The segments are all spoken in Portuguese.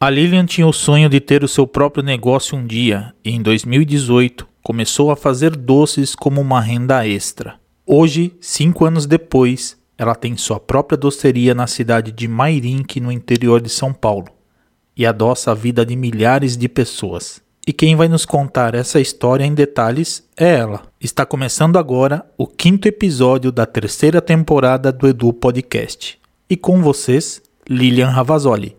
A Lilian tinha o sonho de ter o seu próprio negócio um dia e em 2018 começou a fazer doces como uma renda extra. Hoje, cinco anos depois, ela tem sua própria doceria na cidade de Mairink, no interior de São Paulo, e adoça a vida de milhares de pessoas. E quem vai nos contar essa história em detalhes é ela. Está começando agora o quinto episódio da terceira temporada do Edu Podcast. E com vocês, Lilian Ravazoli.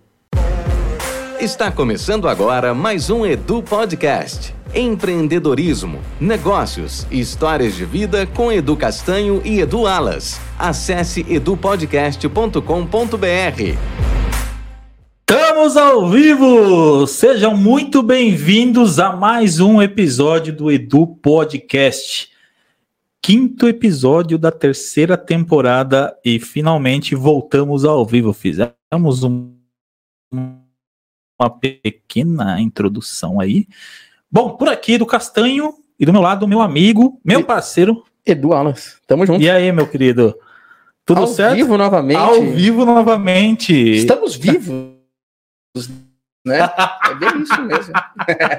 Está começando agora mais um Edu Podcast. Empreendedorismo, negócios e histórias de vida com Edu Castanho e Edu Alas. Acesse edupodcast.com.br. Estamos ao vivo! Sejam muito bem-vindos a mais um episódio do Edu Podcast. Quinto episódio da terceira temporada e finalmente voltamos ao vivo. Fizemos um uma pequena introdução aí. Bom, por aqui do Castanho e do meu lado, meu amigo, meu parceiro. Edu Alas, tamo junto. E aí, meu querido? Tudo Ao certo? Ao vivo novamente. Ao vivo novamente. Estamos vivos, né? É bem isso mesmo.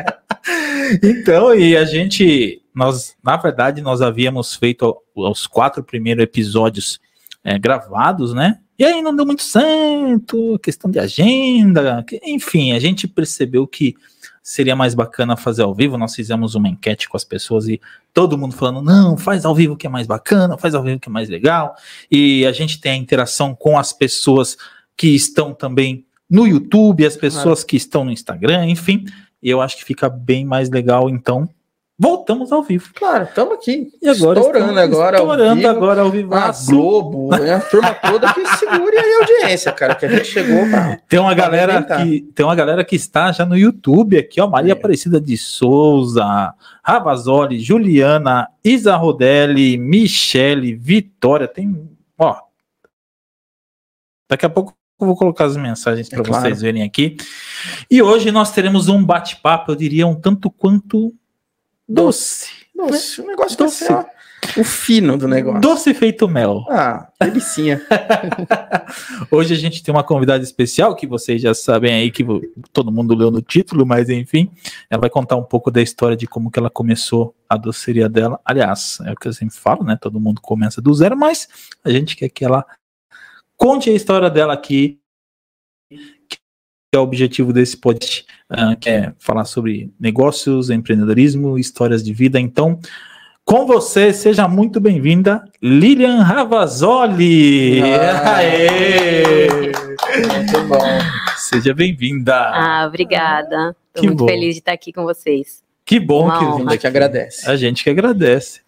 então, e a gente, nós, na verdade, nós havíamos feito os quatro primeiros episódios é, gravados, né? E aí não deu muito certo, questão de agenda, enfim, a gente percebeu que seria mais bacana fazer ao vivo. Nós fizemos uma enquete com as pessoas e todo mundo falando: não, faz ao vivo que é mais bacana, faz ao vivo que é mais legal. E a gente tem a interação com as pessoas que estão também no YouTube, as pessoas que estão no Instagram, enfim. E eu acho que fica bem mais legal, então, voltamos ao vivo. Claro, estamos aqui. E agora estourando agora. Estourando ao vivo, agora ao vivo. A Globo, né? a turma toda que segure aí a audiência, cara, que a gente chegou pra, Tem uma galera que tem uma galera que está já no YouTube aqui, ó, Maria É. Aparecida de Souza, Ravazoli, Juliana, Isa Rodelli, Michele, Vitória, tem, ó. Daqui a pouco eu vou colocar as mensagens para É claro. vocês verem aqui. E hoje nós teremos um bate-papo, eu diria um tanto quanto doce. Nossa, o negócio Doce. ó, o fino do negócio. Doce feito mel. Ah, delicinha. Hoje a gente tem uma convidada especial que vocês já sabem aí que todo mundo leu no título, mas enfim, ela vai contar um pouco da história de como que ela começou a doceria dela. Aliás, é o que eu sempre falo, né? Todo mundo começa do zero, mas a gente quer que ela conte a história dela aqui, é o objetivo desse podcast, ah, que é falar sobre negócios, empreendedorismo, histórias de vida. Então, com você, seja muito bem-vinda, Lilian Ravazoli. Ah. Aê! Muito bom. Seja bem-vinda. Ah, obrigada. Tô Que muito bom. feliz de estar aqui com vocês. que bom uma que honra. vindo A gente aqui. agradece. A gente que agradece.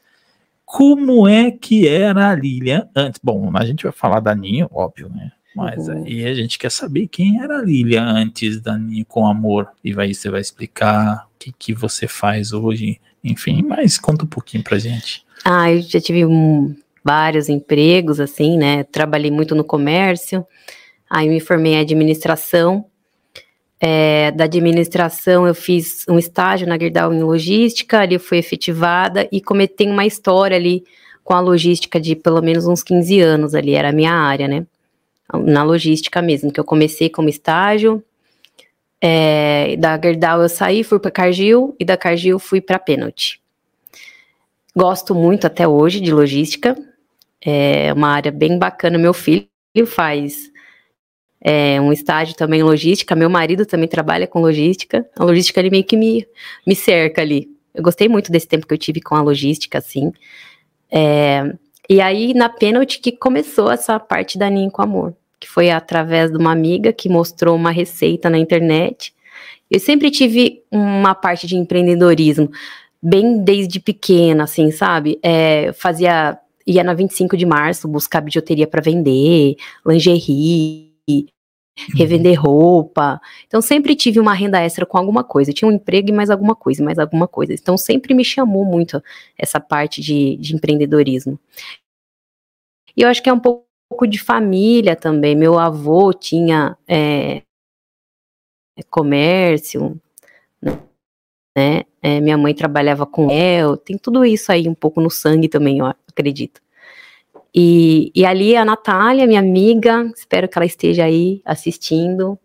Como é que era a Lilian antes? Bom, a gente vai falar da Ninho, óbvio, né? Mas Uhum. aí a gente quer saber quem era a Lilian antes da Ninho com amor. E aí você vai explicar o que, que você faz hoje. Enfim, mas conta um pouquinho pra gente. Ah, eu já tive um- vários empregos, assim, né? Trabalhei muito no comércio, aí me formei em administração. É, da administração, eu fiz um estágio na Gerdau em logística, ali eu fui efetivada e cometei uma história ali com a logística de pelo menos uns 15 anos ali, era a minha área, né? Na logística mesmo, que eu comecei como estágio, é, da Gerdau eu saí, fui para Cargill e da Cargill fui para Penalty. Gosto muito até hoje de logística, é uma área bem bacana. Meu filho faz é, um estágio também em logística, meu marido também trabalha com logística. A logística ele meio que me, me cerca ali. Eu gostei muito desse tempo que eu tive com a logística, assim. É, e aí, na Penalty, que começou essa parte da Ninho com Amor, que foi através de uma amiga que mostrou uma receita na internet. Eu sempre tive uma parte de empreendedorismo, bem desde pequena, assim, sabe? É, fazia, ia na 25 de março buscar bijuteria para vender, lingerie, revender roupa. Então sempre tive uma renda extra com alguma coisa. Eu tinha um emprego e mais alguma coisa, mais alguma coisa. Então sempre me chamou muito essa parte de, de empreendedorismo. E eu acho que é um pouco de família também. Meu avô tinha é, comércio, né? É, minha mãe trabalhava com el, tem tudo isso aí um pouco no sangue também, eu acredito. E, e ali a Natália, minha amiga, espero que ela esteja aí assistindo.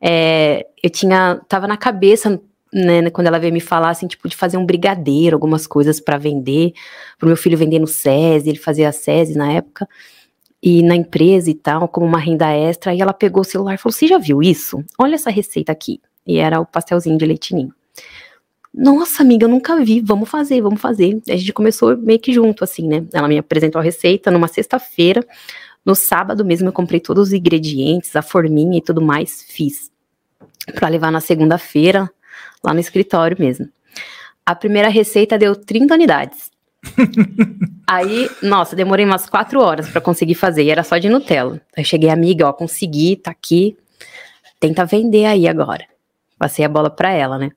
é, eu tinha, tava na cabeça, né, quando ela veio me falar, assim, tipo, de fazer um brigadeiro, algumas coisas para vender, pro meu filho vender no SESI, ele fazia SESI na época, e na empresa e tal, como uma renda extra, e ela pegou o celular e falou, você já viu isso? Olha essa receita aqui, e era o pastelzinho de leitinho. Nossa, amiga, eu nunca vi, vamos fazer, vamos fazer. A gente começou meio que junto, assim, né? Ela me apresentou a receita numa sexta-feira, no sábado mesmo eu comprei todos os ingredientes, a forminha e tudo mais, fiz. Para levar na segunda-feira, lá no escritório mesmo. A primeira receita deu 30 unidades. Aí, nossa, demorei umas quatro horas para conseguir fazer, e era só de Nutella. Aí cheguei, amiga, ó, consegui, tá aqui, tenta vender aí agora. Passei a bola para ela, né?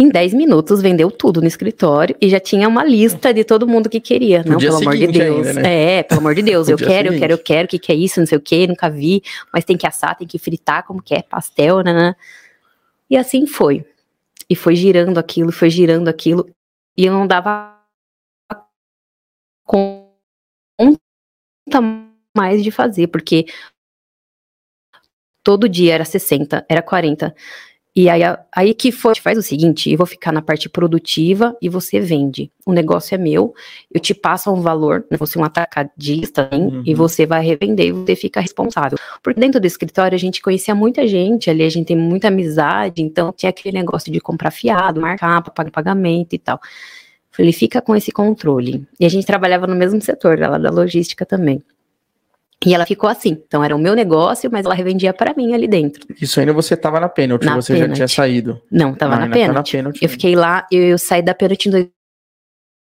Em 10 minutos vendeu tudo no escritório e já tinha uma lista de todo mundo que queria. Não, pelo amor de Deus. Ainda, né? É, pelo amor de Deus, eu quero, eu quero, eu quero, o que, que é isso, não sei o que, nunca vi, mas tem que assar, tem que fritar, como que é, pastel, né? E assim foi. E foi girando aquilo, foi girando aquilo, e eu não dava conta mais de fazer, porque todo dia era 60, era 40. E aí, aí que foi, faz o seguinte, eu vou ficar na parte produtiva e você vende. O negócio é meu, eu te passo um valor, né, você é um atacadista, uhum. e você vai revender e você fica responsável. Porque dentro do escritório a gente conhecia muita gente, ali a gente tem muita amizade, então tinha aquele negócio de comprar fiado, marcar pagar pagamento e tal. Falei, fica com esse controle. E a gente trabalhava no mesmo setor, ela da logística também. E ela ficou assim. Então era o meu negócio, mas ela revendia para mim ali dentro. Isso ainda você tava na Penalty, na você penalty. já tinha saído? Não, tava ah, na, penalty. na. Eu fiquei lá, eu, eu saí da Penalty em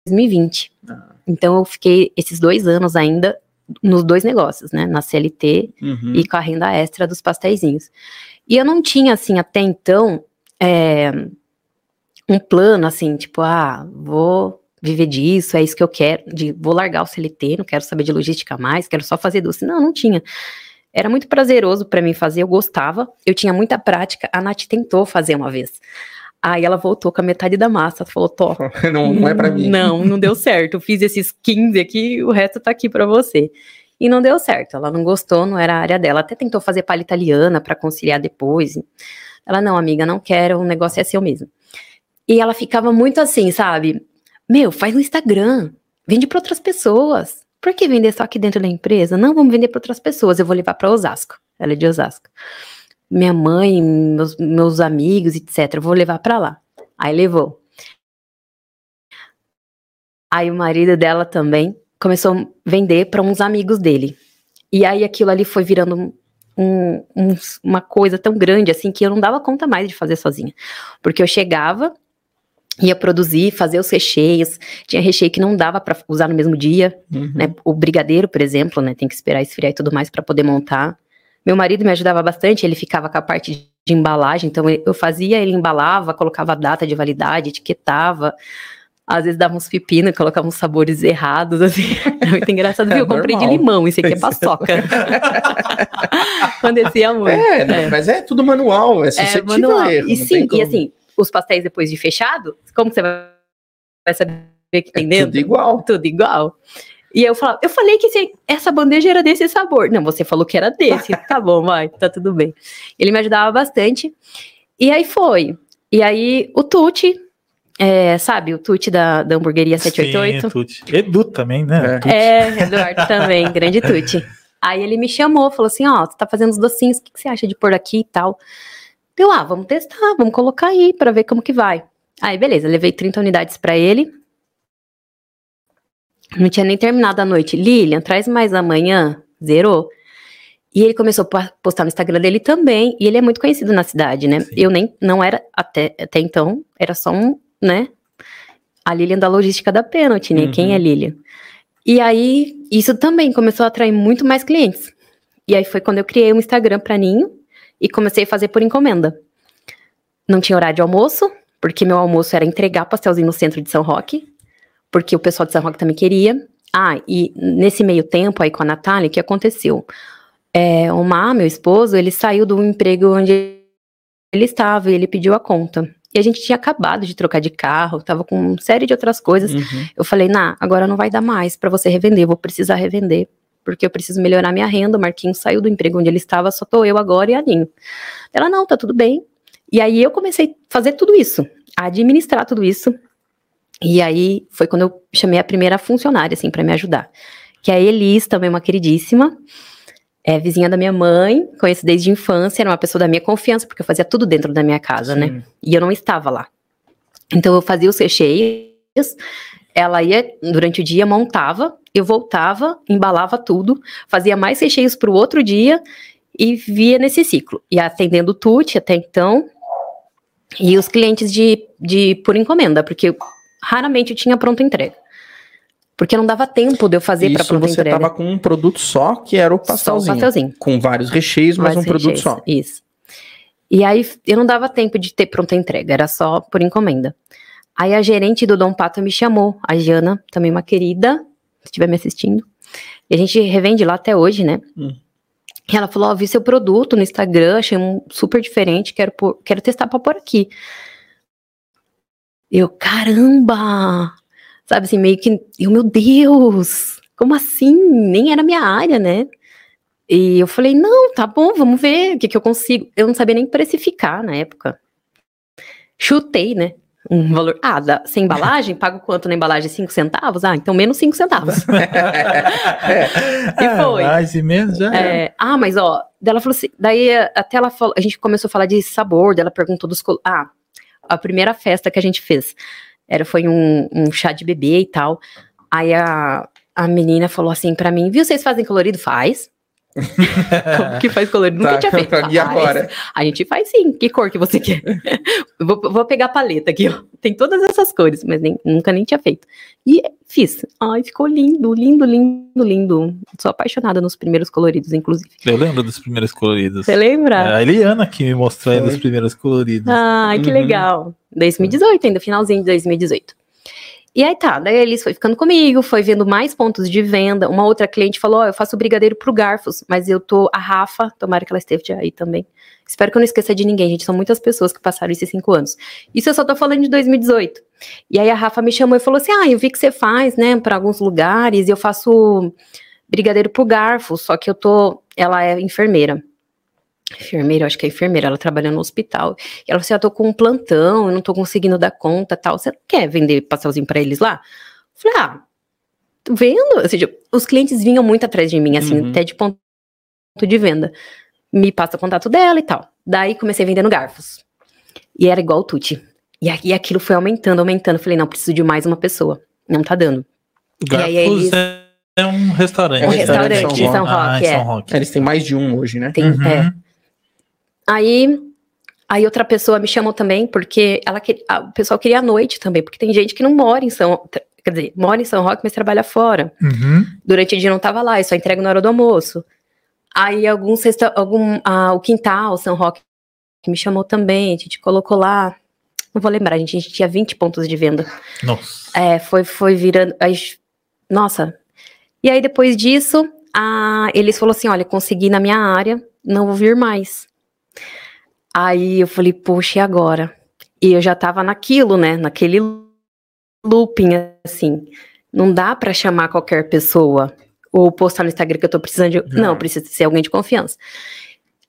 2020. Ah. Então eu fiquei esses dois anos ainda nos dois negócios, né? Na CLT uhum. e com a renda extra dos pastéisinhos. E eu não tinha, assim, até então, é, um plano, assim, tipo, ah, vou viver disso, é isso que eu quero, de, vou largar o CLT, não quero saber de logística mais, quero só fazer doce. Não, não tinha. Era muito prazeroso para mim fazer, eu gostava, eu tinha muita prática. A Nath tentou fazer uma vez. Aí ela voltou com a metade da massa, falou: Tó, não, não é para mim. Não, não deu certo. Eu fiz esses 15 aqui, o resto tá aqui para você. E não deu certo, ela não gostou, não era a área dela. Até tentou fazer palha italiana para conciliar depois. Ela, não, amiga, não quero, o negócio é seu mesmo. E ela ficava muito assim, sabe? Meu, faz no Instagram, vende para outras pessoas. Por que vender só aqui dentro da empresa? Não, vamos vender para outras pessoas. Eu vou levar para Osasco. Ela é de Osasco. Minha mãe, meus, meus amigos, etc. Eu vou levar para lá. Aí levou. Aí o marido dela também começou a vender para uns amigos dele. E aí aquilo ali foi virando um, um, uma coisa tão grande assim que eu não dava conta mais de fazer sozinha. Porque eu chegava, ia produzir, fazer os recheios. Tinha recheio que não dava para usar no mesmo dia, uhum. né? O brigadeiro, por exemplo, né? Tem que esperar esfriar e tudo mais para poder montar. Meu marido me ajudava bastante, ele ficava com a parte de embalagem, então eu fazia, ele embalava, colocava a data de validade, etiquetava. Às vezes dava uns pepinos, colocava uns sabores errados, assim. É muito engraçado. Viu? Eu comprei de limão, isso aqui é paçoca. Acontecia muito. É, é, mas é tudo manual, é suscetível é, manual. E sim, e assim, os pastéis depois de fechado, como você vai saber que tem é dentro? Tudo igual. Tudo igual. E eu falava, eu falei que esse, essa bandeja era desse sabor. Não, você falou que era desse. tá bom, vai, tá tudo bem. Ele me ajudava bastante. E aí foi. E aí o Tuti, é, sabe, o Tuti da, da hamburgueria 788. Sim, Tuti. Edu também, né? É, é Eduardo também, grande Tuti. Aí ele me chamou, falou assim, ó, oh, você tá fazendo os docinhos, o que, que você acha de pôr aqui e tal? Deu, ah, vamos testar, vamos colocar aí para ver como que vai. Aí, beleza, levei 30 unidades para ele. Não tinha nem terminado a noite. Lilian, traz mais amanhã. Zerou. E ele começou a postar no Instagram dele também. E ele é muito conhecido na cidade, né? Sim. Eu nem, não era, até, até então, era só um, né? A Lilian da logística da Penalty, né? Uhum. Quem é Lilian? E aí, isso também começou a atrair muito mais clientes. E aí foi quando eu criei um Instagram para Ninho e comecei a fazer por encomenda. Não tinha horário de almoço, porque meu almoço era entregar pastelzinho no centro de São Roque, porque o pessoal de São Roque também queria. Ah, e nesse meio tempo aí com a Natália, o que aconteceu? É, o Mar, meu esposo, ele saiu do emprego onde ele estava e ele pediu a conta. E a gente tinha acabado de trocar de carro, tava com uma série de outras coisas. Uhum. Eu falei, nah, agora não vai dar mais para você revender, vou precisar revender. Porque eu preciso melhorar minha renda. O Marquinhos saiu do emprego onde ele estava, só tô eu agora e a Ninho. Ela, não, tá tudo bem. E aí eu comecei a fazer tudo isso, a administrar tudo isso. E aí foi quando eu chamei a primeira funcionária, assim, para me ajudar. Que é a Elis, também uma queridíssima é vizinha da minha mãe, conheço desde a infância, era uma pessoa da minha confiança, porque eu fazia tudo dentro da minha casa, né? Sim. né? E eu não estava lá. Então eu fazia os recheios, ela ia durante o dia, montava, eu voltava, embalava tudo, fazia mais recheios para o outro dia e via nesse ciclo. E atendendo o TUT até então, e os clientes de, de por encomenda, porque raramente eu tinha pronta entrega. Porque não dava tempo de eu fazer para pronta você entrega. tava com um produto só, que era o pastelzinho. Só o pastelzinho. Com vários recheios, mas vários um produto só. Isso. E aí eu não dava tempo de ter pronta entrega, era só por encomenda. Aí a gerente do Dom Pato me chamou, a Jana, também uma querida, se estiver me assistindo. E a gente revende lá até hoje, né? Hum. E ela falou: Ó, oh, vi seu produto no Instagram, achei um super diferente, quero, pôr, quero testar pra pôr aqui. Eu, caramba! Sabe assim, meio que, eu, meu Deus, como assim? Nem era minha área, né? E eu falei, não, tá bom, vamos ver o que, que eu consigo. Eu não sabia nem precificar na época. Chutei, né? Um valor. Ah, da, sem embalagem? Pago quanto na embalagem? Cinco centavos? Ah, então menos cinco centavos. e foi. Ah, mais e menos já. É, ah, mas ó, ela falou assim. Daí até ela falou, a gente começou a falar de sabor, dela perguntou dos. Ah, a primeira festa que a gente fez. Era, foi um, um chá de bebê e tal. Aí a, a menina falou assim para mim, viu, vocês fazem colorido? Faz. Como que faz colorido? Nunca tá, tinha feito. E agora? A gente faz sim. Que cor que você quer? vou, vou, pegar a paleta aqui, ó. Tem todas essas cores, mas nem, nunca nem tinha feito. E fiz. Ai, ficou lindo, lindo, lindo, lindo. Sou apaixonada nos primeiros coloridos, inclusive. Eu lembro dos primeiros coloridos. Você lembra? É a Eliana que me mostrou ainda os primeiros coloridos. Ai, que uhum. legal. 2018, ainda finalzinho de 2018. E aí tá, daí eles foi ficando comigo, foi vendo mais pontos de venda. Uma outra cliente falou: oh, eu faço brigadeiro pro Garfos, mas eu tô. A Rafa, tomara que ela esteja aí também. Espero que eu não esqueça de ninguém, gente. São muitas pessoas que passaram esses cinco anos. Isso eu só tô falando de 2018. E aí a Rafa me chamou e falou assim: Ah, eu vi que você faz, né, para alguns lugares, e eu faço brigadeiro pro Garfos, só que eu tô. Ela é enfermeira enfermeira, acho que é enfermeira, ela trabalha no hospital. E ela falou assim: eu tô com um plantão, eu não tô conseguindo dar conta tal. Você quer vender pastelzinho para eles lá? Eu falei, ah, vendo? Ou seja, os clientes vinham muito atrás de mim, assim, uhum. até de ponto de venda. Me passa o contato dela e tal. Daí comecei vendendo garfos. E era igual o Tuti. E, e aquilo foi aumentando, aumentando. Falei, não, preciso de mais uma pessoa. Não tá dando. Garfos e aí eles... é um restaurante. É um restaurante em São Roque, ah, é. São Roque. Eles têm mais de um hoje, né? Tem, uhum. é. Aí, aí outra pessoa me chamou também, porque ela a, o pessoal queria a noite também, porque tem gente que não mora em São quer dizer, mora em São Roque, mas trabalha fora. Uhum. Durante o dia não tava lá, só entrega na hora do almoço. Aí algum, sexta, algum ah, o quintal, São Roque, que me chamou também, a gente colocou lá. Não vou lembrar, a gente, a gente tinha 20 pontos de venda. Nossa. É, foi, foi virando. Aí, nossa. E aí, depois disso, a, eles falaram assim: olha, consegui na minha área, não vou vir mais. Aí eu falei, poxa, e agora? E eu já tava naquilo, né? Naquele looping, assim. Não dá para chamar qualquer pessoa ou postar no Instagram que eu tô precisando de. Não, não precisa ser alguém de confiança.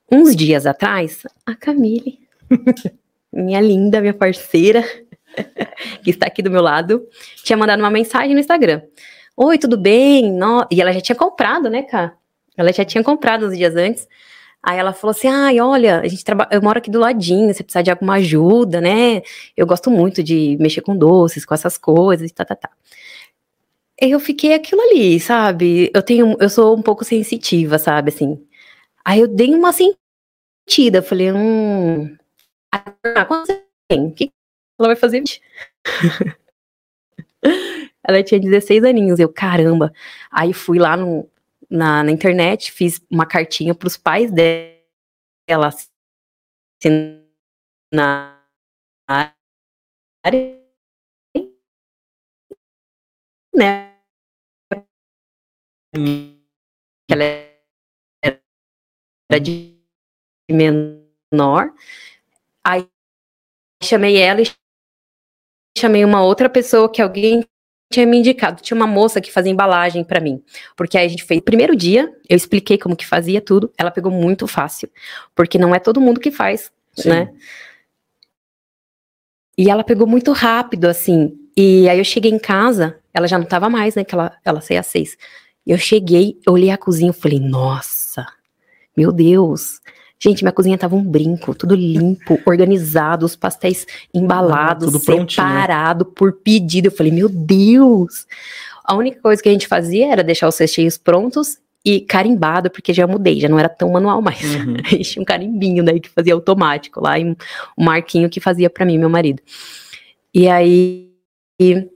Uns dias atrás, a Camille, minha linda, minha parceira, que está aqui do meu lado, tinha mandado uma mensagem no Instagram. Oi, tudo bem? No... E ela já tinha comprado, né, cara? Ela já tinha comprado uns dias antes. Aí ela falou assim: ai, olha, a gente trabalha, eu moro aqui do ladinho, você precisa de alguma ajuda, né? Eu gosto muito de mexer com doces, com essas coisas, tá, tá, tá. Eu fiquei aquilo ali, sabe? Eu tenho, eu sou um pouco sensitiva, sabe, assim. Aí eu dei uma sentida, falei, hum. Ah, quantos tem? O que ela vai fazer? ela tinha 16 aninhos, eu, caramba. Aí fui lá no, na, na internet, fiz uma cartinha para os pais dela na área, né? Ela era de menor. Aí chamei ela e chamei uma outra pessoa que alguém tinha me indicado, tinha uma moça que fazia embalagem pra mim, porque aí a gente fez, primeiro dia, eu expliquei como que fazia tudo, ela pegou muito fácil, porque não é todo mundo que faz, Sim. né? E ela pegou muito rápido, assim, e aí eu cheguei em casa, ela já não tava mais, né, que ela, ela saía às seis. Eu cheguei, eu olhei a cozinha, eu falei, nossa, meu Deus, Gente, minha cozinha tava um brinco, tudo limpo, organizado, os pastéis embalados, prontinho. separado por pedido. Eu falei, meu Deus! A única coisa que a gente fazia era deixar os recheios prontos e carimbado, porque já mudei, já não era tão manual mais. Uhum. Tinha um carimbinho daí que fazia automático lá, e o Marquinho que fazia pra mim, meu marido. E aí. E,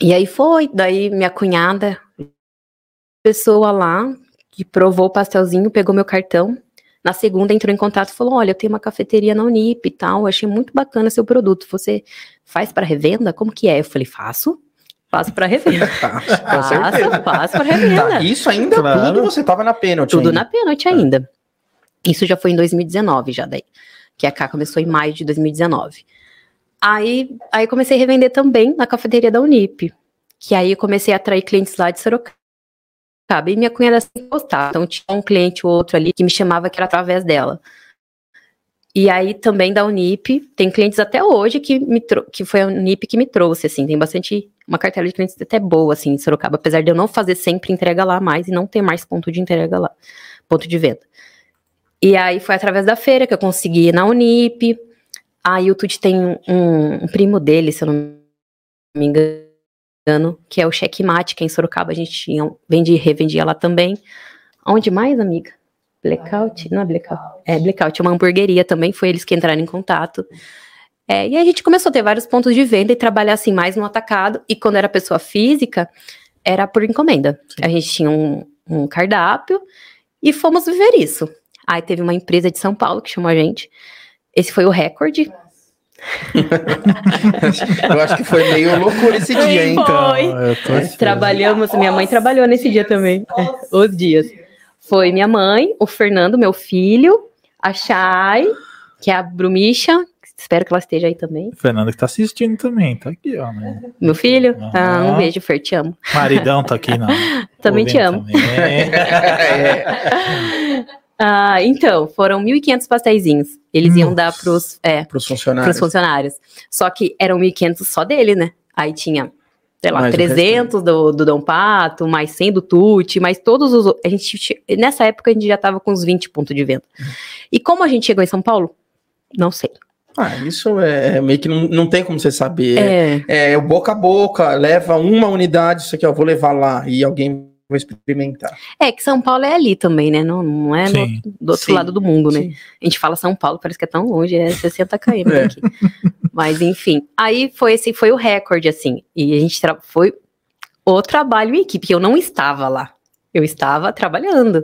e aí foi, daí minha cunhada, pessoa lá, que provou o pastelzinho, pegou meu cartão. Na segunda entrou em contato e falou: Olha, eu tenho uma cafeteria na Unip e tal, achei muito bacana seu produto. Você faz para revenda? Como que é? Eu falei: Faço, faço para revenda. Tá, faço, faço para revenda. Tá, isso ainda Claro. tudo você tava na pênalti. Tudo ainda. na pênalti ainda. Isso já foi em 2019, já daí. Que a K começou em maio de 2019. Aí, aí comecei a revender também na cafeteria da Unip. Que aí eu comecei a atrair clientes lá de Sorocaba. E minha cunhada sempre gostava. Então tinha um cliente ou outro ali que me chamava que era através dela. E aí também da Unip, tem clientes até hoje que me que foi a Unip que me trouxe, assim, tem bastante, uma cartela de clientes até boa, assim, em Sorocaba, apesar de eu não fazer sempre entrega lá mais e não ter mais ponto de entrega lá, ponto de venda. E aí foi através da feira que eu consegui ir na Unip, aí o Tuti tem um, um primo dele, se eu não me engano, que é o Checkmate, que em Sorocaba a gente tinha, vendi, revendia lá também. Onde mais, amiga? Blackout? Não é Blackout. É, Blackout é uma hamburgueria também, foi eles que entraram em contato. É, e a gente começou a ter vários pontos de venda e trabalhar assim mais no atacado. E quando era pessoa física, era por encomenda. A gente tinha um, um cardápio e fomos viver isso. Aí teve uma empresa de São Paulo que chamou a gente. Esse foi o recorde. Eu acho que foi meio loucura esse dia, hein? Foi. eu tô ansioso. Trabalhamos, minha mãe trabalhou nesse dia também. É, os dias. Foi minha mãe, o Fernando, meu filho, a Chay, que é a Brumicha, espero que ela esteja aí também. O Fernando que tá assistindo também, tá aqui, ó. Né? Meu filho, ah, um beijo, Fer, te amo. Maridão tá aqui, não. Também te Ouvindo amo. também. É, Ah, então, foram 1.500 pastéisinhos. Eles iam dar pros, é, pros pros funcionários. funcionários. Só que eram 1.500 só dele, né? Aí tinha, sei lá, Mais o 300 do, do Dom Pato, mais 100 do Tuti, mais todos os. A gente, nessa época a gente já tava com uns 20 pontos de venda. E como a gente chegou em São Paulo? Não sei. Ah, isso é meio que não, não tem como você saber. É, É, o boca a boca, leva uma unidade, isso aqui, ó, vou levar lá e alguém vai experimentar. é que São Paulo é ali também, né? Não, não é no- do outro Sim, lado do mundo, né? Sim. A gente fala São Paulo, parece que é tão longe, é 60 km É. daqui. Mas enfim, aí foi esse foi o recorde assim. E a gente tra- foi o trabalho em equipe, que eu não estava lá. Eu estava trabalhando.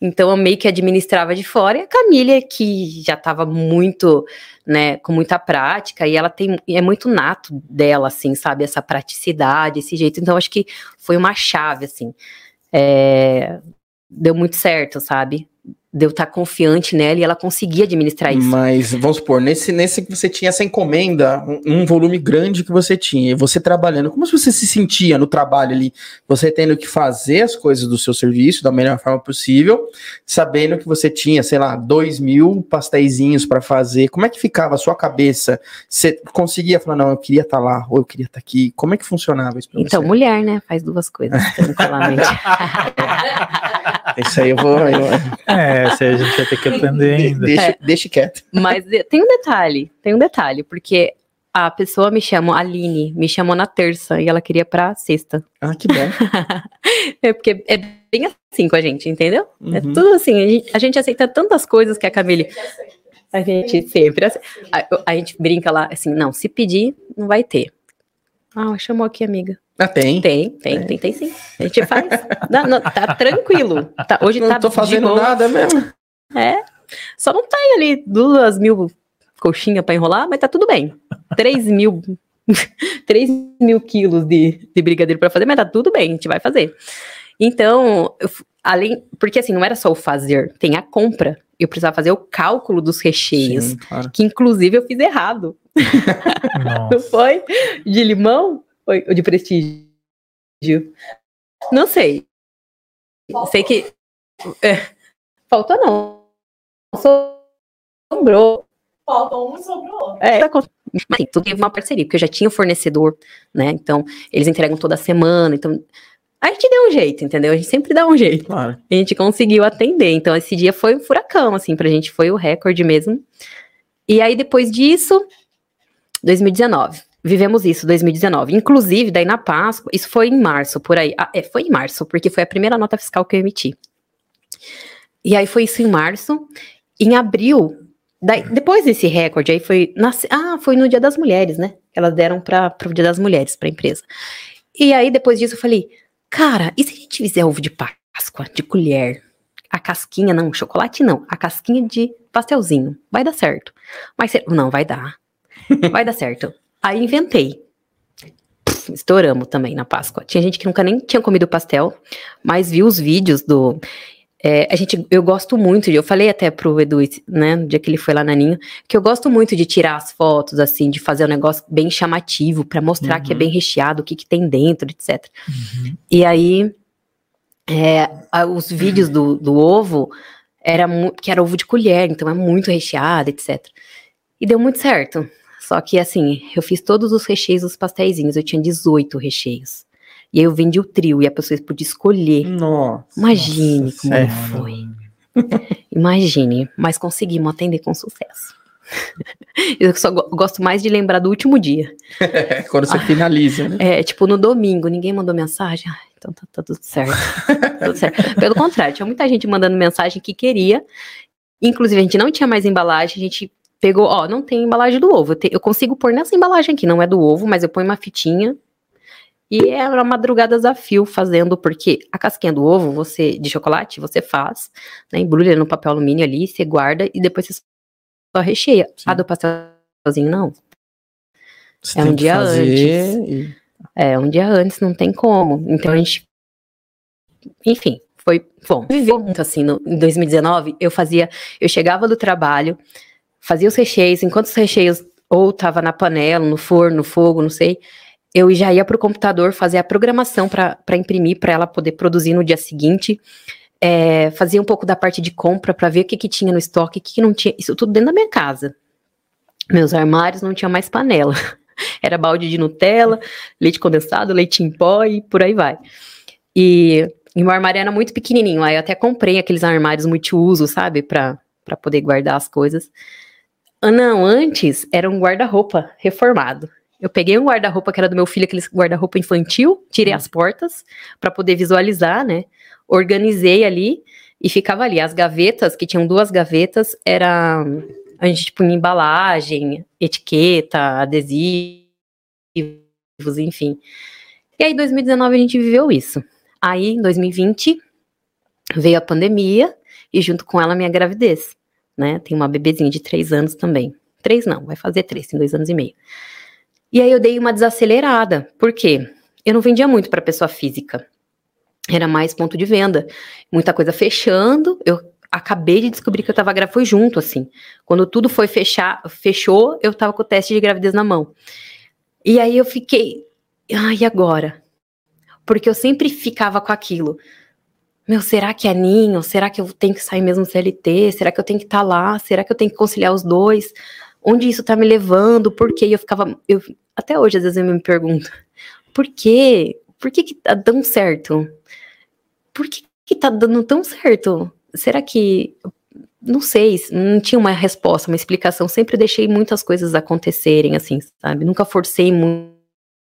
Então eu meio que administrava de fora e a Camila que já estava muito, né, com muita prática e ela tem é muito nato dela assim, sabe, essa praticidade, esse jeito. Então acho que foi uma chave assim. É, deu muito certo, sabe? Deu estar confiante nela e ela conseguia administrar isso. Mas vamos supor, nesse, nesse que você tinha essa encomenda, um, um volume grande que você tinha, e você trabalhando, como você se sentia no trabalho ali? Você tendo que fazer as coisas do seu serviço da melhor forma possível, sabendo que você tinha, sei lá, dois mil pastéisinhos para fazer. Como é que ficava a sua cabeça? Você conseguia falar, não, eu queria estar lá, ou eu queria estar aqui? Como é que funcionava isso pra Então, você? mulher, né? Faz duas coisas, tranquilamente. Isso aí eu vou. eu- É, se a gente vai ter que aprender ainda. deixa, deixa quieto. Mas tem um detalhe, tem um detalhe, porque a pessoa me chamou, a Aline, me chamou na terça e ela queria pra sexta. Ah, que bom. É porque é bem assim com a gente, entendeu? É Uhum. tudo assim, a gente, a gente aceita tantas coisas que a Camille. A gente sempre. A, a gente brinca lá assim, não, se pedir, não vai ter. Ah, chamou aqui, amiga. Ah, tem. Tem, tem, tem, tem sim. A gente faz. Não, não, tá tranquilo. Tá, hoje Não tá tô fazendo boa. nada mesmo. É. Só não tem ali duas mil coxinhas pra enrolar, mas tá tudo bem. Três mil. três mil quilos de, de brigadeiro pra fazer, mas tá tudo bem, a gente vai fazer. Então, eu além. Porque assim, não era só o fazer, tem a compra. Eu precisava fazer o cálculo dos recheios. Sim, claro. Que inclusive eu fiz errado. Não foi? De limão? Foi o de prestígio. Não sei. Sei que. É, faltou não. Sobrou. Faltou um e sobrou. É, mas assim, tudo teve uma parceria, porque eu já tinha um fornecedor, né? Então, eles entregam toda semana. Então, a gente deu um jeito, entendeu? A gente sempre dá um jeito. Claro. A gente conseguiu atender. Então, esse dia foi um furacão, assim, pra gente foi o recorde mesmo. E aí, depois disso, 2019. Vivemos isso, 2019. Inclusive, daí na Páscoa, isso foi em março, por aí. Ah, é, foi em março, porque foi a primeira nota fiscal que eu emiti. E aí foi isso em março. Em abril, daí, depois desse recorde, aí foi. Na, ah, foi no Dia das Mulheres, né? Elas deram para o Dia das Mulheres, para a empresa. E aí, depois disso, eu falei, cara, e se a gente fizer ovo de Páscoa, de colher? A casquinha, não, chocolate não, a casquinha de pastelzinho. Vai dar certo. Mas não, vai dar. Vai dar certo. Aí inventei. Pff, estouramos também na Páscoa. Tinha gente que nunca nem tinha comido pastel, mas viu os vídeos do. É, a gente, eu gosto muito de, eu falei até pro Edu, né, no dia que ele foi lá na Ninho, que eu gosto muito de tirar as fotos, assim, de fazer um negócio bem chamativo, para mostrar uhum. que é bem recheado, o que, que tem dentro, etc. Uhum. E aí, é, os vídeos do, do ovo, era que era ovo de colher, então é muito recheado, etc. E deu muito certo. Só que assim, eu fiz todos os recheios dos pastéisinhos, eu tinha 18 recheios. E aí eu vendi o trio e a pessoa podia escolher. Nossa. Imagine nossa, como sério? foi. Imagine, mas conseguimos atender com sucesso. Eu só gosto mais de lembrar do último dia. Quando você ah, finaliza, né? É, tipo, no domingo, ninguém mandou mensagem. Ah, então tá, tá tudo certo. tudo certo. Pelo contrário, tinha muita gente mandando mensagem que queria. Inclusive, a gente não tinha mais embalagem, a gente pegou, ó, não tem embalagem do ovo. Eu, te, eu consigo pôr nessa embalagem aqui, não é do ovo, mas eu ponho uma fitinha. E é uma madrugada desafio fazendo, porque a casquinha do ovo, você de chocolate, você faz, né, embrulha no papel alumínio ali, você guarda e depois você só recheia. Sim. A do pastelzinho, não. Você é um dia antes. E... É, um dia antes, não tem como. Então a gente. Enfim, foi bom. Viveu muito assim. No, em 2019, eu fazia. Eu chegava do trabalho, fazia os recheios, enquanto os recheios ou tava na panela, no forno, no fogo, não sei, eu já ia para o computador fazer a programação para imprimir, para ela poder produzir no dia seguinte. É, fazia um pouco da parte de compra para ver o que, que tinha no estoque, o que, que não tinha. Isso tudo dentro da minha casa. Meus armários não tinha mais panela. Era balde de Nutella, leite condensado, leite em pó e por aí vai. E, e meu armário era muito pequenininho. Aí eu até comprei aqueles armários multiuso, sabe, para poder guardar as coisas. Ah, não, antes era um guarda-roupa reformado. Eu peguei um guarda-roupa que era do meu filho, aquele guarda-roupa infantil, tirei as portas para poder visualizar, né? Organizei ali e ficava ali. As gavetas, que tinham duas gavetas, era a gente punha embalagem, etiqueta, adesivos, enfim. E aí, em 2019, a gente viveu isso. Aí, em 2020, veio a pandemia e junto com ela minha gravidez né? Tem uma bebezinha de três anos também. Três não, vai fazer três, tem dois anos e meio. E aí eu dei uma desacelerada. Por quê? Eu não vendia muito para pessoa física. Era mais ponto de venda. Muita coisa fechando. Eu acabei de descobrir que eu tava grávida, foi junto, assim. Quando tudo foi fechar, fechou, eu tava com o teste de gravidez na mão. E aí eu fiquei, ah, e agora? Porque eu sempre ficava com aquilo meu, será que é ninho? Será que eu tenho que sair mesmo CLT? Será que eu tenho que estar tá lá? Será que eu tenho que conciliar os dois? Onde isso tá me levando? Por quê? E eu ficava, eu, até hoje às vezes eu me pergunto, por quê? Por que que tá dando certo? Por que que tá dando tão certo? Será que, não sei, não tinha uma resposta, uma explicação, sempre deixei muitas coisas acontecerem, assim, sabe? Nunca forcei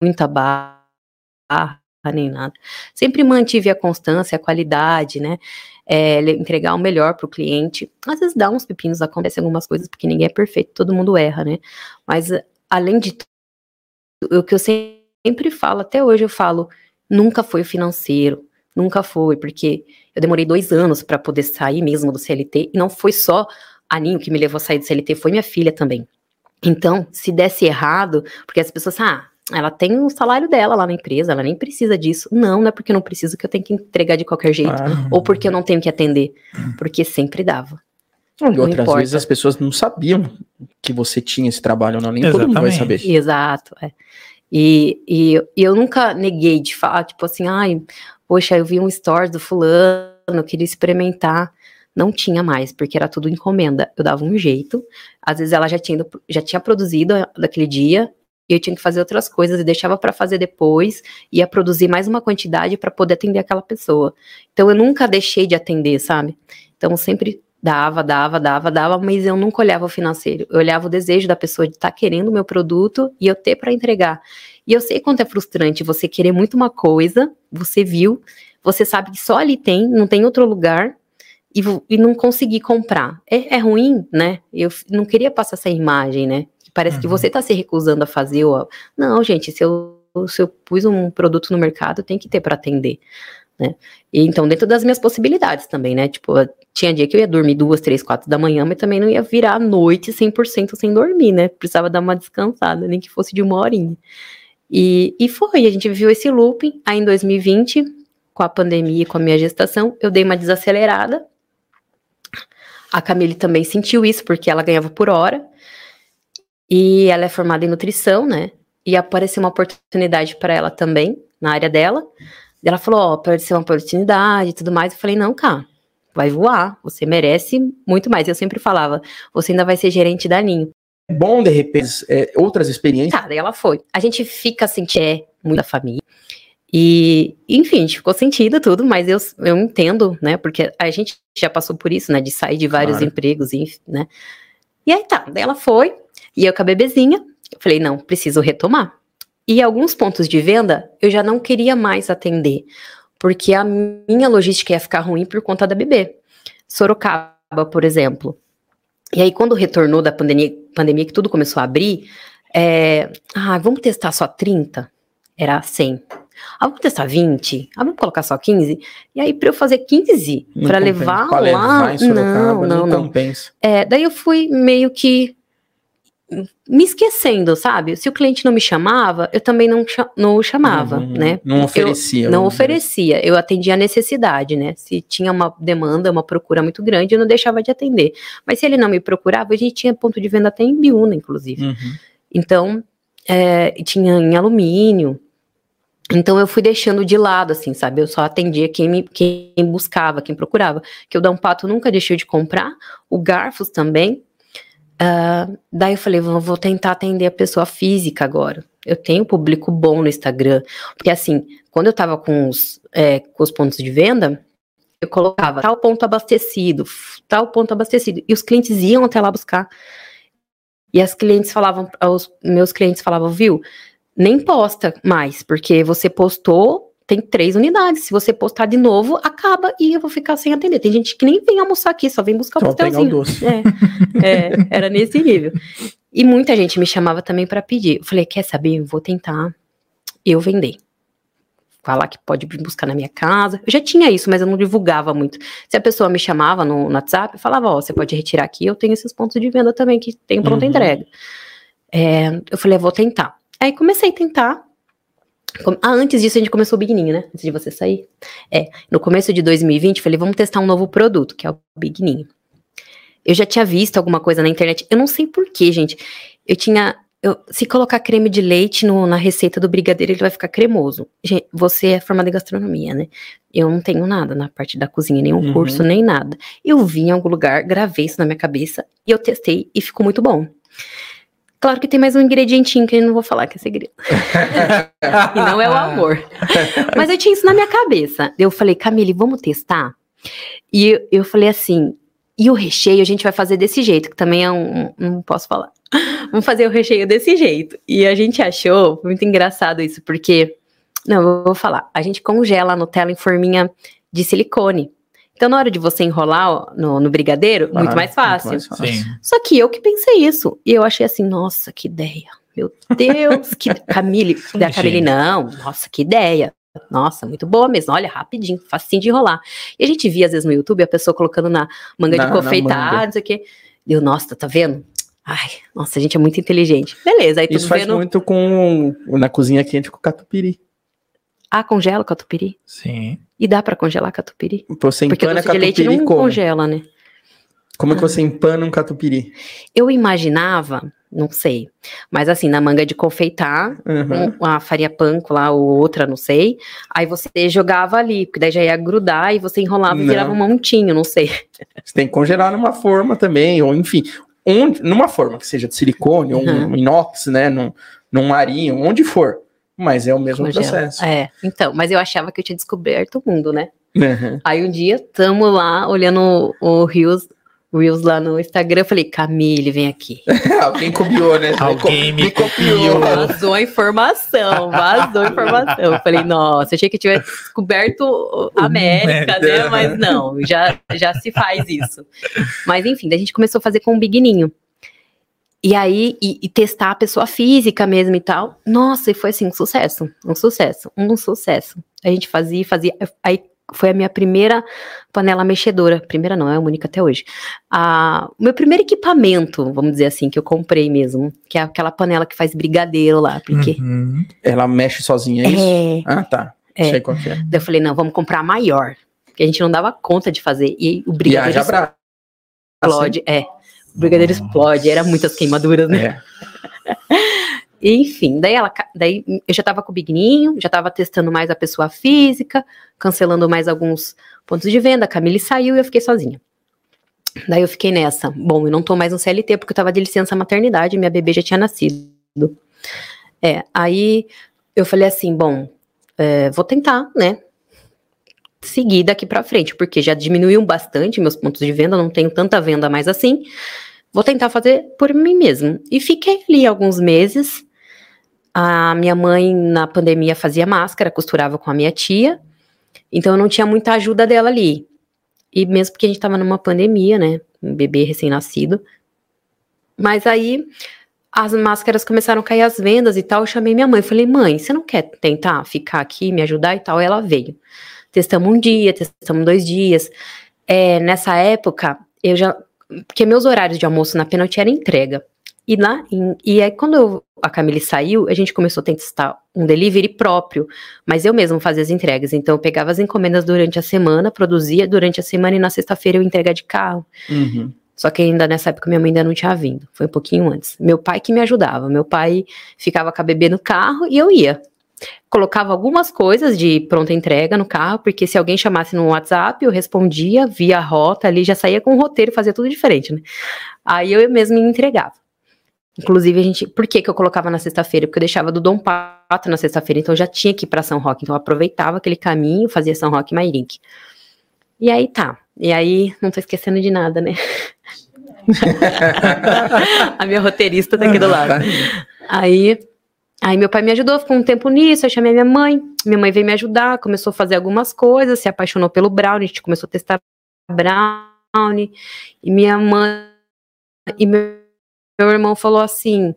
muita barra, nem nada. Sempre mantive a constância, a qualidade, né? É, entregar o melhor para o cliente. Às vezes dá uns pepinos, acontecem algumas coisas, porque ninguém é perfeito, todo mundo erra, né? Mas, além de tudo, o que eu sempre falo, até hoje eu falo, nunca foi o financeiro, nunca foi, porque eu demorei dois anos para poder sair mesmo do CLT, e não foi só a Ninho que me levou a sair do CLT, foi minha filha também. Então, se desse errado, porque as pessoas, ah, ela tem o salário dela lá na empresa, ela nem precisa disso. Não, não é porque eu não preciso que eu tenho que entregar de qualquer jeito, ah. ou porque eu não tenho que atender, porque sempre dava. Não, e outras vezes as pessoas não sabiam que você tinha esse trabalho, não, nem Exatamente. todo mundo vai saber. Exato, é. E, e, e eu nunca neguei de falar, tipo assim, ai, poxa, eu vi um story do fulano, eu queria experimentar. Não tinha mais, porque era tudo encomenda. Eu dava um jeito. Às vezes ela já tinha, já tinha produzido daquele dia, e eu tinha que fazer outras coisas e deixava para fazer depois, ia produzir mais uma quantidade para poder atender aquela pessoa. Então eu nunca deixei de atender, sabe? Então sempre dava, dava, dava, dava, mas eu nunca olhava o financeiro. Eu olhava o desejo da pessoa de estar tá querendo o meu produto e eu ter para entregar. E eu sei quanto é frustrante você querer muito uma coisa, você viu, você sabe que só ali tem, não tem outro lugar, e, e não conseguir comprar. É, é, ruim, né? Eu não queria passar essa imagem, né? Parece uhum. que você está se recusando a fazer. Ó. Não, gente, se eu, se eu pus um produto no mercado, tem que ter para atender. Né? E, então, dentro das minhas possibilidades também, né? Tipo, tinha dia que eu ia dormir duas, três, quatro da manhã, mas também não ia virar a noite 100% sem dormir, né? Precisava dar uma descansada, nem que fosse de uma horinha. E, e foi, a gente viveu esse looping. Aí em 2020, com a pandemia e com a minha gestação, eu dei uma desacelerada. A Camille também sentiu isso, porque ela ganhava por hora. E ela é formada em nutrição, né? E apareceu uma oportunidade para ela também, na área dela. Ela falou: Ó, oh, apareceu uma oportunidade e tudo mais. Eu falei: Não, cara, vai voar. Você merece muito mais. Eu sempre falava: Você ainda vai ser gerente da Ninho. É bom, de repente, é, outras experiências. Tá, daí ela foi. A gente fica assim, é muito da família. E, enfim, a gente ficou sentido tudo, mas eu, eu entendo, né? Porque a gente já passou por isso, né? De sair de vários claro. empregos, né? E aí tá, daí ela foi, e eu com a bebezinha, eu falei, não, preciso retomar. E alguns pontos de venda eu já não queria mais atender, porque a minha logística ia ficar ruim por conta da bebê. Sorocaba, por exemplo. E aí, quando retornou da pandemia, pandemia que tudo começou a abrir, é, ah, vamos testar só 30? Era 100. Ah, vamos testar 20? Ah, vamos colocar só 15? E aí, para eu fazer 15, para levar pra lá, levar Sorocaba, não, não, não. Compensa. É, daí eu fui meio que me esquecendo, sabe? Se o cliente não me chamava, eu também não, não o chamava, uhum, né? Não oferecia. Eu, não oferecia, eu atendia a necessidade, né? Se tinha uma demanda, uma procura muito grande, eu não deixava de atender. Mas se ele não me procurava, a gente tinha ponto de venda até em Biúna, inclusive. Uhum. Então, é, tinha em alumínio. Então eu fui deixando de lado, assim, sabe? Eu só atendia quem me quem buscava, quem procurava. Que o Dampato nunca deixou de comprar, o Garfos também, Uh, daí eu falei, vou, tentar atender a pessoa física agora. Eu tenho público bom no Instagram. Porque assim, quando eu tava com os, é, com os pontos de venda, eu colocava tal ponto abastecido, tal ponto abastecido. E os clientes iam até lá buscar. E as clientes falavam, os meus clientes falavam, viu, nem posta mais, porque você postou, tem três unidades. Se você postar de novo, acaba e eu vou ficar sem atender. Tem gente que nem vem almoçar aqui, só vem buscar o pastelzinho. É, é, era nesse nível. E muita gente me chamava também para pedir. Eu falei, quer saber? Eu vou tentar eu vender. Falar que pode vir buscar na minha casa. Eu já tinha isso, mas eu não divulgava muito. Se a pessoa me chamava no, no WhatsApp, eu falava, ó, oh, você pode retirar aqui, eu tenho esses pontos de venda também que tem pronta uhum. entrega. É, eu falei, eu vou tentar. Aí comecei a tentar, ah, antes disso a gente começou o Bigninho, né? Antes de você sair. É, no começo de 2020, falei, vamos testar um novo produto, que é o Bigninho. Eu já tinha visto alguma coisa na internet, eu não sei porquê, gente. Eu tinha. Eu, se colocar creme de leite no, na receita do brigadeiro, ele vai ficar cremoso. Gente, você é formada em gastronomia, né? Eu não tenho nada na parte da cozinha, nenhum uhum. curso, nem nada. Eu vi em algum lugar, gravei isso na minha cabeça e eu testei e ficou muito bom. Claro que tem mais um ingredientinho que eu não vou falar que é segredo. e não é o amor. Mas eu tinha isso na minha cabeça. Eu falei, Camille, vamos testar? E eu, eu falei assim, e o recheio a gente vai fazer desse jeito, que também é um. Não posso falar. Vamos fazer o recheio desse jeito. E a gente achou muito engraçado isso, porque. Não, eu vou falar. A gente congela a Nutella em forminha de silicone. Então, na hora de você enrolar ó, no, no, brigadeiro, ah, muito mais fácil. Muito mais fácil. Só que eu que pensei isso. E eu achei assim, nossa, que ideia. Meu Deus, que. Camille, da Camille, não, nossa, que ideia. Nossa, muito boa mesmo. Olha, rapidinho, facinho de enrolar. E a gente via, às vezes, no YouTube, a pessoa colocando na manga na, de confeitar, não sei o quê. Deu, nossa, tá vendo? Ai, nossa, a gente é muito inteligente. Beleza, aí Isso faz vendo... muito com na cozinha quente com catupiry. Ah, congela catupiry? Sim. E dá para congelar catupiry? Você Porque empana doce de leite não como? congela, né? Como é que você empana um catupiry? Eu imaginava não sei. Mas assim, na manga de confeitar, Uhum. um- a farinha panko lá, ou outra, não sei. Aí você jogava ali, porque daí já ia grudar e você enrolava e Não. virava um montinho, não sei. Você tem que congelar numa forma também, ou enfim, onde, numa forma que seja de silicone, ou um inox, né? Num, num marinho, onde for. Mas é o mesmo Congela. processo. É, então, mas eu achava que eu tinha descoberto o mundo, né? Uhum. Aí um dia, tamo lá, olhando o Reels, Reels lá no Instagram, eu falei, Camille, vem aqui. Alguém copiou, né? Alguém me copiou. Vazou a informação, vazou a informação. Eu falei, nossa, achei que eu tivesse descoberto a América, né? Mas não, já, já se faz isso. Mas enfim, daí a gente começou a fazer com o Biguinho. E aí, e, e testar a pessoa física mesmo e tal. Nossa, e foi assim, um sucesso, um sucesso, um sucesso. A gente fazia, fazia. Aí foi a minha primeira panela mexedora. Primeira não, é a única até hoje. A, o meu primeiro equipamento, vamos dizer assim, que eu comprei mesmo, que é aquela panela que faz brigadeiro lá, porque. Uhum. Ela mexe sozinha, é isso? É. Ah, tá. É. Sei qual que é. Daí eu falei, não, vamos comprar a maior. Porque a gente não dava conta de fazer. E o E brigadeiro haja brasa. explode. É. O brigadeiro Nossa. explode, era muitas queimaduras, né? É. Enfim, daí ela, daí eu já tava com o Bigninho, já tava testando mais a pessoa física, cancelando mais alguns pontos de venda. A Camille saiu e eu fiquei sozinha. Daí eu fiquei nessa. Bom, eu não tô mais no CLT porque eu tava de licença maternidade, minha bebê já tinha nascido. É, aí eu falei assim, bom, é, vou tentar, né? Seguir daqui pra frente, porque já diminuiu bastante meus pontos de venda, não tenho tanta venda mais assim. Vou tentar fazer por mim mesmo. E fiquei ali alguns meses. A minha mãe, na pandemia, fazia máscara, costurava com a minha tia. Então eu não tinha muita ajuda dela ali. E mesmo porque a gente tava numa pandemia, né? Um bebê recém-nascido. Mas aí as máscaras começaram a cair as vendas e tal. Eu chamei minha mãe. Falei, mãe, você não quer tentar ficar aqui, me ajudar e tal? Ela veio. Testamos um dia, testamos dois dias. É, nessa época, eu já. Porque meus horários de almoço na Penalty era entrega. E, lá, em- e aí, quando eu- a Camille saiu, a gente começou a testar um delivery próprio, mas eu mesmo fazia as entregas. Então, eu pegava as encomendas durante a semana, produzia durante a semana e na sexta-feira eu ia entregar de carro. Uhum. Só que ainda nessa época minha mãe ainda não tinha vindo. Foi um pouquinho antes. Meu pai que me ajudava. Meu pai ficava com a bebê no carro e eu ia. Colocava algumas coisas de pronta entrega no carro, porque se alguém chamasse no WhatsApp, eu respondia, via rota ali, já saía com o roteiro, fazia tudo diferente, né? Aí eu mesmo me entregava. Inclusive, a gente. Por que, que eu colocava na sexta-feira? Porque eu deixava do Dom Pato na sexta-feira, então eu já tinha que ir pra São Roque. Então eu aproveitava aquele caminho, fazia São Roque e Mairink. E aí tá. E aí, não tô esquecendo de nada, né? a minha roteirista tá aqui do lado. Aí, aí meu pai me ajudou, ficou um tempo nisso, eu chamei minha mãe, minha mãe veio me ajudar, começou a fazer algumas coisas, se apaixonou pelo brownie, a gente começou a testar brownie, e minha mãe, e meu, meu irmão falou assim,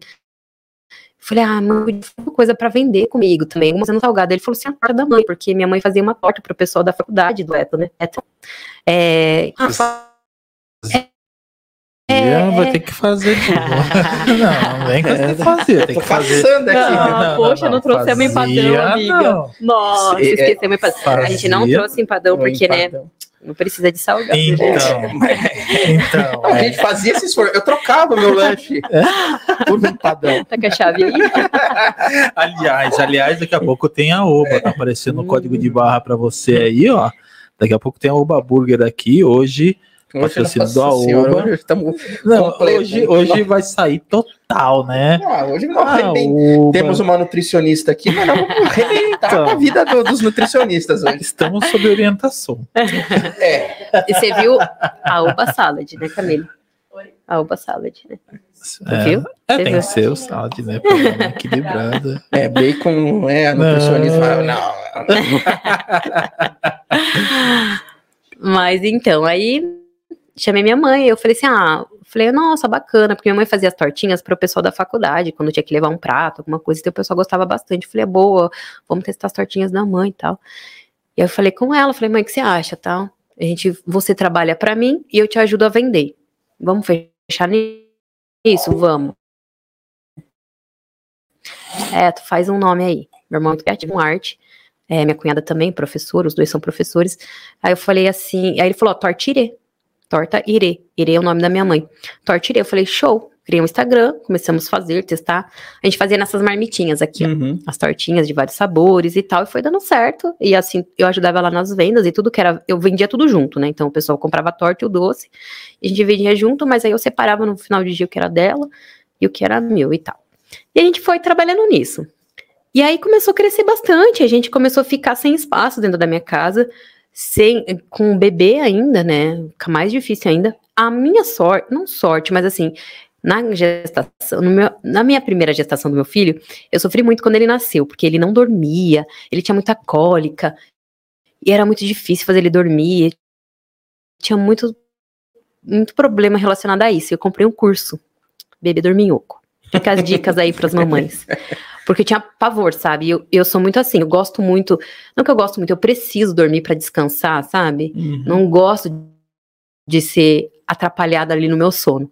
falei, ah, mãe, uma coisa pra vender comigo também, uma sendo salgada. Ele falou assim, a torta da mãe, porque minha mãe fazia uma torta pro pessoal da faculdade do Eto, né? Eto. É, ah, É, vai ter que fazer de novo. Não, nem que você tem que fazer. Tem Tô que fazer. passando aqui. Ah, poxa, não trouxemos empadão, amiga. Não. Nossa, É, esquecemos empadão. A gente não trouxe empadão, O porque, né, empadão. não precisa de salgado. Então, então, Não, a é. gente fazia esse esforço. Eu trocava meu lanche por um empadão. Tá com a chave aí? aliás, aliás, daqui a pouco tem a Oba, tá aparecendo o código de barra pra você aí, ó. Daqui a pouco tem a Oba Burger aqui, hoje. Patrocínio nossa da senhora, Oba. hoje estamos Não, Completo. hoje, hoje vai sair total, né? Ah, hoje não Ah. Temos uma nutricionista aqui, mas nós vamos arrebentar Então. a vida do- dos nutricionistas hoje. Estamos sob orientação. É, E você viu a Uba Salad, né, Camille? A Uba Salad, né? É, Viu? é, tem que ser o salad, né? É, bacon, é, a nutricionista Não. não. Mas então, aí chamei minha mãe, eu falei assim: ah, falei, nossa, bacana, porque minha mãe fazia as tortinhas para o pessoal da faculdade, quando tinha que levar um prato, alguma coisa, então o pessoal gostava bastante. Eu falei, é boa, vamos testar as tortinhas da mãe e tal. E aí eu falei com ela, falei, mãe, o que você acha, tal? A gente, você trabalha para mim e eu te ajudo a vender. Vamos fechar nisso? Vamos. É, tu faz um nome aí. Meu irmão é muito criativo, arte. É, minha cunhada também, professora, os dois são professores. Aí eu falei assim, aí ele falou, ó, tortire. Torta Irê. Irê é o nome da minha mãe. Torta Irê. Eu falei, show. Criei um Instagram, começamos a fazer, testar. A gente fazia nessas marmitinhas aqui, ó. Uhum. As tortinhas de vários sabores e tal. E foi dando certo. E assim, eu ajudava ela nas vendas e tudo que era. Eu vendia tudo junto, né? Então o pessoal comprava a torta e o doce. E a gente vendia junto, mas aí eu separava no final de dia o que era dela e o que era meu e tal. E a gente foi trabalhando nisso. E aí começou a crescer bastante. A gente começou a ficar sem espaço dentro da minha casa sem, com o bebê ainda, né? Fica mais difícil ainda. A minha sorte, não sorte, mas assim, na gestação, meu- na minha primeira gestação do meu filho, eu sofri muito quando ele nasceu, porque ele não dormia, ele tinha muita cólica, e era muito difícil fazer ele dormir. Tinha muito, muito problema relacionado a isso. Eu comprei um curso, Bebê Dorminhoco. Fica as dicas aí para as mamães. Porque eu tinha pavor, sabe? Eu, eu sou muito assim, eu gosto muito. Não que eu gosto muito, eu preciso dormir para descansar, sabe? Uhum. Não gosto de ser atrapalhada ali no meu sono.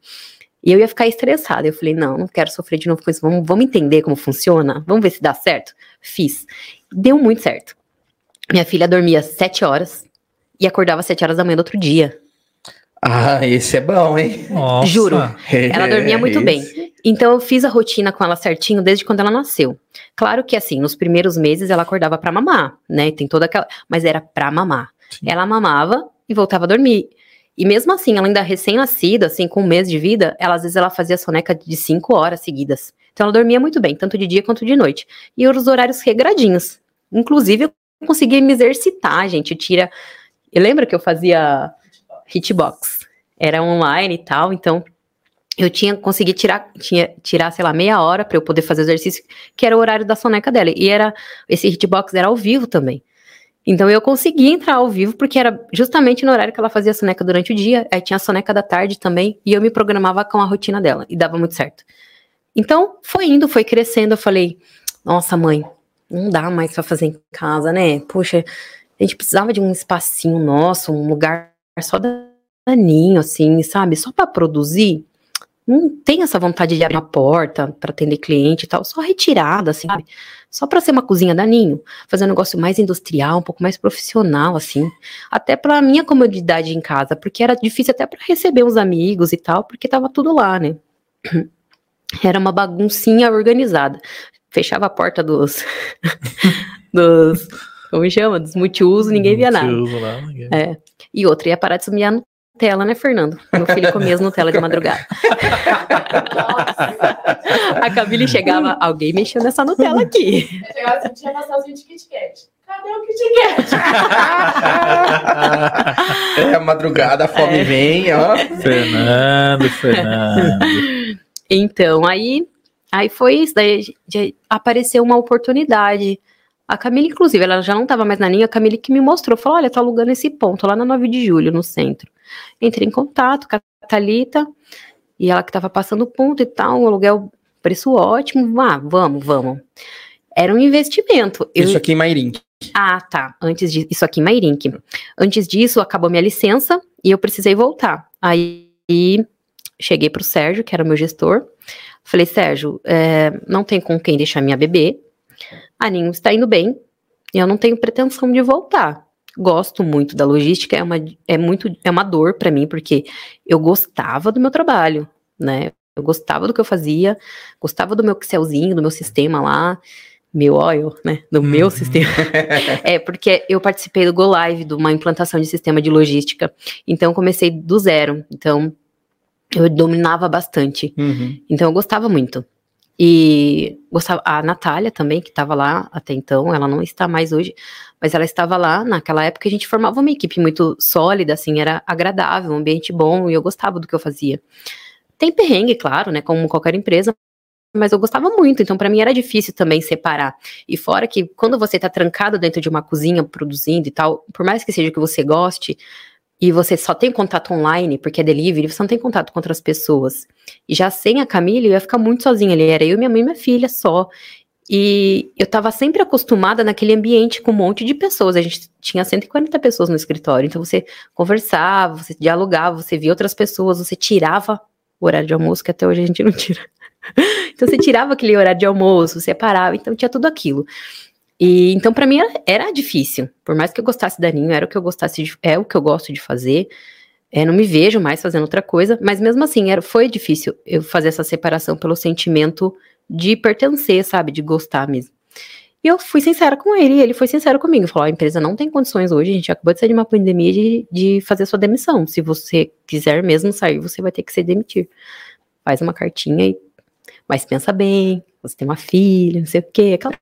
E eu ia ficar estressada. Eu falei, não, não quero sofrer de novo com isso. Vamos, vamos entender como funciona? Vamos ver se dá certo? Fiz. Deu muito certo. Minha filha dormia sete horas e acordava sete horas da manhã do outro dia. Ah, esse é bom, hein? Nossa. Juro. Ela dormia muito Esse- bem. Então eu fiz a rotina com ela certinho desde quando ela nasceu. Claro que assim, nos primeiros meses ela acordava pra mamar, né? Tem toda aquela, mas era pra mamar. Sim. Ela mamava e voltava a dormir. E mesmo assim, ela ainda recém-nascida, assim, com um mês de vida, ela às vezes ela fazia soneca de cinco horas seguidas. Então ela dormia muito bem, tanto de dia quanto de noite. E os horários regradinhos. Inclusive, eu consegui me exercitar, gente. Tira. Eu lembro que eu fazia hitbox. Era online e tal, então eu tinha consegui tirar, tinha, tirar, sei lá, meia hora para eu poder fazer exercício, que era o horário da soneca dela. E era esse hitbox era ao vivo também. Então eu consegui entrar ao vivo porque era justamente no horário que ela fazia a soneca durante o dia, aí tinha a soneca da tarde também, e eu me programava com a rotina dela e dava muito certo. Então foi indo, foi crescendo, eu falei: "Nossa, mãe, não dá mais para fazer em casa, né? Poxa, a gente precisava de um espacinho nosso, um lugar só da ninho assim, sabe? Só para produzir não tem essa vontade de abrir uma porta para atender cliente e tal, só retirada, assim, sabe? Só para ser uma cozinha da Ninho, fazer um negócio mais industrial, um pouco mais profissional, assim, até para minha comodidade em casa, porque era difícil até para receber uns amigos e tal, porque tava tudo lá, né? Era uma baguncinha organizada. Fechava a porta dos, dos, como chama, dos multiuso, ninguém via nada. Multiuso lá, ninguém- É. E outra, ia parar de sumir a Nutella, né, Fernando? Meu filho comia as Nutella de madrugada. A Camille chegava, alguém mexeu nessa Nutella aqui. Eu chegava assim, tinha de Kit Kat. Cadê o Kit Kat? É, a madrugada, a fome É. vem, ó. Fernando, Fernando. Então, aí, aí foi isso. Daí apareceu uma oportunidade. A Camille, inclusive, ela já não estava mais na linha, a Camille que me mostrou, falou, olha, tá alugando esse ponto lá na 9 de julho, no centro. Entrei em contato com a Thalita, e ela que estava passando o ponto e tal, um aluguel, preço ótimo, ah, vamos, vamos. Era um investimento. Eu- Isso aqui em Mairink. Ah, tá. Antes disso, isso aqui em Mairink. Antes disso, acabou minha licença e eu precisei voltar. Aí cheguei pro Sérgio, que era o meu gestor. Falei, Sérgio, é, não tem com quem deixar minha bebê. A Ninho está indo bem e eu não tenho pretensão de voltar. Gosto muito da logística, é uma, é muito, é uma dor para mim, porque eu gostava do meu trabalho, né? Eu gostava do que eu fazia, gostava do meu Excelzinho, do meu sistema lá, meu oil, né? Do meu Uhum. sistema. É, porque eu participei do Go Live, de uma implantação de sistema de logística. Então, comecei do zero. Então, eu dominava bastante. Uhum. Então, eu gostava muito. E gostava, a Natália também, que estava lá até então, ela não está mais hoje, mas ela estava lá naquela época. A gente formava uma equipe muito sólida, assim, era agradável, um ambiente bom, e eu gostava do que eu fazia. Tem perrengue, claro, né? Como qualquer empresa, mas eu gostava muito, então para mim era difícil também separar. E fora que quando você tá trancado dentro de uma cozinha produzindo e tal, por mais que seja que você goste, e você só tem contato online, porque é delivery, você não tem contato com outras pessoas. E já sem a Camila, eu ia ficar muito sozinha ali, era eu, minha mãe e minha filha só. E eu tava sempre acostumada naquele ambiente com um monte de pessoas. A gente tinha 140 pessoas no escritório, então você conversava, você dialogava, você via outras pessoas, você tirava o horário de almoço, que até hoje a gente não tira. Então você tirava aquele horário de almoço, separava, então tinha tudo aquilo. E então para mim era, era difícil, por mais que eu gostasse da Ninho, era o que eu gostasse de, é o que eu gosto de fazer. É, não me vejo mais fazendo outra coisa, mas mesmo assim era, foi difícil eu fazer essa separação pelo sentimento de pertencer, sabe? De gostar mesmo. E eu fui sincera com ele, ele foi sincero comigo. Falou: a empresa não tem condições hoje, a gente acabou de sair de uma pandemia de, de fazer sua demissão. Se você quiser mesmo sair, você vai ter que se demitir. Faz uma cartinha e. Mas pensa bem, você tem uma filha, não sei o quê. Aquela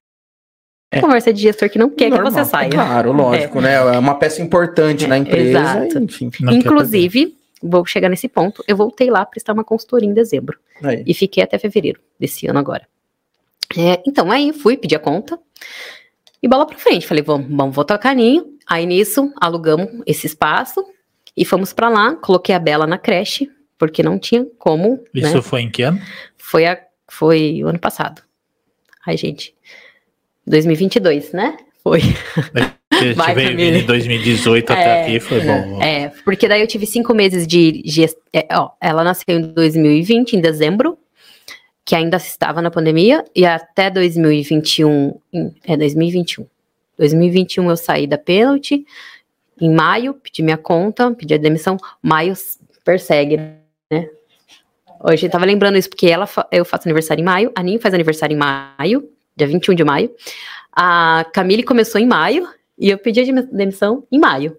É. conversa de gestor que não quer Normal, que você saia. Claro, lógico, né? É uma peça importante na empresa. exato. Enfim, Inclusive, vou chegar nesse ponto, eu voltei lá prestar uma consultoria em dezembro. aí. E fiquei até fevereiro desse ano agora. É, então, aí fui, pedi a conta. E bola pra frente. Falei, vamos, vamos voltar ao caninho. Aí nisso, alugamos esse espaço e fomos pra lá. Coloquei a Bela na creche, porque não tinha como. Isso né? foi em que ano? Foi, a, foi o ano passado. Ai, gente. 2022, né? Foi. A gente Vai, veio Camille. em 2018 até É, aqui, foi bom. É, porque daí eu tive cinco meses de gestão. ó, ela nasceu em 2020, em dezembro, que ainda estava na pandemia, e até 2021. em- É 2021. 2021 eu saí da pênalti. Em maio, pedi minha conta, pedi a demissão. Maio persegue, né? Hoje eu tava lembrando isso, porque ela eu faço aniversário em maio, a Ninho faz aniversário em maio, dia 21 de maio. A Camille começou em maio, e eu pedi a demi- demissão em maio.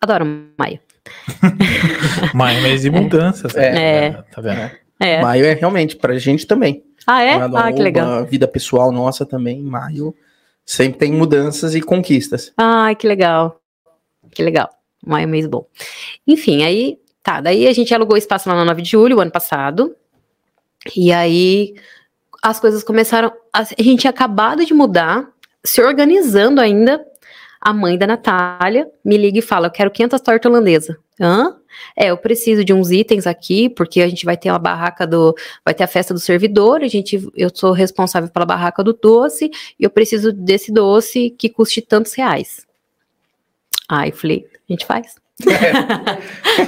Adoro maio. Mas mês de mudanças. né? É. Tá vendo? É. Maio é realmente pra gente também. Ah, é? Ah, que legal. Vida pessoal nossa também, maio, sempre tem mudanças e conquistas. Ai, que legal. Que legal. Maio é mês bom. Enfim, aí, tá. Daí a gente alugou espaço lá na 9 de julho, o ano passado. E aí as coisas começaram. A, a gente tinha acabado de mudar, se organizando ainda. A mãe da Natália me liga e fala: Eu quero 500 tortas holandesas. Hã? É, eu preciso de uns itens aqui, porque a gente vai ter uma barraca do. Vai ter a festa do servidor, a gente, eu sou responsável pela barraca do doce, e eu preciso desse doce que custe tantos reais. Aí falei, a gente faz.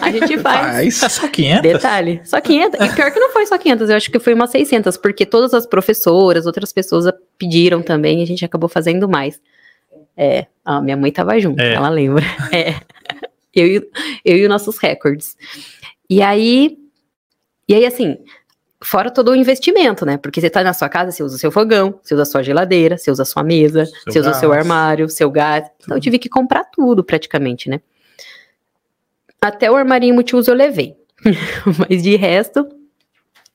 A gente faz. É só 500? Detalhe, só 500. E pior que não foi só 500, eu acho que foi umas 600, porque todas as professoras, outras pessoas pediram também, e a gente acabou fazendo mais. É, a minha mãe tava junto, É. ela lembra. É. Eu, e- eu e os nossos recordes. E aí, e aí assim, fora todo o investimento, né? Porque você tá na sua casa, você usa o seu fogão, você usa a sua geladeira, você usa a sua mesa, Seu você usa o seu armário, seu gás. Então eu tive que comprar tudo praticamente, né? Até o armarinho multiuso eu levei. Mas de resto,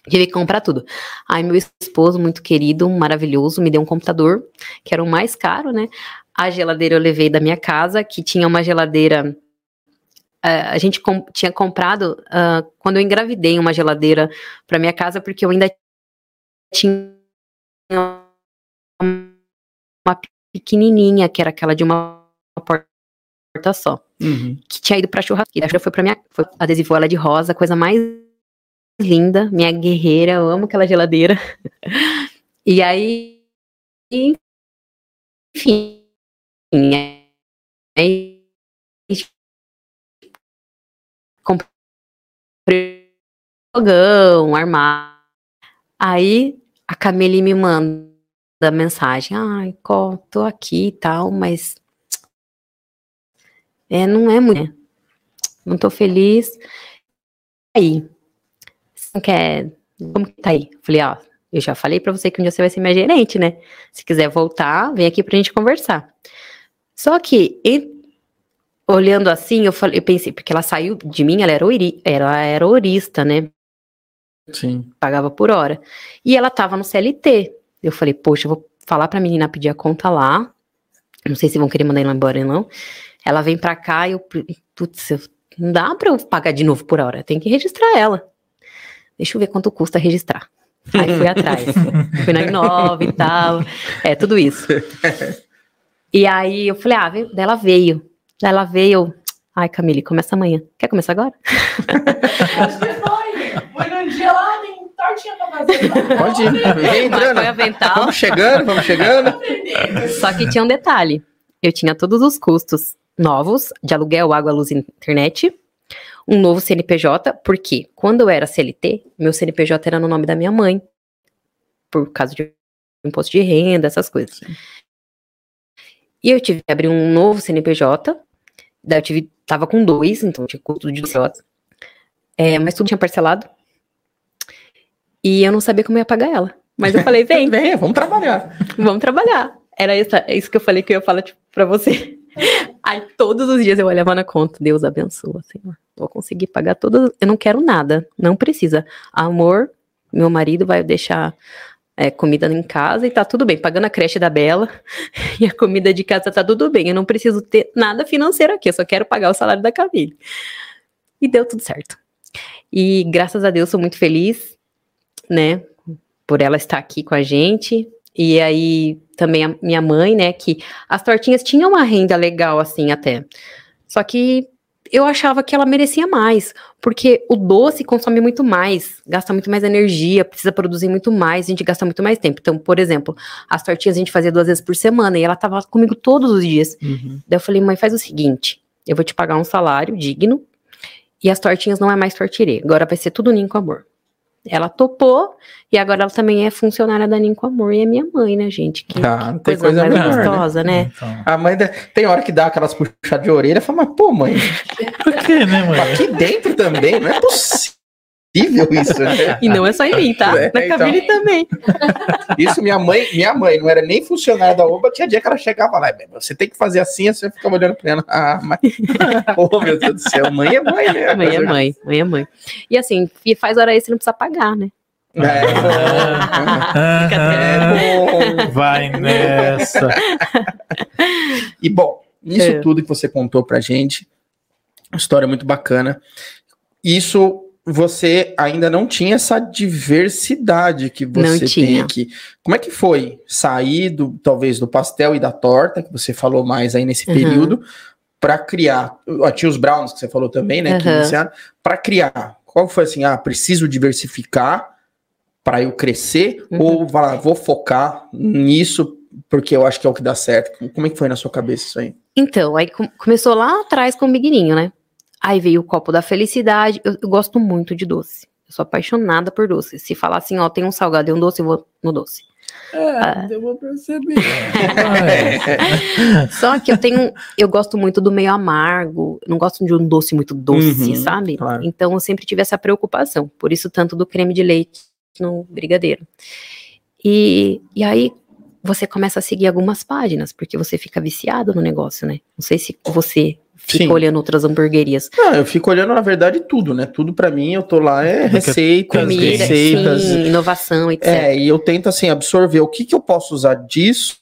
tive que comprar tudo. Aí meu esposo, muito querido, maravilhoso, me deu um computador, que era o mais caro, né? A geladeira eu levei da minha casa, que tinha uma geladeira. ah, a gente com- tinha comprado ah, quando eu engravidei uma geladeira para minha casa, porque eu ainda tinha uma pequenininha, que era aquela de uma porta só Uhum. que tinha ido pra churrasqueira. Já foi pra minha. Foi, adesivou ela de rosa, coisa mais linda, minha guerreira, eu amo aquela geladeira. E aí. Enfim. Aí. Comprei fogão, armário. Aí a Camille me manda mensagem. Ai, Có, tô aqui e tal, mas é, não é muito. né? Não tô feliz. Aí, você não quer. Como que tá aí? Falei, ó, eu já falei pra você que um dia você vai ser minha gerente, né? Se quiser voltar, vem aqui pra gente conversar. Só que, em- olhando assim, eu falei, eu pensei, porque ela saiu de mim, ela era, ori, ela era horista, né? Sim. pagava por hora. E ela tava no CLT. Eu falei, poxa, eu vou falar pra menina pedir a conta lá. Não sei se vão querer mandar ela embora ou não. Ela vem pra cá e eu, putz, eu- não dá pra eu pagar de novo por hora. Tem que registrar ela. Deixa eu ver quanto custa registrar. Aí fui atrás. fui na Inova e tal. É, tudo isso. E aí eu falei, ah, veio- daí ela veio. Daí ela veio. eu, Ai, Camille, começa amanhã. Quer começar agora? Foi. Num dia lá, nem tortinha pra fazer. Pode ir. Vem entrando. foi avental. Vamos chegando, vamos chegando. Só que tinha um detalhe. Eu tinha todos os custos novos de aluguel, água, luz e internet. Um novo CNPJ, porque quando eu era CLT, meu CNPJ era no nome da minha mãe. Por causa de imposto de renda, essas coisas. E eu tive que abrir um novo CNPJ. Daí eu tive tava com dois, então tinha custo de doce. É, mas tudo tinha parcelado. E eu não sabia como ia pagar ela. Mas eu falei, vem, Venha, vamos trabalhar. vamos trabalhar. Era essa, isso que eu falei que eu ia falar tipo, pra você. Aí todos os dias eu olhava na conta, Deus abençoa, Senhor. Vou conseguir pagar todas. Eu não quero nada, não precisa. Amor, meu marido vai deixar é, comida em casa e tá tudo bem. Pagando a creche da Bela e a comida de casa tá tudo bem. Eu não preciso ter nada financeiro aqui, eu só quero pagar o salário da Camille. E deu tudo certo. E graças a Deus sou muito feliz, né, por ela estar aqui com a gente. E aí também a minha mãe, né, que as tortinhas tinham uma renda legal assim até. Só que eu achava que ela merecia mais, porque o doce consome muito mais, gasta muito mais energia, precisa produzir muito mais, a gente gasta muito mais tempo. Então, por exemplo, as tortinhas a gente fazia duas vezes por semana e ela tava comigo todos os dias. Daí eu falei, mãe, faz o seguinte: eu vou te pagar um salário digno e as tortinhas não é mais tortirê. Agora vai ser tudo ninho com amor. Ela topou e agora ela também é funcionária da Ninho com Amor e é minha mãe, né, gente? Que, Ah, não que tem coisa, coisa mais melhor, né? gostosa, né? Então, A mãe da- tem hora que dá aquelas puxadas de orelha e fala, mas pô, mãe, por que, né, mãe? aqui dentro também, não é possível isso, né? E não é só em mim, tá? É, Na então. Camille também. Isso minha mãe, minha mãe não era nem funcionária da OBA, tinha dia que ela chegava lá, "Bem, você tem que fazer assim, você ficava olhando pra ela, ah, mas, oh meu Deus do céu, mãe é mãe, né? Mãe é mãe, mãe é mãe. E assim, e faz hora extra não precisa pagar, né? É, é. Vai nessa. E bom, isso É. tudo que você contou pra gente, uma história muito bacana. Isso você ainda não tinha essa diversidade que Não você tem tinha. aqui. Como é que foi sair do talvez do pastel e da torta, que você falou mais aí nesse Uhum. período, para criar, tinha os browns que você falou também, né, Uhum. para criar. Qual foi assim, ah, preciso diversificar para eu crescer Uhum. ou vai lá, vou focar nisso porque eu acho que é o que dá certo. Como é que foi na sua cabeça isso aí? Então, aí com- começou lá atrás com o Bigninho, né? Aí veio o copo da felicidade. Eu, eu gosto muito de doce. Eu sou apaixonada por doce. Se falar assim, ó, tem um salgado e um doce, eu vou no doce. É, eu vou perceber. Só que eu tenho, eu gosto muito do meio amargo, não gosto de um doce muito doce, Uhum, sabe? claro. Então eu sempre tive essa preocupação, por isso tanto do creme de leite no brigadeiro. E, e aí você começa a seguir algumas páginas, porque você fica viciado no negócio, né? Não sei se você fica Sim. olhando outras hamburguerias. Não, eu fico olhando, na verdade, tudo, né? Tudo pra mim, eu tô lá, é receitas, Comida, receitas. sim, inovação, etc. É, e eu tento, assim, absorver o que que eu posso usar disso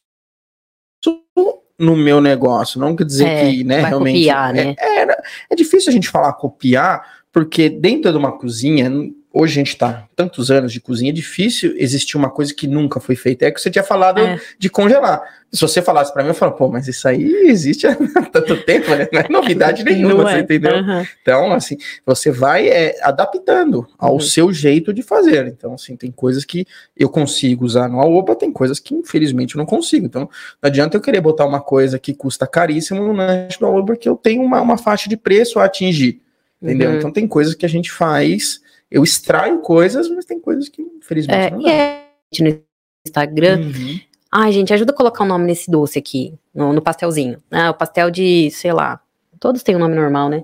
no meu negócio. Não quer dizer É, que, né, vai realmente... copiar, é, né? É, é difícil a gente falar copiar, porque dentro de uma cozinha, hoje a gente tá tantos anos de cozinha, é difícil existir uma coisa que nunca foi feita. É que você tinha falado É. de congelar. Se você falasse pra mim, eu falo, pô, mas isso aí existe há tanto tempo, né? Não é novidade nenhuma, você entendeu? Aham. Então, assim, você vai é, adaptando ao Uhum. seu jeito de fazer. Então, assim, tem coisas que eu consigo usar no Aoba, tem coisas que infelizmente eu não consigo. Então, não adianta eu querer botar uma coisa que custa caríssimo no lanche do Aoba, porque eu tenho uma, uma faixa de preço a atingir. Entendeu? Uhum. Então, tem coisas que a gente faz, eu extraio coisas, mas tem coisas que infelizmente É, não e dá. é no Instagram. Uhum. Ai, gente, ajuda a colocar o nome nesse doce aqui, no, no pastelzinho. Ah, o pastel de, sei lá, todos têm um nome normal, né?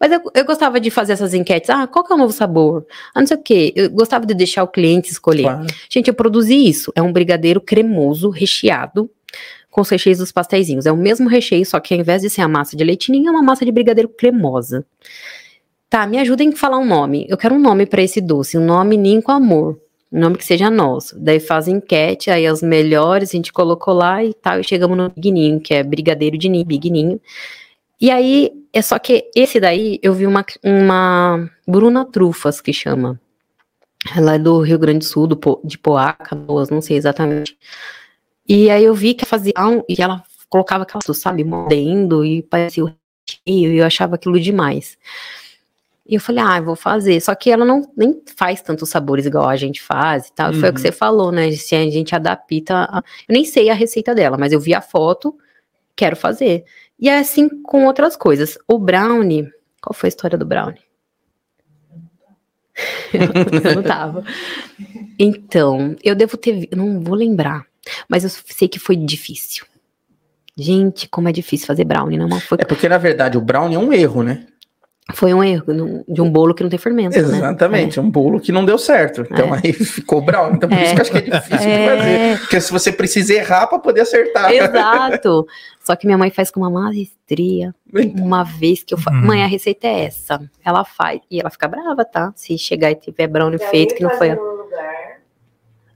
Mas eu, eu gostava de fazer essas enquetes. Ah, qual que é o novo sabor? Ah, não sei o quê. Eu gostava de deixar o cliente escolher. Claro. Gente, eu produzi isso. É um brigadeiro cremoso, recheado, com os recheios dos pastéisinhos. É o mesmo recheio, só que ao invés de ser a massa de leitinho, é uma massa de brigadeiro cremosa. Tá, me ajudem a falar um nome. Eu quero um nome pra esse doce, um nome ninho com amor. Um nome que seja nosso. Daí faz enquete, aí os melhores a gente colocou lá e tal, e chegamos no Big Ninho, que é brigadeiro de ninho, Big Ninho. E aí, é só que esse daí, eu vi uma, uma Bruna Trufas, que chama. Ela é do Rio Grande do Sul, do, de Poá, Canoas, não sei exatamente. E aí eu vi que fazia um, e ela colocava aquela, sabe, mordendo e parecia o recheio, e eu achava aquilo demais. E eu falei, ah, eu vou fazer. Só que ela não nem faz tantos sabores igual a gente faz e tal. Foi o que Uhum. você falou, né? Se a gente adapta. a- Eu nem sei a receita dela, mas eu vi a foto, quero fazer. E é assim com outras coisas. O brownie. Qual foi a história do brownie? eu não tava. Então, eu devo ter. Eu não vou lembrar. Mas eu sei que foi difícil. Gente, como é difícil fazer brownie, não foi, É porque, na verdade, o brownie é um erro, né? Foi um erro de um bolo que não tem fermento, né? Exatamente, é um bolo que não deu certo. Então aí ficou brownie. Então por isso que eu acho que é difícil de É. fazer. Porque se você precisa errar para poder acertar. Exato. Só que minha mãe faz com uma maestria. Uma vez que eu falo, Hum. mãe, a receita é essa. Ela faz. E ela fica brava, tá? Se chegar e tiver brownie feito que não foi. No lugar,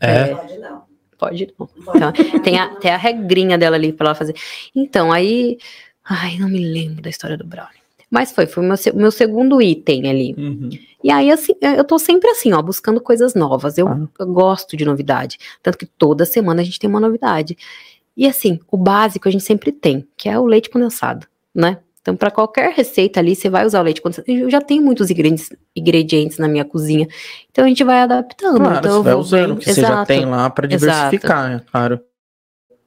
É. Pode não. Pode não. Então, tem a, tem a regrinha dela ali pra ela fazer. Então, aí. Ai, não me lembro da história do brownie. Mas foi, foi o meu, meu segundo item ali. Uhum. E aí, assim, eu tô sempre assim, ó, buscando coisas novas. Eu, Ah. eu gosto de novidade. Tanto que toda semana a gente tem uma novidade. E assim, o básico a gente sempre tem, que é o leite condensado, né? Então, para qualquer receita ali, você vai usar o leite condensado. Eu já tenho muitos ingredientes, ingredientes na minha cozinha. Então a gente vai adaptando. Claro, então, você vai usando o que você já Exato. tem lá para Exato. diversificar, né? Claro.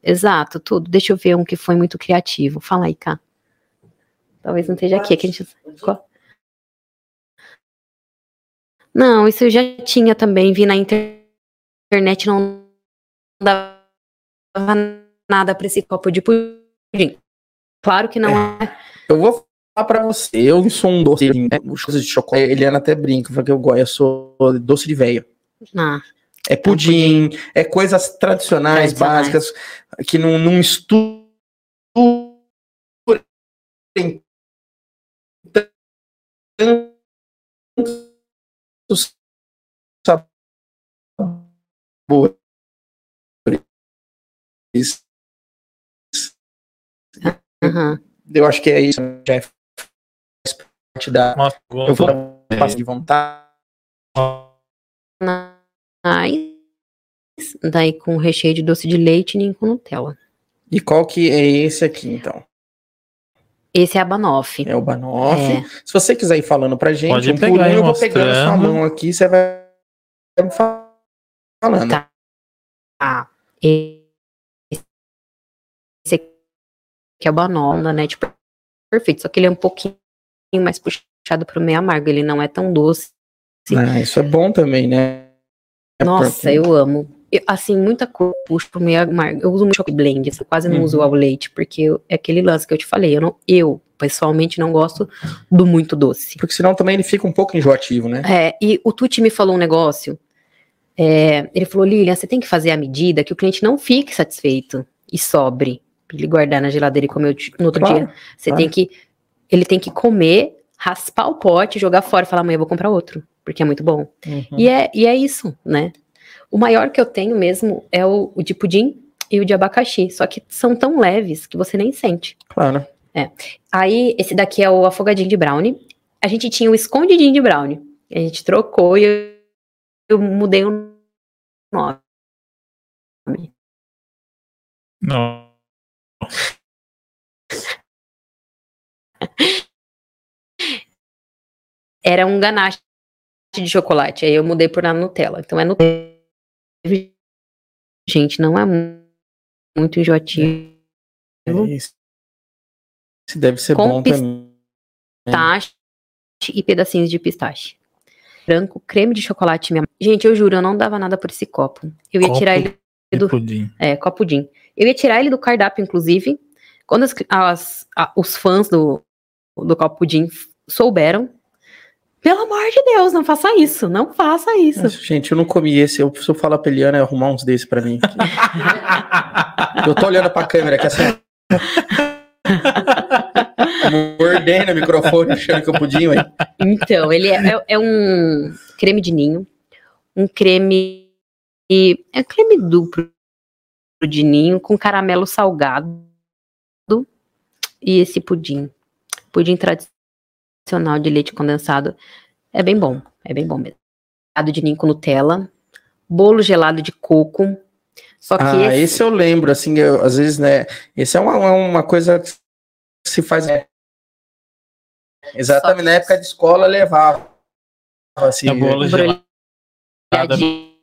Exato, tudo. Deixa eu ver um que foi muito criativo. Fala aí, cá. Talvez não esteja aqui, é que a gente. Não, isso eu já tinha também, vi na inter- internet, não dava nada para esse copo de pudim. Claro que não é. Eu vou falar pra você, eu sou um doce, né? Os coisas de chocolate, Eliana até brinca, fala que eu gosto, eu sou doce de velho. Ah, É pudim, é coisas tradicionais, Tradicionais. básicas, que não, não misturam tantos sabores. aham. Eu acho que é isso, já faz parte da. Nossa, Eu vou dar um passo de vontade. Mas, daí com recheio de doce de leite nem com Nutella. E qual que é esse aqui, então? Esse é a Banoff. É o Banoff. É. Se você quiser ir falando pra gente, Pode um pegar aí eu vou pegando a sua mão aqui, você vai me falando. Tá. Ah, esse aqui é o Banoff da Net Perfeito, só que ele é um pouquinho mais puxado pro meio amargo, ele não é tão doce. Ah, isso é bom também, né? É Nossa, porque- eu amo. Eu, assim, muita coisa eu puxo pro meio amargo. Eu uso muito chocolate blend, eu quase não Uhum. uso ao leite, porque eu- é aquele lance que eu te falei. Eu, não, eu, pessoalmente, não gosto do muito doce. Porque senão também ele fica um pouco enjoativo, né? É, e o Tuti me falou um negócio. é, ele falou, Lilian, você tem que fazer a medida que o cliente não fique satisfeito e sobre. Pra ele guardar na geladeira e comer no outro Claro, dia. Você claro. tem que. Ele tem que comer, raspar o pote, jogar fora e falar, amanhã eu vou comprar outro. Porque é muito bom. Uhum. E, é, e é isso, né? O maior que eu tenho mesmo é o, o de pudim e o de abacaxi. Só que são tão leves que você nem sente. Claro. Aí, esse daqui é o afogadinho de brownie. A gente tinha o escondidinho de brownie. A gente trocou e eu, eu mudei o nome. Não. Era um ganache de chocolate. Aí eu mudei por na Nutella. Então é Nutella. Gente, não é mu- muito enjoativo. É isso. Esse deve ser Com bom pis- também. Pistache e pedacinhos de pistache. Branco, creme de chocolate. Minha... Gente, eu juro, eu não dava nada por esse copo. Eu ia Copo tirar ele do. Pudim. É, copo pudim. Eu ia tirar ele do cardápio, inclusive. Quando as- as- a- os fãs do, do copo pudim souberam. Pelo amor de Deus, não faça isso. Não faça isso. Mas, gente, eu não comi esse. Eu preciso falar pra Eliana arrumar uns desses pra mim. eu tô olhando pra câmera aqui assim. Mordendo o microfone, achando que eu podia, ué. Então, ele é, é- é um creme de ninho, um creme. É creme duplo de ninho com caramelo salgado e esse pudim. Pudim tradicional de leite condensado. É bem bom, é bem bom mesmo. Gelado de ninho com Nutella, bolo gelado de coco. Só que Ah, esse, esse eu lembro, assim, eu- às vezes, né? Esse é uma, uma coisa que se faz. né? Exatamente, que- na época de escola levava. Assim, É bolo gelado. embrulhadinho,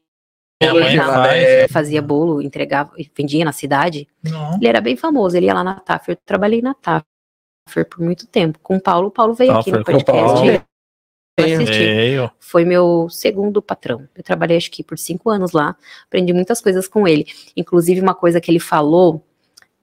Minha mãe gelado, é. fazia bolo, entregava, vendia na cidade. Não. Ele era bem famoso, ele ia lá na Taffer. Eu trabalhei na Por muito tempo. Com o Paulo, o Paulo veio aqui no Taffer, com o podcast. Veio. Foi meu segundo patrão. Eu trabalhei acho que por cinco anos lá. Aprendi muitas coisas com ele. Inclusive, uma coisa que ele falou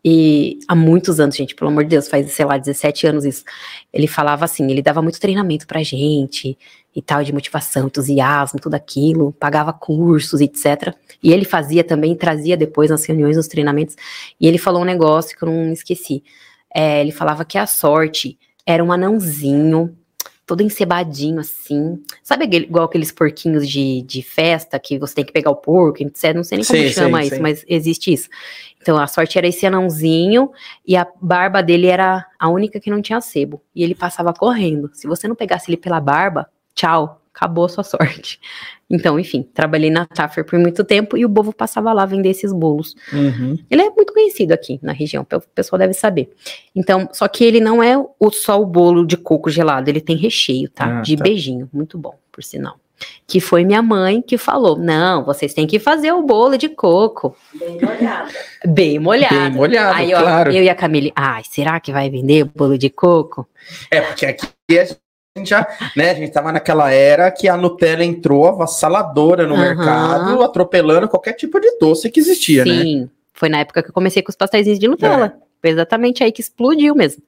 E há muitos anos, gente, pelo amor de Deus, faz, sei lá, 17 anos isso. Ele falava assim, ele dava muito treinamento pra gente e tal, de motivação, entusiasmo, tudo aquilo, pagava cursos, etc. E ele fazia também, trazia depois nas reuniões, nos treinamentos. E ele falou um negócio que eu não esqueci. É, ele falava que a sorte era um anãozinho todo encebadinho assim. Sabe igual aqueles porquinhos de, de festa que você tem que pegar o porco, etc. Não sei nem como Sim, chama sim, isso, sim. mas existe isso. Então a sorte era esse anãozinho e a barba dele era a única que não tinha sebo. E ele passava correndo. Se você não pegasse ele pela barba, tchau, acabou a sua sorte. Então, enfim, trabalhei na Taffer por muito tempo e o povo passava lá vender esses bolos. Uhum. Ele é muito conhecido aqui na região, o pessoal deve saber. Então, só que ele não é o, só o bolo de coco gelado, ele tem recheio, tá? Ah, de tá. beijinho, muito bom, por sinal. Que foi minha mãe que falou: não, vocês têm que fazer o bolo de coco. Bem molhada. Bem molhado. Bem molhado, Aí, ó, claro. eu e a Camille, ai, será que vai vender o bolo de coco? É, porque aqui a gente já, né, a gente tava naquela era que a Nutella entrou avassaladora no Aham. mercado, atropelando qualquer tipo de doce que existia, né? Sim, foi na época que eu comecei com os pastéis de Nutella. É. Foi exatamente aí que explodiu mesmo.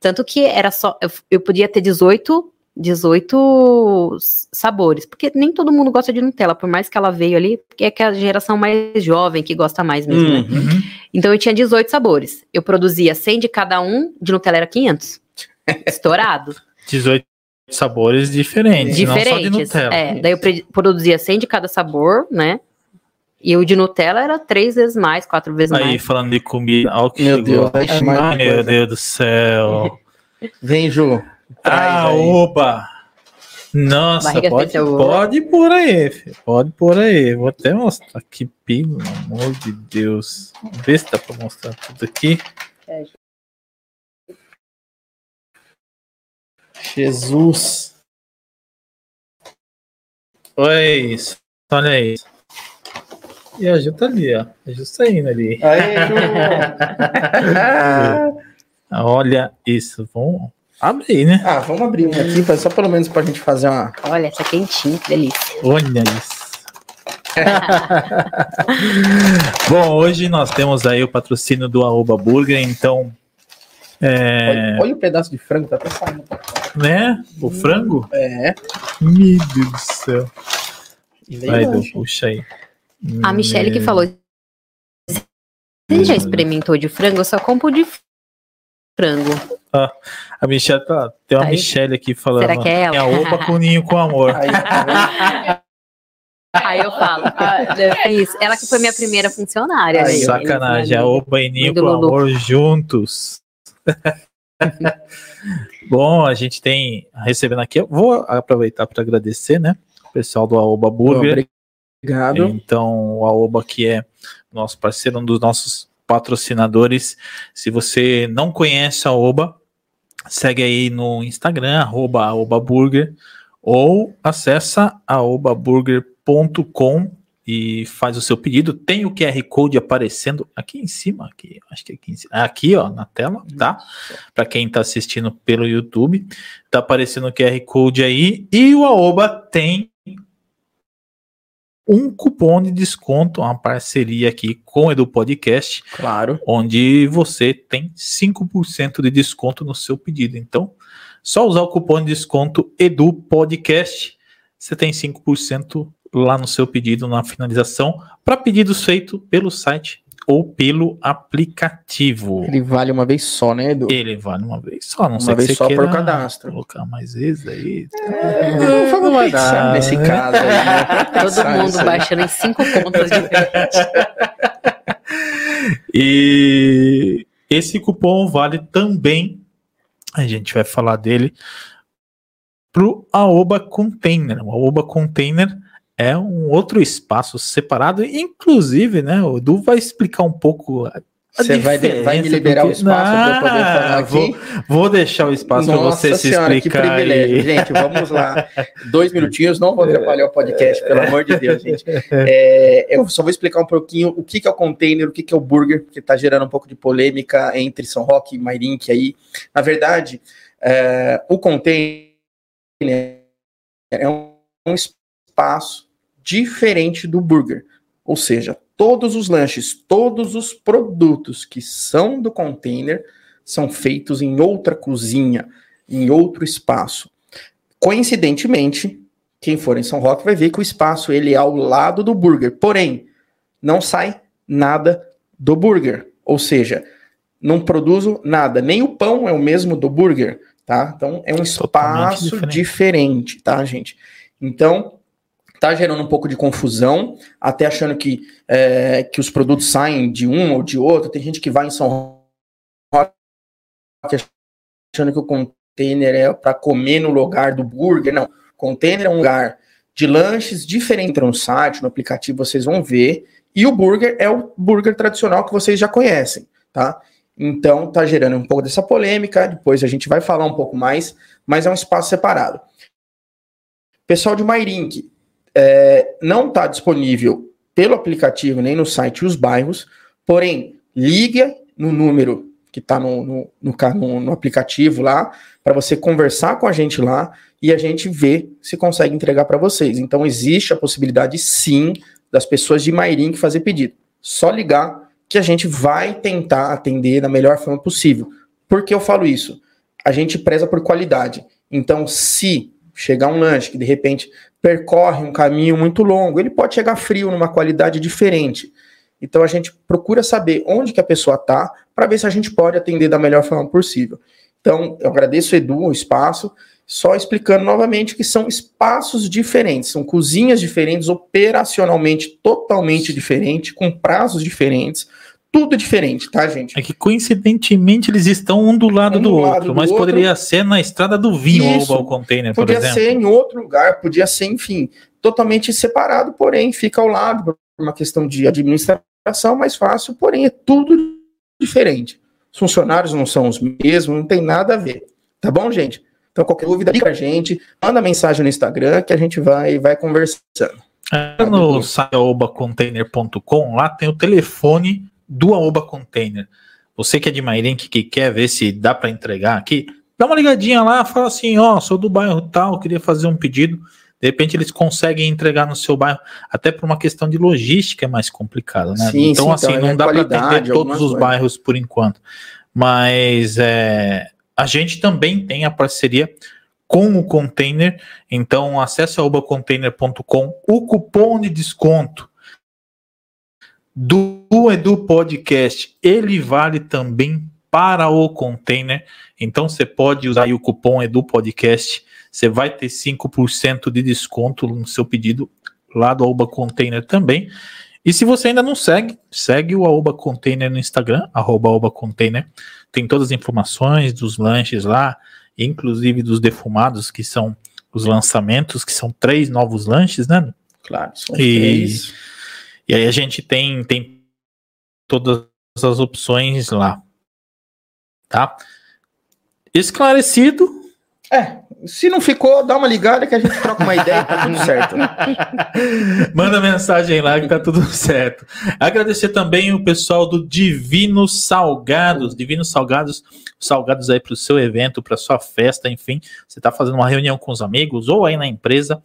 Tanto que era só. Eu, eu podia ter 18, 18 sabores, porque nem todo mundo gosta de Nutella, por mais que ela veio ali, porque é que a geração mais jovem que gosta mais mesmo, né? Uhum. Então eu tinha 18 sabores. Eu produzia 100 de cada um, de Nutella era 500. Estourado. 18 sabores diferentes, não só de Diferentes. Nutella. É, daí eu produzia 100 de cada sabor, né? E o de Nutella era três vezes mais, quatro vezes Aí, mais. falando de comida, olha que Meu chegou. Deus, Ai, de meu. Deus do céu. Vem, Ju. ah, aí. oba! Nossa, Barriga pode, pode pôr aí, filho. Pode pôr aí. Vou até mostrar aqui, pelo amor de Deus. Ver se dá pra mostrar tudo aqui. Jesus. Olha isso. Olha isso. E a Ju tá ali, ó. A Ju saindo ali. Aí, Ju. Olha isso. Vamos abrir, aí, né? ah, vamos abrir um aqui, só pelo menos pra gente fazer uma. Olha, essa quentinha, que delícia. Olha isso. Bom, hoje nós temos aí o patrocínio do Aoba Burger, então, é, Olha, olha o pedaço de frango, tá até saindo. né? O frango? É. Meu Deus do céu. Vai, Edu, puxa aí. A Michelle que Meu- falou. Você já experimentou de frango? Eu só compro de frango. A Michelle tá. Tem uma Aí. Michelle aqui falando. Será que é ela? É a Oba com ninho com amor. Aí, tá eu falo. ah, é isso. Ela que foi minha primeira funcionária. Aí, né? Sacanagem, a Oba e ninho com Lulu. amor juntos. Bom, a gente tem recebendo aqui. Eu vou aproveitar para agradecer, né? O pessoal do Aoba Burger. Obrigado. Então, o Aoba, que é nosso parceiro, um dos nossos patrocinadores. Se você não conhece a Aoba, segue aí no Instagram, arroba Aoba Burger, ou acessa aobaburger.com e faz o seu pedido. Tem o QR Code aparecendo aqui em cima, aqui, acho que aqui cima, aqui, ó, na tela, tá? Para quem tá assistindo pelo YouTube, tá aparecendo o QR Code aí e o Aoba tem um cupom de desconto, uma parceria aqui com o Edu Podcast, Claro. onde você tem 5% de desconto no seu pedido. Então, só usar o cupom de desconto Edu Podcast, você tem 5% lá no seu pedido na finalização para pedidos feitos pelo site ou pelo aplicativo. Ele vale uma vez só, né, Edu? Ele vale uma vez só, não Uma sei que vez você só queira por cadastro. colocar mais vezes aí. É, vamos vai pensar dar, nesse né? caso aí, né? Todo mundo baixando em cinco contas diferentes. E esse cupom vale também, a gente vai falar dele, pro Aoba Container. O Aoba Container é um outro espaço separado, inclusive, né, o Edu vai explicar um pouco Você vai, vai me liberar o porque- espaço para eu poder falar vou, aqui? vou deixar o espaço para você se que explicar privilégio. aí. Gente, vamos lá. Dois minutinhos, não vou atrapalhar o podcast, pelo amor de Deus, gente. É, eu só vou explicar um pouquinho o que, que é o container, o que, que é o burger, porque está gerando um pouco de polêmica entre São Roque e Mairink aí. Na verdade, é, o container é um espaço diferente do burger. Ou seja, todos os lanches, todos os produtos que são do container são feitos em outra cozinha, em outro espaço. Coincidentemente, quem for em São Roque vai ver que o espaço ele é ao lado do burger. Porém, não sai nada do burger. Ou seja, não produzo nada. Nem o pão é o mesmo do burger, tá? Então é um espaço diferente. diferente, tá, gente? Então tá gerando um pouco de confusão, até achando que, é, que os produtos saem de um ou de outro. Tem gente que vai em São Roque achando que o container é para comer no lugar do burger. Não, container é um lugar de lanches diferente no site, no aplicativo, vocês vão ver. E o burger é o burger tradicional que vocês já conhecem, tá? Então tá gerando um pouco dessa polêmica, depois a gente vai falar um pouco mais, mas é um espaço separado. Pessoal de MyRink, é, não está disponível pelo aplicativo nem no site os bairros, porém, liga no número que está no, no, no, no, aplicativo lá, para você conversar com a gente lá e a gente ver se consegue entregar para vocês. Então, existe a possibilidade, sim, das pessoas de Mairink fazer pedido. Só ligar que a gente vai tentar atender da melhor forma possível. Por que eu falo isso? A gente preza por qualidade. Então, se chegar um lanche que de repente percorre um caminho muito longo, ele pode chegar frio numa qualidade diferente. Então a gente procura saber onde que a pessoa está para ver se a gente pode atender da melhor forma possível. Então eu agradeço Edu o espaço, só explicando novamente que são espaços diferentes, são cozinhas diferentes, operacionalmente totalmente diferentes, com prazos diferentes, tudo diferente, tá, gente? É que coincidentemente eles estão um do lado um do, do lado outro, do mas outro. poderia ser na estrada do vinho Isso. ou o container, por exemplo. Podia ser em outro lugar, podia ser, enfim, totalmente separado, porém fica ao lado por uma questão de administração mais fácil, porém é tudo diferente. Os funcionários não são os mesmos, não tem nada a ver. Tá bom, gente? Então, qualquer dúvida, liga a gente, manda mensagem no Instagram que a gente vai, vai conversando. É, no site lá tem o telefone do Aoba Container. Você que é de Mairink que quer ver se dá para entregar aqui, dá uma ligadinha lá, fala assim, ó, oh, sou do bairro tal, queria fazer um pedido. De repente eles conseguem entregar no seu bairro, até por uma questão de logística é mais complicado, né? Sim, então, sim, assim, então, não é dá para atender todos os coisa. bairros por enquanto. Mas é, a gente também tem a parceria com o container, então acesse obacontainer.com, o cupom de desconto do Edu Podcast, ele vale também para o container. Então você pode usar o cupom Edu Podcast, você vai ter 5% de desconto no seu pedido lá do Aoba Container também. E se você ainda não segue, segue o Aoba Container no Instagram, arroba Aoba Container. Tem todas as informações dos lanches lá, inclusive dos defumados, que são os lançamentos, que são três novos lanches, né? Claro, são e, três. E aí a gente tem, tem todas as opções lá. Tá? Esclarecido. É, se não ficou, dá uma ligada que a gente troca uma ideia e tá tudo certo. Manda mensagem lá que tá tudo certo. Agradecer também o pessoal do Divino Salgados. Divino Salgados, salgados aí para o seu evento, para sua festa, enfim. Você tá fazendo uma reunião com os amigos ou aí na empresa.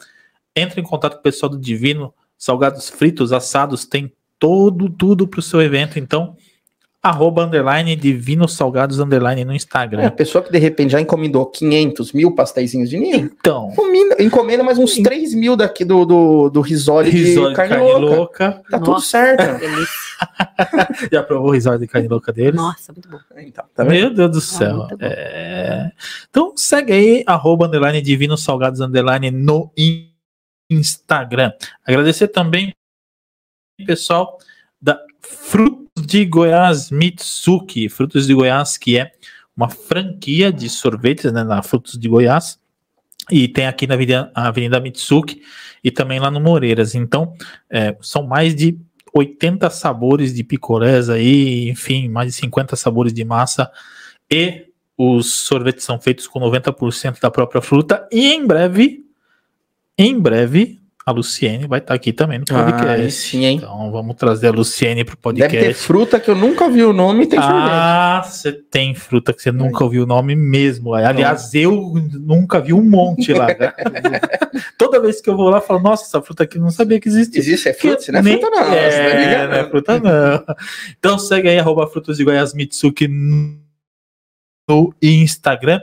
Entre em contato com o pessoal do Divino salgados fritos, assados, tem todo, tudo para o seu evento. Então, arroba underline divino salgados underline no Instagram. É, a pessoa que de repente já encomendou 500 mil pastéis de ninho. Então. Encomenda mais uns 3 mil daqui do, do, do risole, risole de carne, carne louca. louca. Tá Nossa, tudo certo. já provou o risole de carne louca deles? Nossa, muito bom. Então, tá Meu Deus do céu. Ah, é... Então segue aí, arroba underline divino salgados underline no Instagram. Agradecer também, pessoal, da Frutos de Goiás Mitsuki. Frutos de Goiás, que é uma franquia de sorvetes né, na Frutos de Goiás. E tem aqui na Avenida, Avenida Mitsuki e também lá no Moreiras. Então, é, são mais de 80 sabores de picolés aí, enfim, mais de 50 sabores de massa. E os sorvetes são feitos com 90% da própria fruta. E em breve em breve a Luciene vai estar aqui também no Ah, podcast. sim, hein? Então vamos trazer a Luciene pro Deve ter podcast. fruta que eu nunca vi o nome e tem. Ah, você tem fruta que você nunca ouviu o nome mesmo. Aliás, eu nunca vi um monte lá. né? Toda vez que eu vou lá, eu falo, nossa, essa fruta aqui eu não sabia que existia. Existe, é fruta? Não é Nem- fruta não. tá É, ligado? não é fruta não. Então segue aí, arroba Frutas de Goiás Mitsuki no Instagram.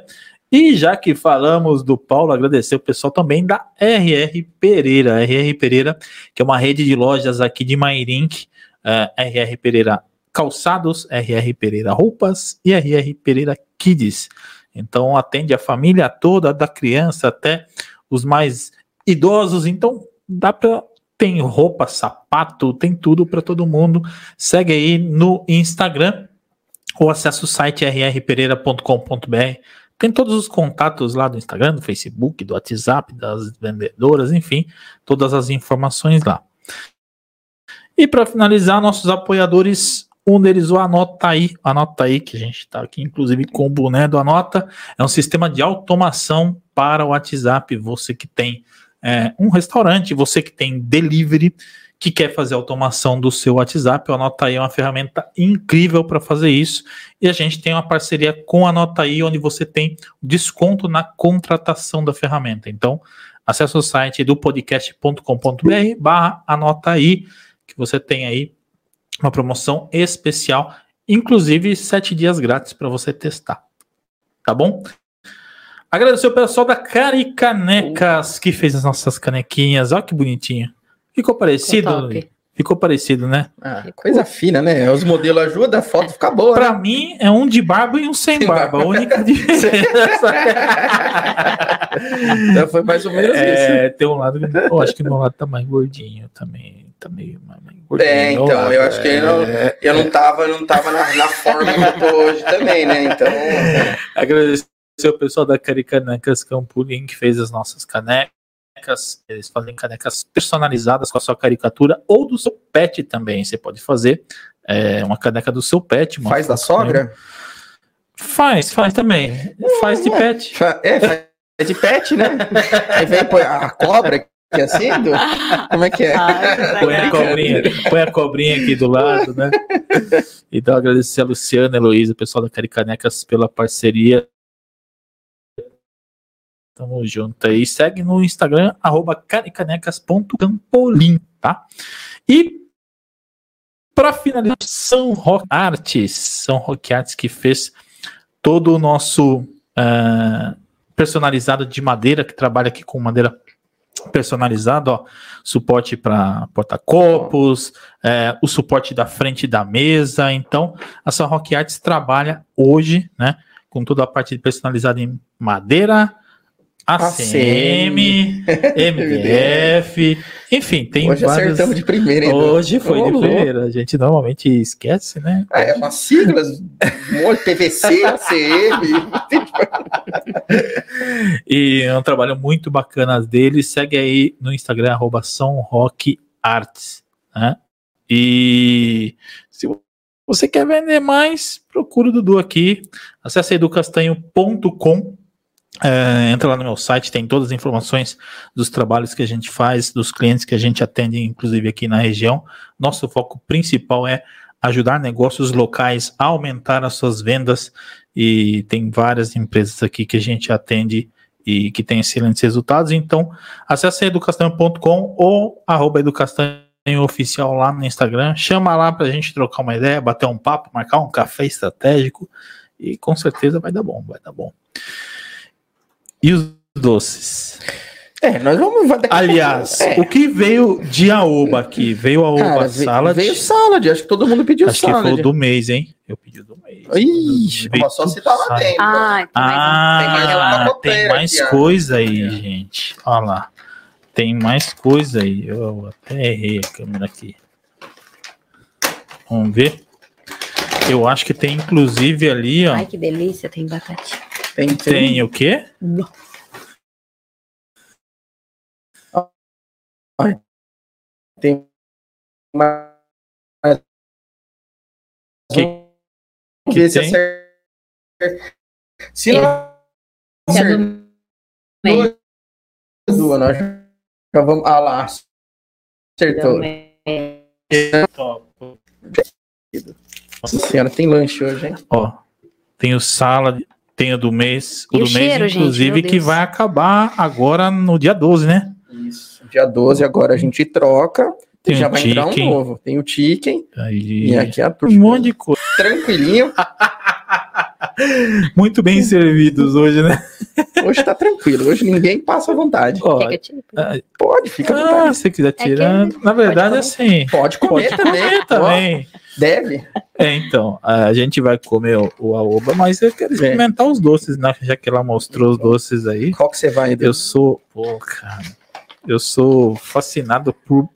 E já que falamos do Paulo, agradecer o pessoal também da RR Pereira. RR Pereira, que é uma rede de lojas aqui de Mairink. eh, RR Pereira Calçados, RR Pereira Roupas e RR Pereira Kids. Então atende a família toda, da criança até os mais idosos. Então dá para tem roupa, sapato, tem tudo para todo mundo. Segue aí no Instagram ou acessa o site rrpereira.com.br. Tem todos os contatos lá do Instagram, do Facebook, do WhatsApp, das vendedoras, enfim, todas as informações lá. E para finalizar, nossos apoiadores, um deles, o Anota aí, Anota aí, que a gente está aqui, inclusive, com o boné do Anota, é um sistema de automação para o WhatsApp. Você que tem é, um restaurante, você que tem delivery, que quer fazer automação do seu WhatsApp, o Anota aí é uma ferramenta incrível para fazer isso. E a gente tem uma parceria com a Anota aí, onde você tem desconto na contratação da ferramenta. Então, acesse o site do podcast.com.br barra Anota aí, que você tem aí uma promoção especial, inclusive sete dias grátis para você testar. Tá bom? Agradecer o pessoal da Caricanecas que fez as nossas canequinhas. Olha que bonitinho. Ficou parecido? top. Ficou parecido, né? Ah, coisa fina, né? Os modelos ajudam, a foto fica boa, né? Pra mim é um de barba e um sem Sem barba. A barba. única diferença. Então foi mais ou menos isso. é, tem um lado. Eu acho que meu lado tá mais gordinho também. Tá meio gordinho. É, então, lado, eu acho que eu não, é. eu não tava, eu não tava na, na forma que eu tô hoje também, né? Então, Agradecer o pessoal da Caricanecas Campulim que fez as nossas canecas. Eles fazem canecas personalizadas com a sua caricatura ou do seu pet também. Você pode fazer é, uma caneca do seu pet. faz da sogra? Faz, faz também. Faz de pet. Fa- É, faz de pet, né? Aí vem põe a cobra que é assim, do- como é que é? Ai, Põe a cobrinha, põe a cobrinha aqui do lado, né? Então, agradecer a Luciana, a Heloísa, o pessoal da Caricanecas pela parceria. Tamo junto aí. Segue no Instagram, arroba caricanecas.campolim, tá? E para finalizar, São Rock Arts. São Rock Arts que fez todo o nosso ah, personalizado de madeira, que trabalha aqui com madeira personalizada, ó suporte para porta-copos, é, o suporte da frente da mesa. Então, a São Rock Arts trabalha hoje, né, com toda a parte personalizada em madeira, ACM, MDF, enfim, tem Hoje acertamos de primeira, hein? Hoje foi de primeira. A gente normalmente esquece, né? Ah, é umas siglas, PVC, ACM. E é um trabalho muito bacana deles. Segue aí no Instagram, arroba Arts. Né? E se você quer vender mais, procura o Dudu aqui. Acesse educastanho.com. É, entra lá no meu site, tem todas as informações dos trabalhos que a gente faz, dos clientes que a gente atende, inclusive aqui na região. Nosso foco principal é ajudar negócios locais a aumentar as suas vendas e tem várias empresas aqui que a gente atende e que tem excelentes resultados. Então, acesse educastanho.com ou arroba educastanho oficial lá no Instagram. Chama lá para a gente trocar uma ideia, bater um papo, marcar um café estratégico e com certeza vai dar bom, vai dar bom. E os doces? É, nós vamos. daqui a Aliás, pouco- é. o que veio de Aoba aqui? Veio a Aoba Cara, Salad. Veio salad, acho que todo mundo pediu Acho que salad. foi o do mês, hein? Eu pedi o do mês. Ixi, Veio só se salad. dentro. Ah, tem mais Ah, Tem mais tem mais, aqui, ó. coisa aí, gente. Olha lá. Tem mais coisa aí. Eu até errei a câmera aqui. Vamos ver. Eu acho que tem inclusive ali, ó. Ai, que delícia, tem batatinha. Tem, Tem o quê? tem mais. Que- que se tem? acerta. Se não é do acertou, duas, nós Então vamos. Ah lá. Acertou. Nossa senhora, tem lanche hoje, hein? Ó, tem o sala, tem o do mês, o E o do mês, cheiro, gente, inclusive, meu que vai acabar agora no dia 12, né? Isso. Dia 12, agora a gente troca. Tem já o vai entrar um chicken. novo. Tem o chicken. Aí, E aqui a um turma. monte de coisa. Tranquilinho. Muito bem servidos hoje, né? Hoje tá tranquilo. Hoje ninguém passa à vontade. Ó, tire? Pode, fica à ah, vontade. se você quiser tirar, que- na verdade, pode assim, Pode comer também. comer também. Deve. É, então, a gente vai comer o, o aoba, mas eu quero experimentar os doces, né? Já que ela mostrou os doces aí. Qual que você vai? Eu sou, pô, cara, eu sou fascinado por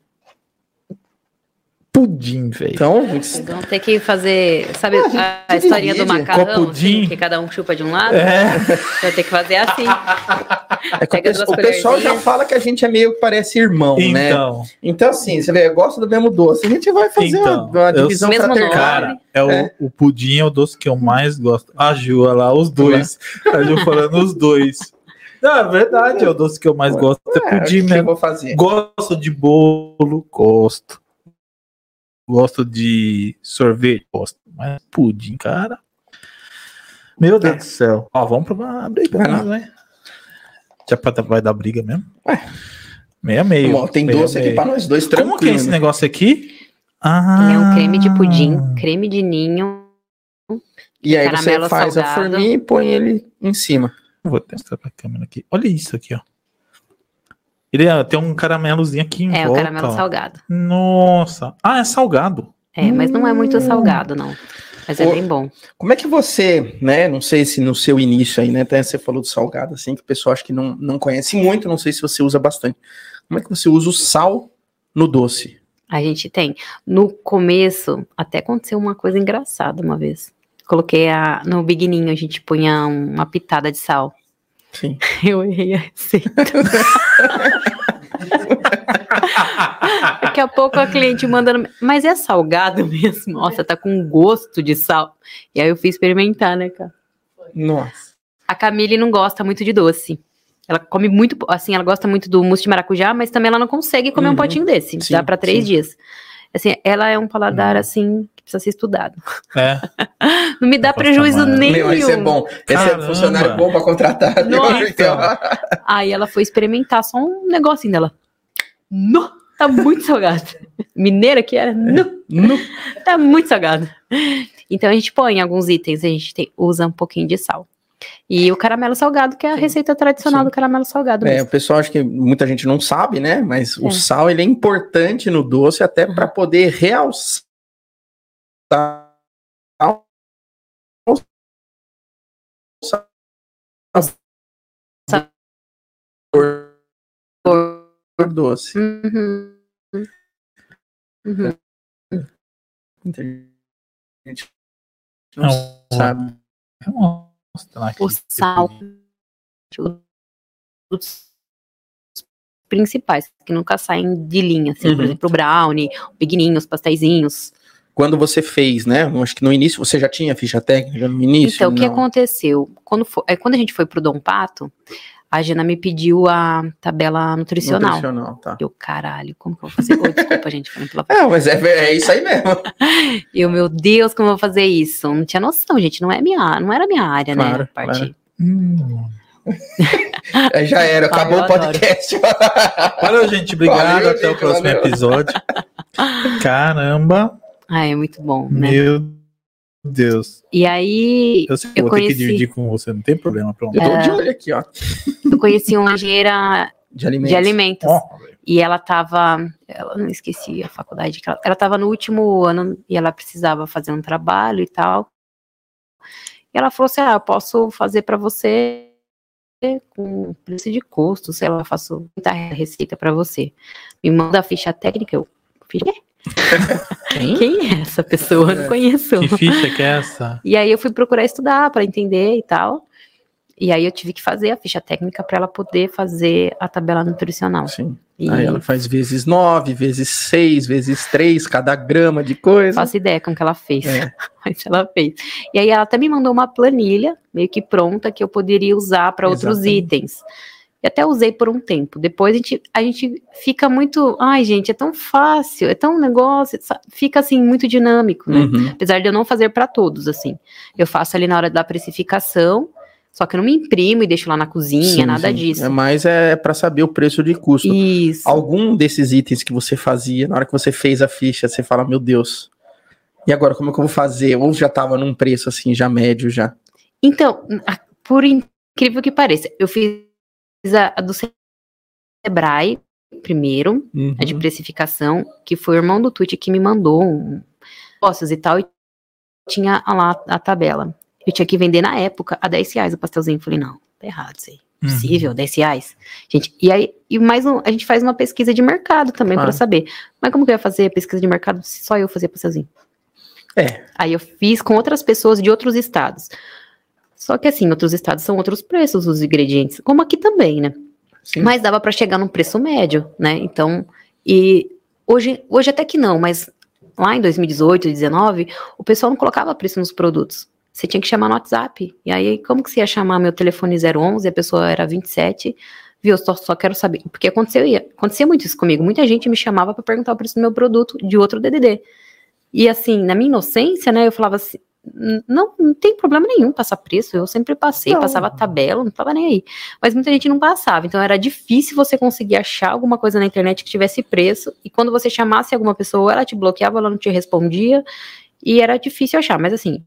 pudim, velho. Então, Vocês vão ter que fazer, sabe, Ah, a, a historinha do macarrão, assim, que cada um chupa de um lado? É, Vai ter que fazer assim. é que o, o pessoal já fala que a gente é meio que parece irmão, né? então, Então, assim, você vê, gosta do mesmo doce. A gente vai fazer Então, uma, uma eu divisão Mesmo fraternal. cara, é o, É. o pudim é o doce que eu mais gosto. A Ju, olha lá, os dois. A Ju falando os dois. Não, é verdade, é o doce que eu mais gosto, é É, o que pudim eu mesmo. Gosto de bolo, gosto. Gosto de sorvete, gosto. Mas pudim, cara. Meu Deus do céu. Ó, vamos pra uma briga, lá. né? Já pra, vai dar briga mesmo? Ué. Meia meio. Ó, tem meia doce aqui meio. pra nós dois, Como que é tranquilo. esse negócio aqui? Ah, é um creme de pudim, creme de ninho. E aí você faz a salgado. forminha e põe ele em cima. Vou testar pra câmera aqui. Olha isso aqui, ó. Ele é- tem um caramelozinho aqui em É, o volta. caramelo ó. salgado. Nossa. Ah, é salgado. É, mas não é muito Hum. salgado, não. Mas é Ô, bem bom. Como é que você, né? Não sei se no seu início aí, né? Até você falou do salgado, assim, que o pessoal acho que não, não conhece muito, não sei se você usa bastante. Como é que você usa o sal no doce? A gente tem. No começo, até aconteceu uma coisa engraçada uma vez. Coloquei a, no bigninho, a gente punha uma pitada de sal. Sim. Eu errei a receita. Daqui a pouco a cliente mandando, mas é salgado mesmo? Nossa, tá com gosto de sal. E aí eu fui experimentar, né, cara? Nossa. A Camille não gosta muito de doce. Ela come muito, assim, ela gosta muito do mousse de maracujá, mas também ela não consegue comer Uhum. um potinho desse. Sim, Dá pra três sim. dias. Assim, ela é um paladar, Uhum. assim, que precisa ser estudado. É. Não me dá Eu prejuízo mais. nenhum. Meu, esse é bom. Esse Caramba. é funcionário bom pra contratar. Nossa. Então, Aí ela foi experimentar só um negocinho dela. Não, tá muito salgado. Mineira que era, não, no- tá muito salgado. Então a gente põe alguns itens, a gente tem- usa um pouquinho de sal. E o caramelo salgado, que é a receita tradicional Sim. do caramelo salgado É, mesmo. o pessoal acho que muita gente não sabe, né? Mas o É. sal ele é importante no doce até para poder realçar o doce. Uhum. Uhum. Muita gente não Não, sabe. Mostrar aqui. O sal. Os principais, que nunca saem de linha, assim, Uhum. por exemplo, o brownie, o bigninho, os pasteizinhos. Quando você fez, né? Acho que no início você já tinha ficha técnica, já no início. Então, o que aconteceu? Quando, fo- é, quando a gente foi pro Dom Pato, a Gina me pediu a tabela nutricional. Nutricional, tá. Eu, caralho, como que eu vou fazer? Ô, desculpa, gente, falando pela É, mas é, é isso aí mesmo. Eu, meu Deus, como eu vou fazer isso? Não tinha noção, gente, não é minha, não era minha área, Claro, né? Parte. claro. Hum. É, já era, acabou o podcast. Valeu, gente. Obrigado. Valeu, Até o próximo valeu. episódio. Caramba. Ah, é muito bom, né? Meu Deus. E aí, Eu sei que Eu vou ter que conheci- dividir com você, não tem problema. Pronto. Eu tô É. de olho aqui, ó. eu conheci uma engenheira De alimentos. de alimentos. Ó, E ela tava, ela não esqueci a faculdade, que ela, ela tava no último ano e ela precisava fazer um trabalho e tal. E ela falou assim: "Ah, eu posso fazer para você com preço de custo, sei lá, faço muita receita para você. Me manda a ficha técnica, eu fiz, "Quê? Quem? quem é essa pessoa? Não conheço. que ficha que é essa? E aí eu fui procurar estudar para entender e tal. E aí eu tive que fazer a ficha técnica para ela poder fazer a tabela nutricional. Sim. E Aí ela faz vezes nove, vezes seis, vezes três, cada grama de coisa. faço ideia com o que ela fez. É. Mas ela fez. E aí ela até me mandou uma planilha, meio que pronta, que eu poderia usar para outros itens. E até usei por um tempo. Depois a gente, a gente fica muito. Ai, gente, é tão fácil, é tão negócio. Fica assim, muito dinâmico, né? Uhum. Apesar de eu não fazer para todos, assim. Eu faço ali na hora da precificação, só que eu não me imprimo e deixo lá na cozinha, Sim, nada sim. disso. É mais é para saber o preço de custo. Isso. Algum desses itens que você fazia, na hora que você fez a ficha, você fala, meu Deus. E agora, como é que eu vou fazer? Ou já tava num preço assim, já médio já. Então, por incrível que pareça, eu fiz a, a do Sebrae primeiro, a de Uhum. precificação, que foi o irmão do Tuti que me mandou um e tal, e tinha lá a tabela. Eu tinha que vender na época a 10 reais o pastelzinho. Falei, não, tá errado isso aí. Uhum. Possível, 10 reais. Gente, e aí, e mais um, a gente faz uma pesquisa de mercado também Claro. pra saber. Mas como que eu ia fazer pesquisa de mercado se só eu fazia pastelzinho? É. Aí eu fiz com outras pessoas de outros estados. Só que assim, outros estados são outros preços os ingredientes, como aqui também, né? Sim. Mas dava para chegar num preço médio, né? Então, e hoje, hoje até que não, mas lá em 2018, 2019, o pessoal não colocava preço nos produtos. Você tinha que chamar no WhatsApp. E aí, como que você ia chamar meu telefone 011 e a pessoa era 27? Viu, eu só, só quero saber. Porque aconteceu, ia- acontecia muito isso comigo. Muita gente me chamava para perguntar o preço do meu produto de outro DDD. E assim, na minha inocência, né, eu falava assim, "N- não, não tem problema nenhum passar preço, eu sempre passei, Não. passava tabela, não tava nem aí. Mas muita gente não passava, então era difícil você conseguir achar alguma coisa na internet que tivesse preço, e quando você chamasse alguma pessoa, ela te bloqueava, ela não te respondia, e era difícil achar, mas assim...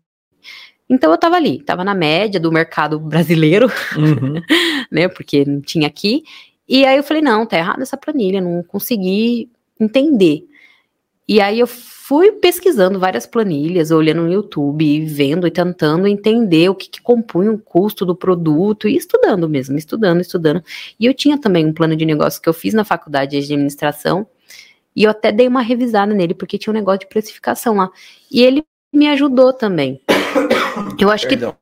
Então eu tava ali, tava na média do mercado brasileiro, Uhum. né? Porque não tinha aqui. E aí eu falei, não, tá errada essa planilha, não consegui entender. E aí eu fui pesquisando várias planilhas, olhando no YouTube, vendo e tentando entender o que, que compunha o custo do produto, e estudando mesmo, estudando, estudando. E eu tinha também um plano de negócio que eu fiz na faculdade de administração, e eu até dei uma revisada nele, porque tinha um negócio de precificação lá. E ele me ajudou também. Eu acho que Perdão.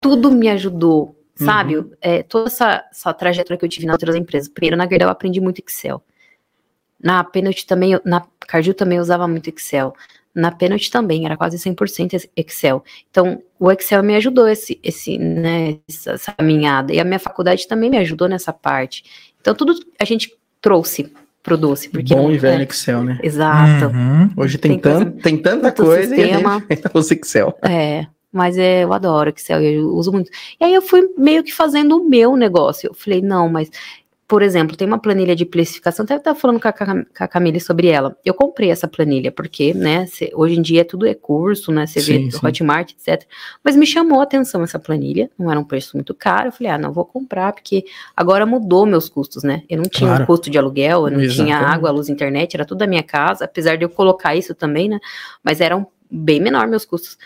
tudo me ajudou, sabe? É, toda essa, essa trajetória que eu tive nas outras empresas. Primeiro, na Gerdau, eu aprendi muito Excel. Na Penalty também, na Cargill também usava muito Excel. Na Penalty também, era quase 100% Excel. Então, o Excel me ajudou esse, esse, né, essa, essa caminhada. E a minha faculdade também me ajudou nessa parte. Então, tudo a gente trouxe pro doce. Porque Bom não- e velho é, Excel, né? Exato. Uhum. Hoje tem, Tem coisa- tem tanta coisa e a sistema. gente Excel. É, mas é, eu adoro Excel, eu uso muito. E aí eu fui meio que fazendo o meu negócio. Eu falei, não, mas, por exemplo, tem uma planilha de precificação, até estava falando com a, com a Camille sobre ela. Eu comprei essa planilha, porque, né, cê- hoje em dia tudo é curso, né, você vê sim. Hotmart, etc. Mas me chamou a atenção essa planilha, não era um preço muito caro. Eu falei, ah, não, vou comprar, porque agora mudou meus custos, né? Eu não tinha Claro. um custo de aluguel, eu não tinha água, luz, internet, era tudo da minha casa, apesar de eu colocar isso também, né? Mas eram bem menor meus custos.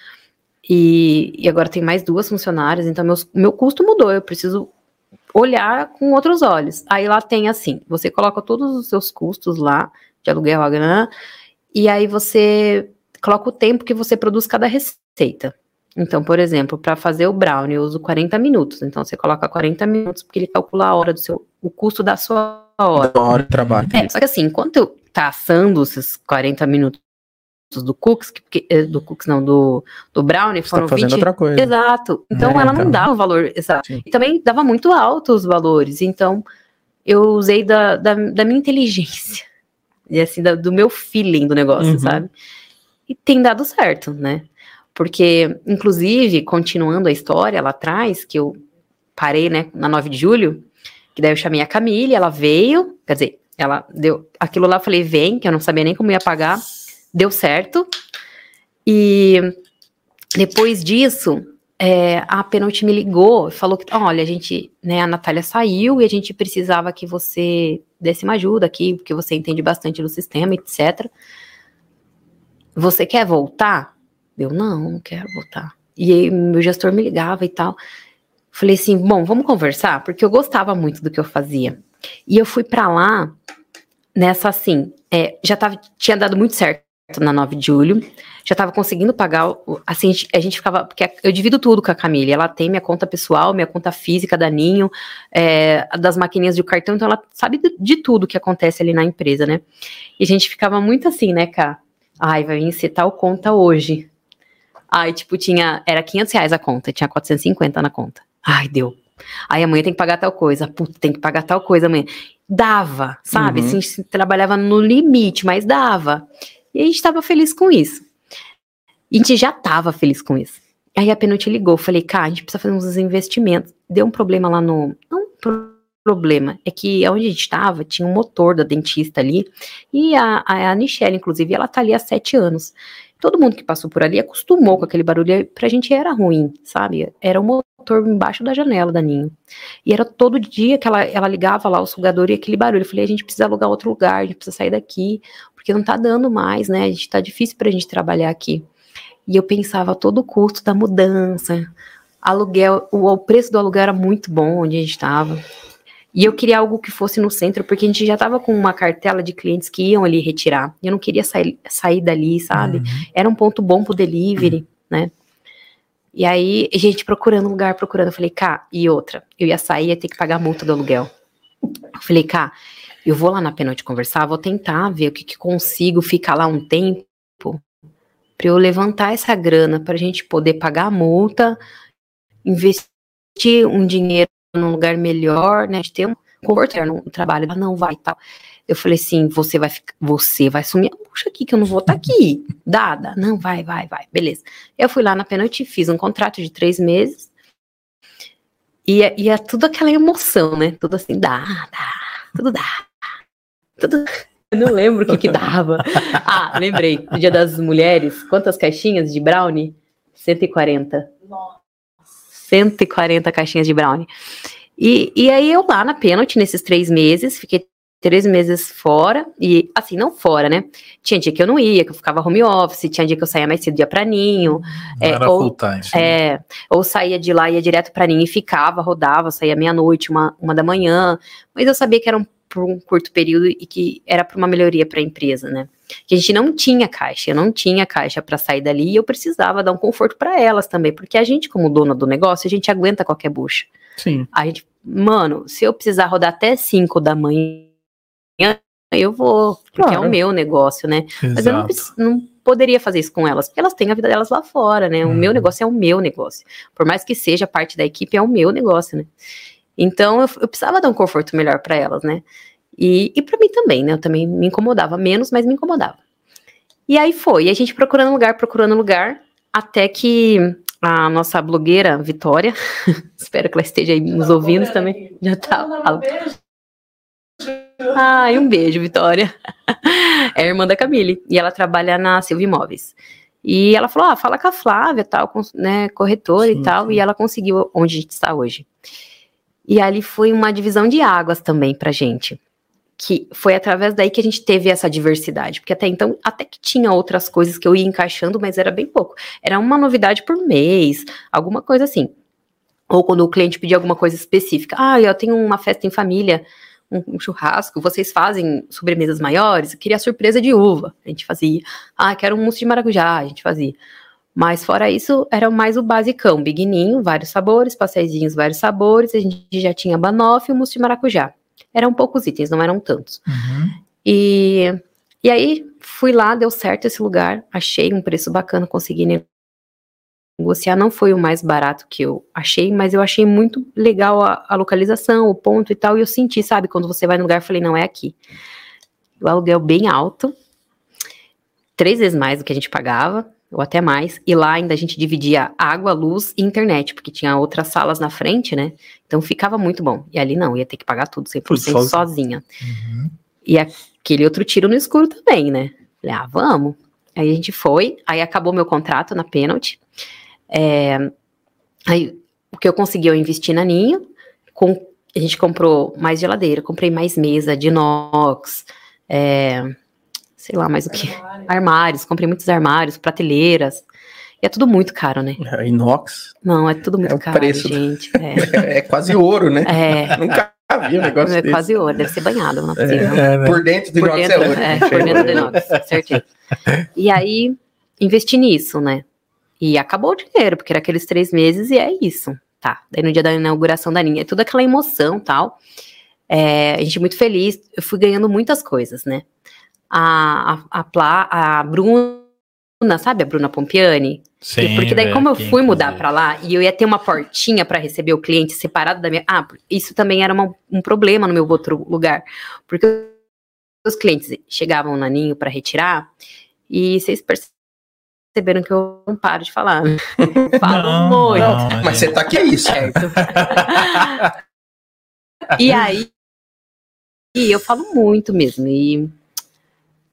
E, e agora tem mais duas funcionárias, então meus, meu custo mudou, eu preciso olhar com outros olhos. Aí lá tem assim, você coloca todos os seus custos lá, de aluguel, a grana, e aí você coloca o tempo que você produz cada receita. Então, por exemplo, para fazer o brownie, eu uso 40 minutos. Então, você coloca 40 minutos, porque ele calcula a hora do seu, o custo da sua hora. Da hora de trabalho. É, só que assim, enquanto eu tá assando esses 40 minutos do que- que- eh, do cookies não, do, do brownie, tá foram fazendo 20... outra coisa. Exato. Então É, ela não então. dá o valor exato. Sim. E também dava muito alto os valores. Então eu usei da, da, da minha inteligência. E assim, da- do meu feeling do negócio, Uhum. sabe? E tem dado certo, né? Porque, inclusive, continuando a história lá atrás, que eu parei, né, na 9 de julho, que daí eu chamei a Camille, ela veio, quer dizer, ela deu aquilo lá, eu falei, vem, que eu não sabia nem como ia pagar, deu certo. E depois disso, é, a Penalty me ligou e falou que, olha, a gente, né, a Natália saiu e a gente precisava que você desse uma ajuda aqui, porque você entende bastante do sistema, etc. Você quer voltar? Eu, não, não quero voltar. E aí, meu gestor me ligava e tal. Falei assim, bom, vamos conversar, porque eu gostava muito do que eu fazia. E eu fui pra lá nessa assim, é, já tava, tinha dado muito certo na 9 de julho, já tava conseguindo pagar, assim, a gente, ficava, porque eu divido tudo com a Camille, ela tem minha conta pessoal, minha conta física da Ninho, é, das maquininhas de cartão, então ela sabe de, tudo que acontece ali na empresa, né? E a gente ficava muito assim, né, Cá? Ai, vai vir ser tal conta hoje. Ai, tipo, tinha, era 500 reais a conta, tinha 450 na conta. Ai, deu. Aí amanhã tem que pagar tal coisa. Puta, tem que pagar tal coisa amanhã. Dava, sabe? Uhum. Assim, a gente trabalhava no limite, mas dava. E a gente tava feliz com isso. A gente já tava feliz com isso. Aí a Penute ligou, falei, cara, a gente precisa fazer uns investimentos. Deu um problema lá no. Não um pro- problema, é que onde a gente estava tinha um motor da dentista ali, e a, a, a Michelle, inclusive, ela tá ali há sete anos. Todo mundo que passou por ali acostumou com aquele barulho, pra gente era ruim, sabe? Era um motor embaixo da janela da Ninho. E era todo dia que ela, ela ligava lá o sugador e aquele barulho. Eu falei, a gente precisa alugar outro lugar, a gente precisa sair daqui, porque não tá dando mais, né? A gente tá difícil pra gente trabalhar aqui. E eu pensava todo o custo da mudança, aluguel, o, o preço do aluguel era muito bom onde a gente estava. E eu queria algo que fosse no centro, porque a gente já estava com uma cartela de clientes que iam ali retirar. E eu não queria sair, sair dali, sabe? Uhum. Era um ponto bom pro delivery, né? E aí, a gente procurando lugar, procurando. Eu falei, cá, e outra, eu ia sair, ia ter que pagar a multa do aluguel. Eu falei, cá, eu vou lá na Penalty conversar, vou tentar ver o que, que consigo ficar lá um tempo para eu levantar essa grana para a gente poder pagar a multa, investir um dinheiro num lugar melhor, né? De ter um conforto no trabalho. Ela não vai tal. Eu falei assim, você vai ficar, você vai sumir a bucha aqui, que eu não vou estar aqui. Dada. Não, vai, vai, vai. Beleza. Eu fui lá na Penalty, fiz um contrato de três meses. E é, e é tudo aquela emoção, né? Tudo assim, dá, dá, tudo dá. Tudo. Eu não lembro o que que dava. Ah, lembrei. No Dia das Mulheres, quantas caixinhas de brownie? 140. Nossa. 140 caixinhas de brownie. E, e aí eu lá na pênalti nesses três meses, fiquei três meses fora, e assim, não fora, né? Tinha dia que eu não ia, que eu ficava home office, tinha dia que eu saía mais cedo, ia pra ninho, Não É, era ou- full time. é, ou saía de lá, ia direto pra ninho e ficava, rodava, saía meia-noite, uma, uma da manhã, mas eu sabia que era um, por um curto período e que era para uma melhoria para a empresa, né? Que a gente não tinha caixa, eu não tinha caixa para sair dali e eu precisava dar um conforto para elas também, porque a gente, como dona do negócio, a gente aguenta qualquer bucha. Sim. A gente, mano, se eu precisar rodar até 5 da manhã, eu vou, porque é Claro. o meu negócio, né? Mas eu não, Exato. não poderia fazer isso com elas, porque elas têm a vida delas lá fora, né? O Uhum. meu negócio é o meu negócio. Por mais que seja parte da equipe, é o meu negócio, né? Então eu, eu precisava dar um conforto melhor para elas, né? E, e para mim também, né? Eu também me incomodava menos, mas me incomodava. E aí foi, e a gente procurando lugar, procurando lugar, até que a nossa blogueira, Vitória, espero que ela esteja aí nos ouvindo também, já tá. Um. Ai, um beijo, Vitória. É a irmã da Camille. E ela trabalha na Silva Imóveis. E ela falou: ah, fala com a Flávia, tal, com, né, corretora Sim, e tal. sim. E ela conseguiu onde a gente está hoje. E ali foi uma divisão de águas também pra gente. Que foi através daí que a gente teve essa diversidade. Porque até então, até que tinha outras coisas que eu ia encaixando, mas era bem pouco. Era uma novidade por mês, alguma coisa assim. Ou quando o cliente pedia alguma coisa específica. Ah, eu tenho uma festa em família um, churrasco, vocês fazem sobremesas maiores? Eu queria a surpresa de uva, a gente fazia. Ah, quero um mousse de maracujá, a gente fazia. Mas fora isso, era mais o basicão, biguininho, vários sabores, pastéisinhos, vários sabores, a gente já tinha banoffee e o mousse de maracujá. Eram poucos itens, não eram tantos. Uhum. E, e aí, fui lá, deu certo esse lugar, achei um preço bacana, consegui negociar. Não foi o mais barato que eu achei, mas eu achei muito legal a, a localização, o ponto e tal. E eu senti, sabe, quando você vai no lugar, eu falei, não, é aqui. O aluguel bem alto, três vezes mais do que a gente pagava, ou até mais. E lá ainda a gente dividia água, luz e internet, porque tinha outras salas na frente, né? Então ficava muito bom. E ali não, ia ter que pagar tudo 100% Tudo sozinho. sozinha. Uhum. E aquele outro tiro no escuro também, né? Falei, ah, vamos. Aí a gente foi, aí acabou meu contrato na Penalty. É, aí o que eu consegui eu investi na Ninho. Com, a gente comprou mais geladeira, comprei mais mesa de inox, é, sei lá mais o que. Armários, comprei muitos armários, prateleiras. E é tudo muito caro, né? É, inox Não, é tudo muito É o caro, preço do- gente. É, é, quase ouro, né? é, Nunca vi um negócio é desse. quase ouro, deve ser banhado, não é possível. É, né? Por dentro do por inox dentro, é ouro. é, por dentro do inox, certinho. E aí, investi nisso, né? E acabou o dinheiro, porque era aqueles três meses e é isso. Tá, daí no dia da inauguração da linha, é toda aquela emoção tal. É, a gente muito feliz, eu fui ganhando muitas coisas, né? A, a, a, a Bruna, sabe a Bruna Pompiani? Sim, Porque daí, velho, como eu que fui mudar pra lá e eu ia ter uma portinha pra receber o cliente separado da minha. Ah, isso também era uma- um problema no meu outro lugar. Porque os clientes chegavam na Ninho pra retirar e vocês perceberam que eu não paro de falar. né? Eu Falo Não, muito. não, Mas você tá aqui é isso. Certo. e aí, e eu falo muito mesmo. E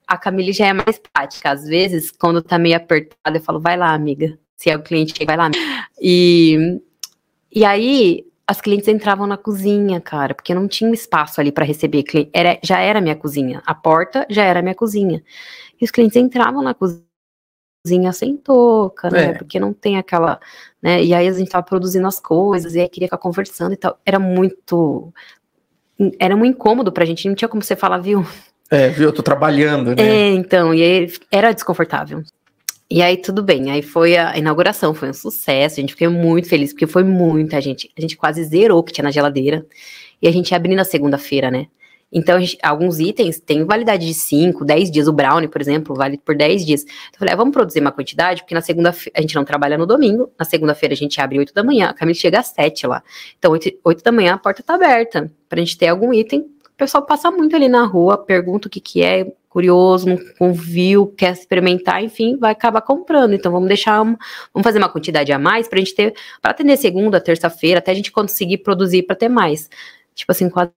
a Camille já é mais prática. Às vezes, quando tá meio apertado, eu falo, vai lá, amiga. Se é o cliente, vai lá. amiga." E, e aí, as clientes entravam na cozinha, cara, porque não tinha espaço ali para receber cliente. Era, já era minha cozinha. A porta já era minha cozinha. E os clientes entravam na cozinha sem touca, né? É. Porque não tem aquela, né? E aí a gente tava produzindo as coisas e aí queria ficar conversando e tal. Era muito era muito incômodo pra gente, não tinha como você falar, viu? É, viu? Eu tô trabalhando, né? É, então, e aí era desconfortável. E aí tudo bem, aí foi a inauguração, foi um sucesso, a gente ficou muito feliz, porque foi muita gente, a gente quase zerou o que tinha na geladeira, e a gente ia abrir na segunda-feira, né? Então, gente- alguns itens têm validade de 5, 10 dias, o brownie, por exemplo, vale por 10 dias. Então, eu falei, ah, vamos produzir uma quantidade, porque na segunda-feira, a gente não trabalha no domingo, na segunda-feira a gente abre 8 da manhã, a Camila chega às 7 lá. Então, 8, 8 da manhã a porta tá aberta, pra gente ter algum item. O pessoal passa muito ali na rua, pergunta o que que é, curioso, não, não viu, quer experimentar, enfim, vai acabar comprando. Então, vamos deixar, um- vamos fazer uma quantidade a mais pra gente ter, pra atender segunda, terça-feira, até a gente conseguir produzir pra ter mais. Tipo assim, quase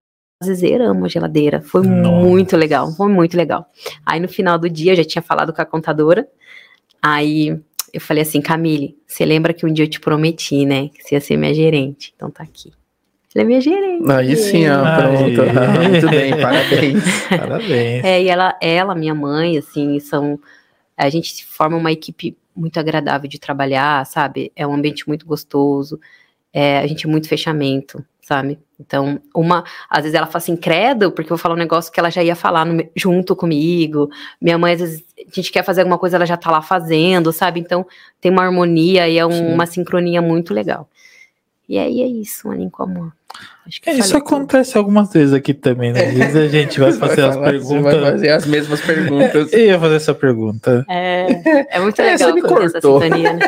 zeramos a geladeira. Foi Nossa. muito legal, foi muito legal. Aí no final do dia eu já tinha falado com a contadora. Aí eu falei assim, Camille, você lembra que um dia eu te prometi, né? Que você ia ser minha gerente. Então tá aqui. Ela é minha gerente. Aí sim, ó, pronto. Ah, muito bem, parabéns. Parabéns. É, e ela, ela, minha mãe, assim, são. A gente forma uma equipe muito agradável de trabalhar, sabe? É um ambiente muito gostoso. É, a gente é muito fechamento, sabe? Então, uma. Às vezes ela fala assim, credo, porque eu vou falar um negócio que ela já ia falar no junto comigo. Minha mãe, às vezes, a gente quer fazer alguma coisa, ela já tá lá fazendo, sabe? Então, tem uma harmonia e é um- uma sincronia muito legal. E aí é isso, como. Acho que É, isso falei tudo. acontece algumas vezes aqui também, né? Às vezes a gente vai fazer as falar- Você vai perguntas. fazer as mesmas perguntas. Eu ia fazer essa pergunta. É, é muito É, legal você me cortou. sintonia, né?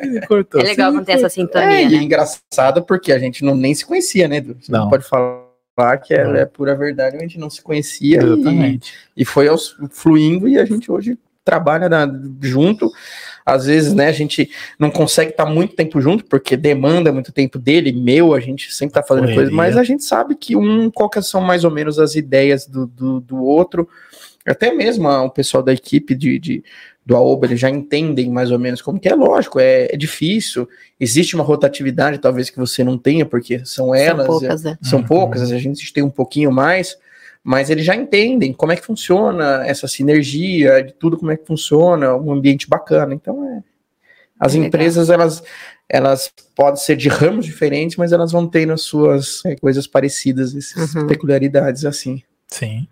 Ele cortou. É legal quando tem essa É, sintonia, e é né? engraçado porque a gente não, nem se conhecia, né, Edu? Você não, Não. pode falar que é, Não. é pura verdade, a gente não se conhecia. e- Exatamente. E, foi aos, fluindo e a gente hoje trabalha na- junto. Às vezes, né, a gente não consegue estar muito tempo junto, porque demanda muito tempo dele, meu, a gente sempre tá fazendo coisa, mas a gente sabe que um, qual que são mais ou menos as ideias do, do, do outro. Até mesmo ah, o pessoal da equipe de, de- do AOBA, eles já entendem mais ou menos como que é lógico, é, é difícil, existe uma rotatividade talvez que você não tenha, porque são elas, São poucas, é. são Uhum. poucas, a gente tem um pouquinho mais, mas eles já entendem como é que funciona essa sinergia, de tudo como é que funciona, um ambiente bacana. Então, é, as Legal. empresas, elas, elas podem ser de ramos diferentes, mas elas vão ter nas suas é, coisas parecidas, essas Uhum. peculiaridades assim. Sim.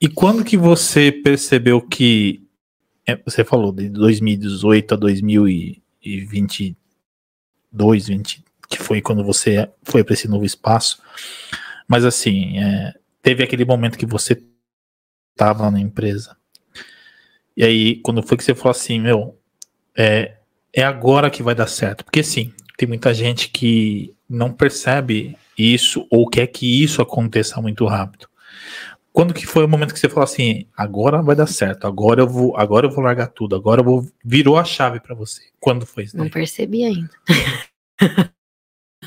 E quando que você percebeu que é, você falou de 2018 a 2022, 20, que foi quando você foi para esse novo espaço. Mas assim, é, teve aquele momento que você estava na empresa. E aí, quando foi que você falou assim, meu, é, é agora que vai dar certo? Porque sim, tem muita gente que não percebe isso ou quer que isso aconteça muito rápido. Quando que foi o momento que você falou assim, agora vai dar certo, agora eu vou, agora eu vou largar tudo, agora eu vou virou a chave para você. Quando foi isso? Não daí? percebi ainda.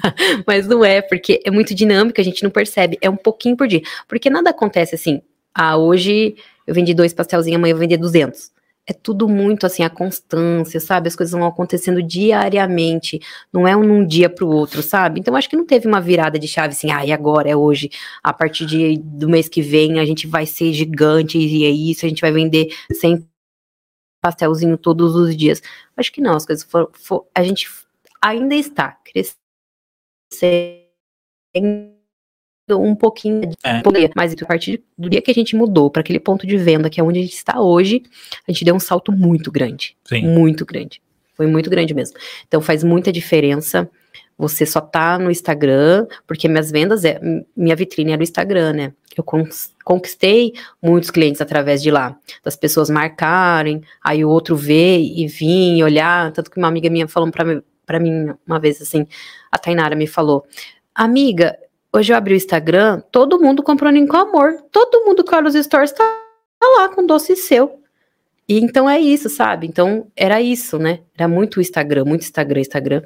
Mas não é, porque é muito dinâmico, a gente não percebe. É um pouquinho por dia. Porque nada acontece assim. Ah, hoje eu vendi dois pastelzinhos, amanhã eu vou vender 200. É tudo muito assim, a constância, sabe? As coisas vão acontecendo diariamente. Não é um dia pro outro, sabe? Então acho que não teve uma virada de chave assim, ah, e agora é hoje. A partir de, do mês que vem a gente vai ser gigante e é isso, a gente vai vender 100 pastelzinho todos os dias. Acho que não, as coisas foram. for- a gente ainda está crescendo um pouquinho, de É. poder, mas a partir do dia que a gente mudou para aquele ponto de venda, que é onde a gente está hoje, a gente deu um salto muito grande. Sim. Muito grande. Foi muito grande mesmo. Então faz muita diferença. Você só tá no Instagram, porque minhas vendas, é, minha vitrine era o Instagram, né? Eu conquistei muitos clientes através de lá. Das pessoas marcarem, aí o outro ver e vir e olhar. Tanto que uma amiga minha falou pra, mim- pra mim uma vez assim, a Tainara me falou: Amiga, hoje eu abri o Instagram, todo mundo comprando com amor. Todo mundo que olha os stories tá lá com doce seu. E então é isso, sabe? Então era isso, né? Era muito Instagram, muito Instagram, Instagram.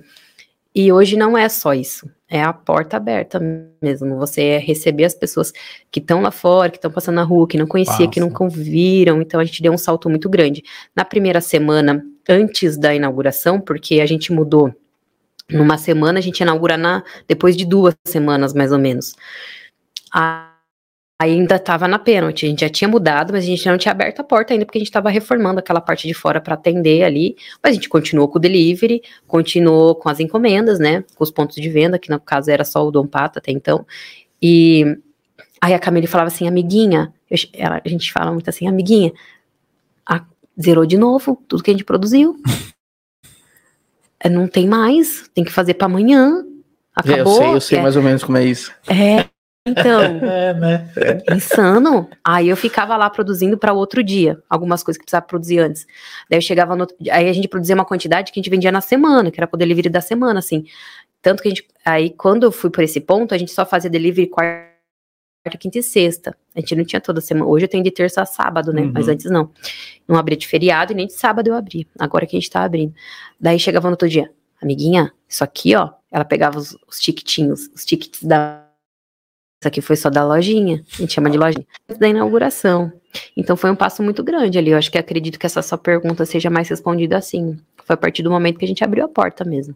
E hoje não é só isso. É a porta aberta mesmo. Você é receber as pessoas que estão lá fora, que estão passando na rua, que não conhecia, que Passa. nunca viram. Então a gente deu um salto muito grande. Na primeira semana, antes da inauguração, porque a gente mudou numa semana, a gente ia inaugurar na, depois de duas semanas, mais ou menos. A- ainda estava na pênalti, a gente já tinha mudado, mas a gente não tinha aberto a porta ainda, porque a gente estava reformando aquela parte de fora para atender ali. Mas a gente continuou com o delivery, continuou com as encomendas, né? Com os pontos de venda, que no caso era só o Dom Pato até então. E aí a Camille falava assim, amiguinha, eu- ela- a gente fala muito assim, amiguinha, a- zerou de novo tudo que a gente produziu. É, não tem mais, tem que fazer para amanhã. eu Acabou. sei, eu sei é, mais ou menos como é isso. é, então, É, né? insano. Aí eu ficava lá produzindo para outro dia, algumas coisas que precisava produzir antes. Daí eu chegava no aí a gente produzia uma quantidade que a gente vendia na semana, que era pro delivery da semana, assim. Tanto que a gente, aí quando eu fui por esse ponto, a gente só fazia delivery quarta, quinta e sexta. A gente não tinha toda semana. Hoje eu tenho de terça a sábado, né? Uhum. Mas antes não. Não abria de feriado e nem de sábado eu abria. Agora que a gente tá abrindo. Daí chegava no outro dia, amiguinha, isso aqui, ó. Ela pegava os, os tiquitinhos, os tickets da isso aqui foi só da lojinha, a gente chama de lojinha, da inauguração. Então foi um passo muito grande ali. Eu acho que acredito que essa sua pergunta seja mais respondida assim. Foi a partir do momento que a gente abriu a porta mesmo.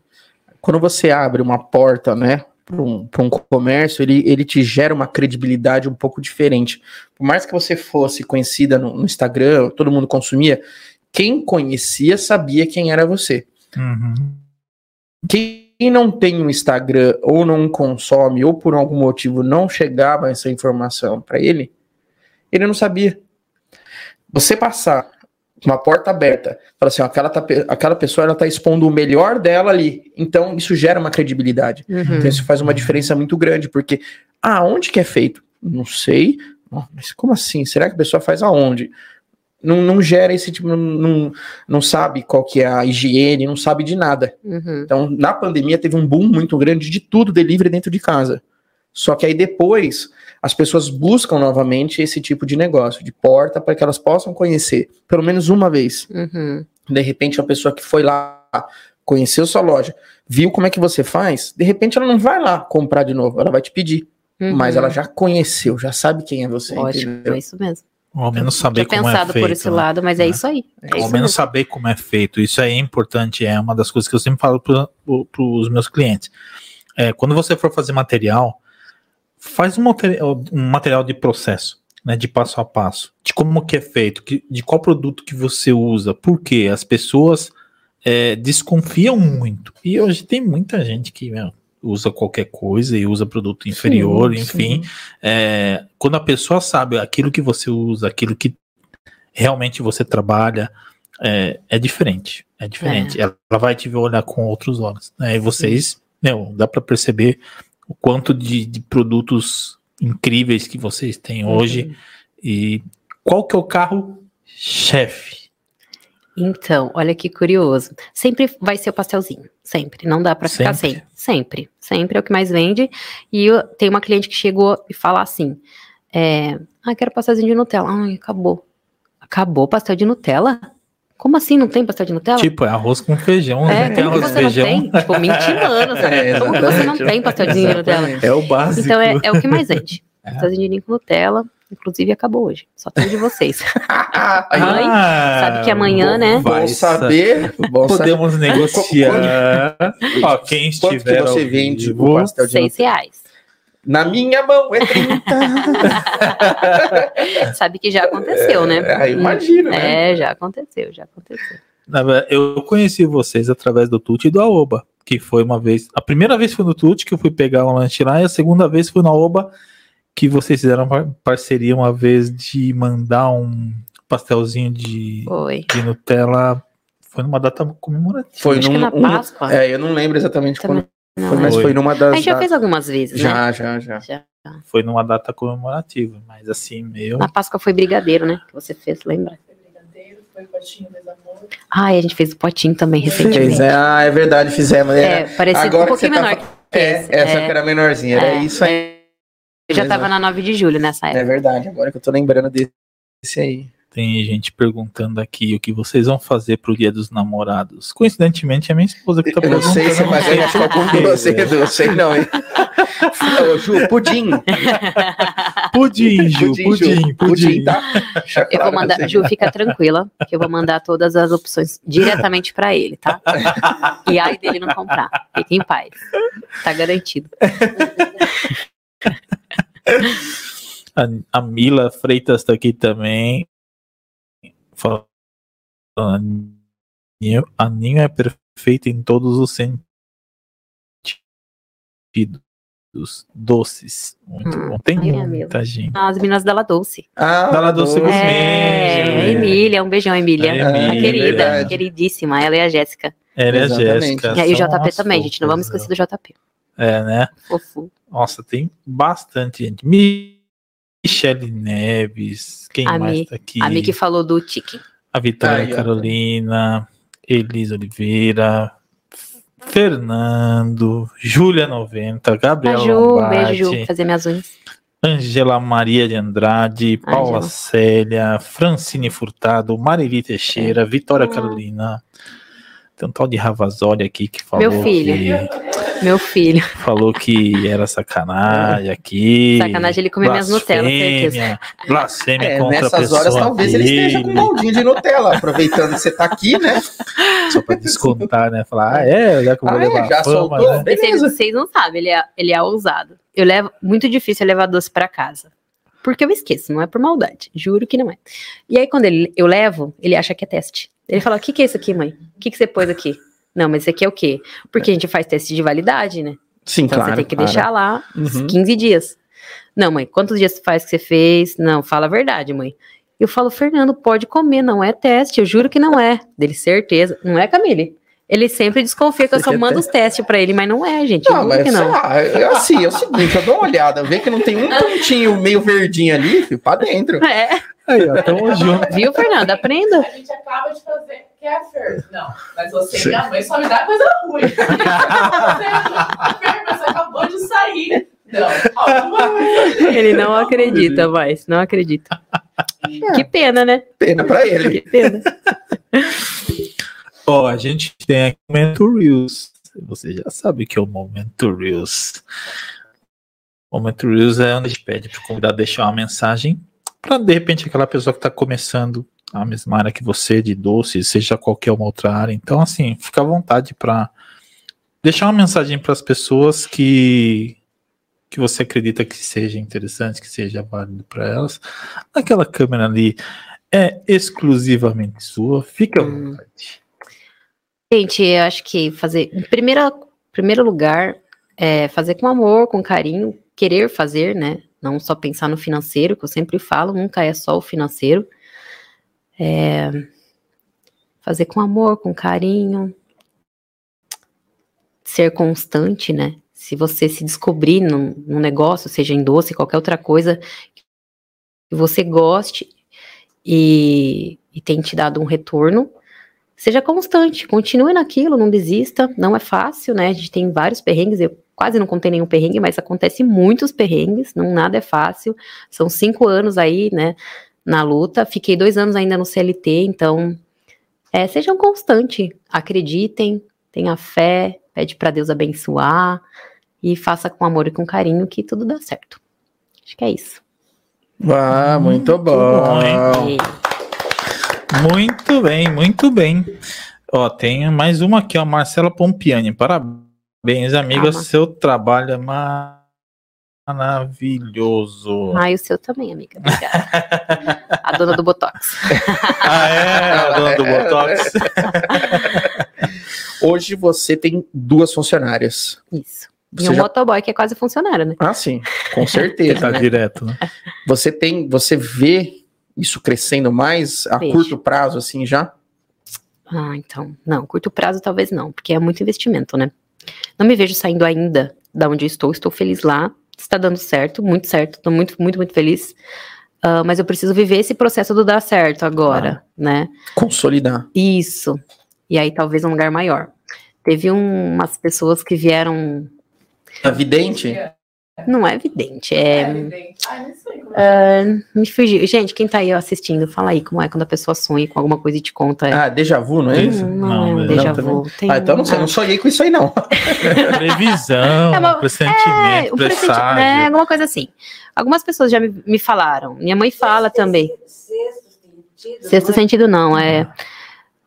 Quando você abre uma porta, né, para um, pra um comércio, ele, ele te gera uma credibilidade um pouco diferente. Por mais que você fosse conhecida no, no Instagram, todo mundo consumia, quem conhecia sabia quem era você. Uhum. Quem não tem um Instagram ou não consome ou por algum motivo não chegava essa informação para ele, ele não sabia. Você passar uma porta aberta, fala assim, ó, aquela, tá aquela pessoa ela tá expondo o melhor dela ali, então isso gera uma credibilidade. Então isso faz uma diferença muito grande, porque ah, onde que é feito? Não sei. Mas como assim? Será que a pessoa faz aonde? Não, não gera esse tipo, não, não, não sabe qual que é a higiene, não sabe de nada. Uhum. Então, na pandemia, teve um boom muito grande de tudo delivery dentro de casa. Só que aí depois, as pessoas buscam novamente esse tipo de negócio, de porta, para que elas possam conhecer, pelo menos uma vez. Uhum. De repente, a pessoa que foi lá, conheceu sua loja, viu como é que você faz, de repente ela não vai lá comprar de novo, ela vai te pedir. Uhum. Mas ela já conheceu, já sabe quem é você. Lógico, entendeu? é isso mesmo. Ao menos saber como é pensado feito. por esse né? lado, mas é né? isso aí. É Ao isso menos mesmo. saber como é feito. Isso aí é importante, é uma das coisas que eu sempre falo para os meus clientes. É, quando você for fazer material, faz um material, um material de processo, né, de passo a passo, de como que é feito, que- de qual produto que você usa, porque as pessoas é, desconfiam muito. E hoje tem muita gente que meu, usa qualquer coisa e usa produto inferior, Sim, enfim. sim. É, quando a pessoa sabe aquilo que você usa, aquilo que realmente você trabalha, é, é diferente. É diferente. Ela, ela vai te ver olhar com outros olhos. Né? E vocês, meu, dá para perceber o quanto de, de produtos incríveis que vocês têm hoje. E qual que é o carro chefe? Então, olha que curioso. Sempre vai ser o pastelzinho. Sempre. Não dá pra ficar Sempre? sem. Sempre. Sempre é o que mais vende. E eu, tem uma cliente que chegou e fala assim: é, Ah, quero pastelzinho de Nutella. Ai, acabou. Acabou o pastel de Nutella? Como assim não tem pastel de Nutella? Tipo, é arroz com feijão. é, né? Tem como que arroz você com não feijão. tem? Tipo, me intimando, sabe? É, como que você não tem pastelzinho de Nutella? É o básico. Então é, é o que mais vende. Pastelzinho de com Nutella. Inclusive acabou hoje. Só tem de vocês. Mãe, sabe que amanhã, bom, né? bom vai saber. Bom saber. Podemos negociar. Ó, quem Quanto que estiver você ao vende vivo, o pastel de Seis reais. Na minha mão é 30. Sabe que já aconteceu, né? É, eu imagino, né? É, já aconteceu, já aconteceu. Na verdade, Eu conheci vocês através do Tuti e do Aoba, que foi uma vez. A primeira vez foi no Tuti que eu fui pegar um lanche lá, e a segunda vez foi no Aoba, que vocês fizeram par- parceria uma vez de mandar um pastelzinho de, de Nutella Foi numa data comemorativa. Foi Acho que num, na um- Páscoa. é, eu não lembro exatamente Também quando Não, foi, mas Foi. foi numa A das. gente já fez algumas vezes, né? já, já, já. Já. Foi numa data comemorativa, mas assim, meu. Na Páscoa foi brigadeiro, né? Que você fez, lembra? Foi brigadeiro, foi potinho desamor. Ah, e a gente fez o potinho também Fez, recentemente. é, ah, é verdade, fizemos. É, Era, parecia Agora um pouquinho você tá menor fa- que é, esse. essa é, que era menorzinha, era é, isso aí. Eu já mesmo. tava na 9 de julho nessa É época. verdade, agora que eu tô lembrando desse aí. Tem gente perguntando aqui o que vocês vão fazer pro dia dos namorados. Coincidentemente, é minha esposa que tá Eu não perguntando. sei se eu vai sei ganhar com quê, você, eu sei não, hein? Ô, Ju, pudim. Pudim, Ju, pudim, pudim. tá? Eu vou mandar, Ju, fica tranquila, que eu vou mandar todas as opções diretamente pra ele, tá? E aí dele não comprar. Fique em paz. Tá garantido. A, a Mila Freitas tá aqui também. Falando, Aninho, Aninho é perfeito em todos os sentidos. Doces. Muito Hum, bom. Tem ai, é muita gente. As meninas da La Doce. Ah, Dala Doce doce. É, a né? Emília, um beijão, Emília. A A Emília, querida, verdade. queridíssima, ela e a Jéssica. Ela é a. Jéssica. E aí o JP também, gente. Não vamos esquecer do JP. É, né? Fofo. Nossa, tem bastante gente. Mi- Michele Neves. Quem A mais Mi- tá aqui? A Mi que falou do Tiki. A Vitória Aí, ó. Carolina, Elisa Oliveira, Fernando, Júlia 90, A Gabriela Ju, Lombardi, beijo, Ju. Fazer minhas unhas. Angela Maria de Andrade, Paula Ângela. Célia, Francine Furtado, Marili Teixeira, Vitória Ah. Carolina. Tem um tal de Ravazoli aqui que falou Meu filho. que Meu filho. falou que era sacanagem aqui. Sacanagem ele comer minhas Nutella, certeza. blasfêmia, É, contra a nessas horas talvez ele esteja com um dele. baldinho de Nutella, aproveitando que você tá aqui, né? Só pra descontar, né? Falar, ah, é, já que eu vou Ah, é, levar já a fama, soltou? né? Vocês, vocês não sabem, ele é, ele é ousado. Eu levo, muito difícil eu levar doce pra casa. Porque eu esqueço, não é por maldade. Juro que não é. E aí, quando ele, eu levo, ele acha que é teste. Ele fala: O que, que é isso aqui, mãe? O que, que você pôs aqui? Não, mas isso aqui é o quê? Porque a gente faz teste de validade, né? Sim, Então claro. você tem que claro. deixar lá uns Uhum. 15 dias. Não, mãe, quantos dias faz que você fez? Não, fala a verdade, mãe. Eu falo, Fernando, pode comer, não é teste, eu juro que não é. Dele, certeza. Não é, Camille? Ele sempre desconfia que eu só mando os testes pra ele, mas não é, gente. Eu Não, juro mas que não. lá, é assim, é o seguinte, eu dou uma olhada, vê que não tem um pontinho meio verdinho ali, filho, pra dentro. É, Aí, ó, tamo junto. viu, Fernando? Aprenda. A gente acaba de fazer. Quer, Fer? Não, mas você e minha mãe só me dá coisa ruim. Fer, mas você acabou de sair. Não. Ele não acredita mais, não acredita. Que pena, né? Pena pra ele. Que pena. Ó, a gente tem aqui o Momento Reels. Você já sabe que é o Momento Reels. O Momento Reels é onde a gente pede pro convidado deixar uma mensagem para de repente aquela pessoa que está começando a mesma área que você de doces, seja qualquer uma outra área. Então, assim, fica à vontade para deixar uma mensagem para as pessoas que que você acredita que seja interessante, que seja válido para elas. Aquela câmera ali é exclusivamente sua. Fica à Hum. vontade. Gente, eu acho que fazer, em primeira, primeiro lugar, é fazer com amor, com carinho, querer fazer, né? Não só pensar no financeiro, que eu sempre falo, nunca é só o financeiro. É, fazer com amor, com carinho. Ser constante, né? Se você se descobrir num, num negócio, seja em doce, qualquer outra coisa, que você goste e, e tem te dado um retorno, seja constante, continue naquilo, não desista, não é fácil, né? A gente tem vários perrengues, eu quase não contei nenhum perrengue, mas acontece muitos perrengues, não nada é fácil. São cinco anos aí, né, na luta. Fiquei dois anos ainda no CLT, então é, sejam constantes, acreditem, tenha fé, pede para Deus abençoar e faça com amor e com carinho que tudo dá certo. Acho que é isso. Ah, muito Muito bom, bom. hein? Muito bem, muito bem. Ó, tem mais uma aqui, ó, Marcela Pompiani. Parabéns, amiga. Calma. Seu trabalho é ma- maravilhoso. Ah, e o seu também, amiga. Obrigada. A dona do Botox. Ah, é? A dona do Botox. Hoje você tem duas funcionárias. Isso. E Você um já- motoboy que é quase funcionário, né? Ah, sim, com certeza. Tá né? direto, né? Você tem, você vê isso crescendo mais a Vejo. curto prazo, assim, já? Ah, então, não, curto prazo talvez não, porque é muito investimento, né? Não me vejo saindo ainda da onde eu estou, estou feliz lá, está dando certo, muito certo, estou muito, muito, muito feliz. Ah, mas eu preciso viver esse processo do dar certo agora, né? Consolidar. Isso. E aí talvez um lugar maior. Teve um- umas pessoas que vieram. Evidente? Não é evidente, é. evidente. Ai, não sei como é. ah, me fugiu. Gente, quem tá aí assistindo, fala aí como é quando a pessoa sonha com alguma coisa e te conta. Ah, déjà vu, não é isso? Hum, não, Não, é um déjà Não, vu. Tem Ah, então não sei, não sonhei com isso aí não. Previsão, É uma- pressentimento, É, um pressentimento, né? Alguma coisa assim. Algumas pessoas já me, me falaram. Minha mãe fala também. Sexto sentido não, é.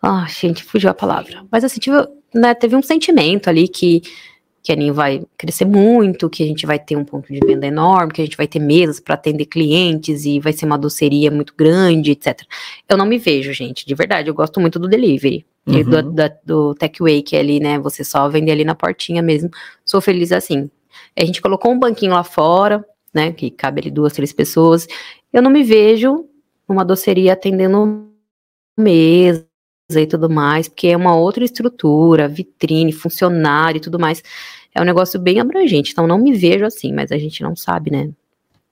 Ah, gente, fugiu a palavra. Mas assim, tive, né, teve um sentimento ali que, que a Ninho vai crescer muito, que a gente vai ter um ponto de venda enorme, que a gente vai ter mesas para atender clientes e vai ser uma doceria muito grande, etc. Eu não me vejo, gente, de verdade. Eu gosto muito do delivery. E do, Uhum. da- do Techway, que é ali, né? Você só vende ali na portinha mesmo. Sou feliz assim. A gente colocou um banquinho lá fora, né? Que cabe ali duas, três pessoas. Eu não me vejo numa doceria atendendo mesa e tudo mais, porque é uma outra estrutura, vitrine, funcionário e tudo mais. É um negócio bem abrangente, então não me vejo assim, mas a gente não sabe, né?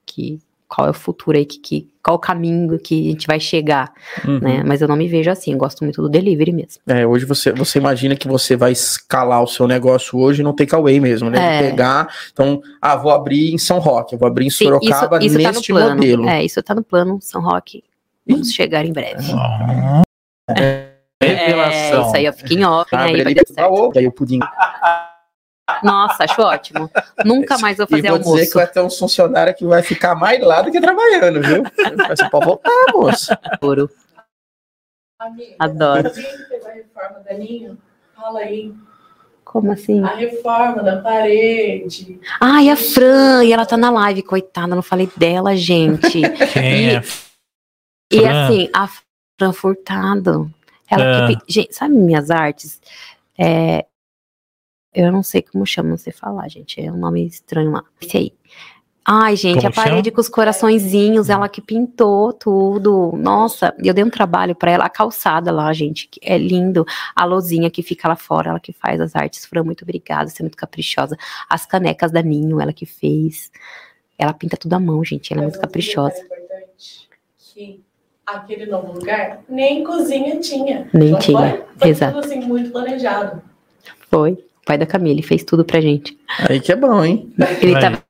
Que qual é o futuro aí, que, que, qual o caminho que a gente vai chegar, Uhum. né? Mas eu não me vejo assim, eu gosto muito do delivery mesmo. É, hoje você, você imagina que você vai escalar o seu negócio hoje no takeaway mesmo, né? É. De pegar, então, ah, vou abrir em São Roque, vou abrir em Sim, Sorocaba tá no neste plano. modelo. É, isso tá no plano, São Roque. Vamos chegar em breve. Ah, É, Revelação. isso aí, eu fiquei em off, né? Aí vai dar certo. ovo, aí o pudim. Nossa, acho ótimo. Nunca mais vou E fazer vou dizer almoço. que vai ter um funcionário que vai ficar mais lá do que trabalhando, viu? Você pode voltar, moço. Amiga, Adoro. Quem fez a reforma da Ninho? Fala aí. Como assim? A reforma da parede. Ai, a Fran, e ela tá na live, coitada, não falei dela, gente. Quem E- é? E assim, a Fran Furtado, ela Ah. que. Gente, sabe minhas artes? É, eu não sei como chama, não sei falar, gente. É um nome estranho lá. Esse aí. Ai, gente, Como a parede com os coraçõezinhos, ela que pintou tudo. Nossa, eu dei um trabalho pra ela, a calçada lá, gente, que é lindo. A lozinha que fica lá fora, ela que faz as artes. Fran, muito obrigada, você é muito caprichosa. As canecas da Ninho, ela que fez. Ela pinta tudo à mão, gente, ela é muito caprichosa. detalhe importante, Que aquele novo lugar nem cozinha tinha. Nem Não tinha, Foi, foi exato. tudo assim, muito planejado. Foi. O pai da Camille fez tudo pra gente. Aí que é bom, hein? Ele Aí. tava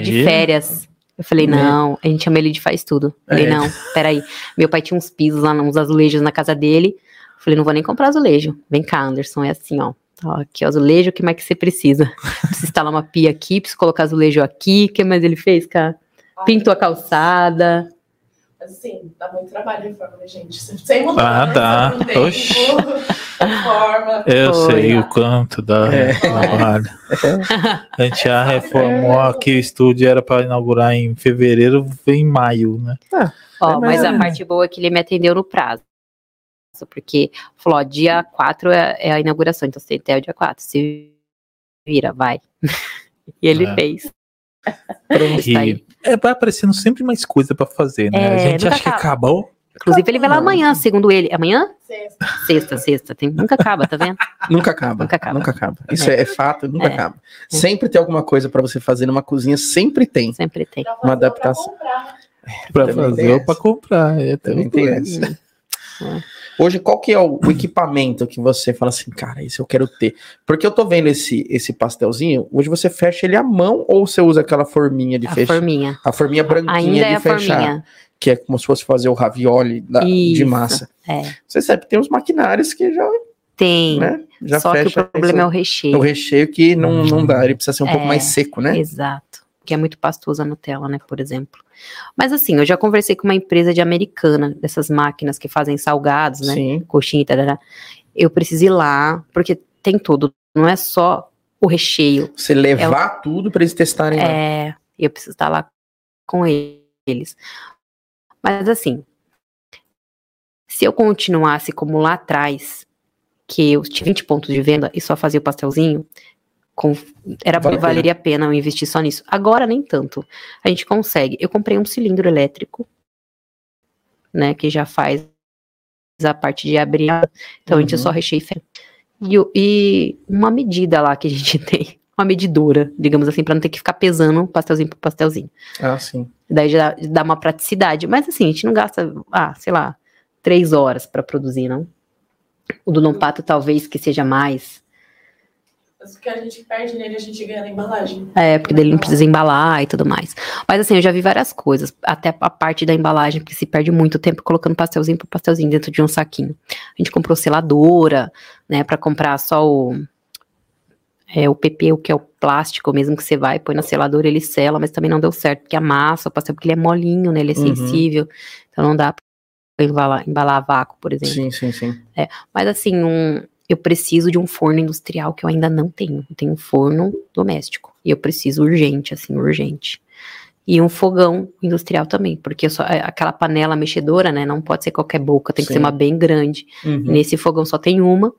de férias. Eu falei, Né? não, a gente chama ele de faz tudo. Eu Falei, É. não, peraí. Meu pai tinha uns pisos lá, uns azulejos na casa dele. Eu Falei, não vou nem comprar azulejo. Vem cá, Anderson, é assim, ó. Ó, Aqui, ó, azulejo, o que mais que você precisa? Preciso instalar uma pia aqui, preciso colocar azulejo aqui. O que mais ele fez, cara? Pintou a calçada. Mas assim, dá muito trabalho a reforma, né, gente? Sem mudança. Ah, dá. no tempo, Oxi. Reforma. Eu Foi. sei o quanto dá É. trabalho. A gente já reformou aqui o estúdio, era para inaugurar em fevereiro, vem em maio, né? Ó, É, mas mas- a parte boa é que ele me atendeu no prazo. Porque falou, ó, dia 4 é, é a inauguração, então você tem até o dia 4. Se vira, vai. e ele É. fez. E é, vai aparecendo sempre mais coisa para fazer, né? É, a gente acha que acaba. acabou. Inclusive, ele vai lá amanhã, segundo ele. Amanhã? Sexta. Sexta, sexta. Tem, nunca acaba, tá vendo? Nunca acaba. Nunca acaba. Nunca acaba. Isso é, é fato, nunca É. acaba. Sempre tem alguma coisa pra você fazer numa cozinha, sempre tem. Sempre tem. Uma adaptação. Para fazer ou essa. para comprar. É, Também tem tem tudo. Hoje, qual que é o, o equipamento que você fala assim, cara, isso eu quero ter? Porque eu tô vendo esse, esse pastelzinho, hoje você fecha ele à mão ou você usa aquela forminha de A fechar? forminha. A forminha branquinha Ainda de é a fechar, forminha. que é como se fosse fazer o ravioli da- de massa. É. Você sabe que tem uns maquinários que já, Tem. né, já Só que fecha o problema é o recheio. o recheio que não, não dá, ele precisa ser um pouco É, mais seco, né? Exato. Que é muito pastoso a Nutella, né, por exemplo. Mas assim, eu já conversei com uma empresa de americana, dessas máquinas que fazem salgados, né? Sim. Coxinha e tarará. Eu preciso ir lá, porque tem tudo. Não é só o recheio. Você levar tudo pra eles testarem lá. É, eu preciso estar lá com eles. Mas assim, se eu continuasse como lá atrás, que eu tinha 20 pontos de venda e só fazia o pastelzinho, com- era, Vale valeria a pena eu investir só nisso. Agora nem tanto. A gente consegue. Eu comprei um cilindro elétrico, né, que já faz a parte de abrir. Então a gente Uhum. só recheia e. E, uma medida lá que a gente tem, uma medidora, digamos assim, pra não ter que ficar pesando pastelzinho por pastelzinho. Ah, sim. Daí já dá uma praticidade. Mas assim, a gente não gasta, ah, sei lá, três horas pra produzir, não. O do Lompato talvez que seja mais. O que a gente perde nele, a gente ganha na embalagem. É, porque dele não precisa embalar e tudo mais. Mas assim, eu já vi várias coisas, até a parte da embalagem, porque se perde muito tempo colocando pastelzinho por pastelzinho dentro de um saquinho. A gente comprou seladora, né, pra comprar só o é, o PP, o que é o plástico mesmo que você vai, põe na seladora, ele sela, mas também não deu certo, porque amassa o pastel, porque ele é molinho, né, ele é Uhum. sensível, então não dá pra embalar, embalar a vácuo, por exemplo. Sim, sim, sim. Mas assim, um, eu preciso de um forno industrial que eu ainda não tenho. Eu tenho um forno doméstico. E eu preciso urgente, assim, urgente. E um fogão industrial também, porque só, é, aquela panela mexedora, né, não pode ser qualquer boca, tem que Sim. ser uma bem grande. Uhum. Nesse fogão só tem uma.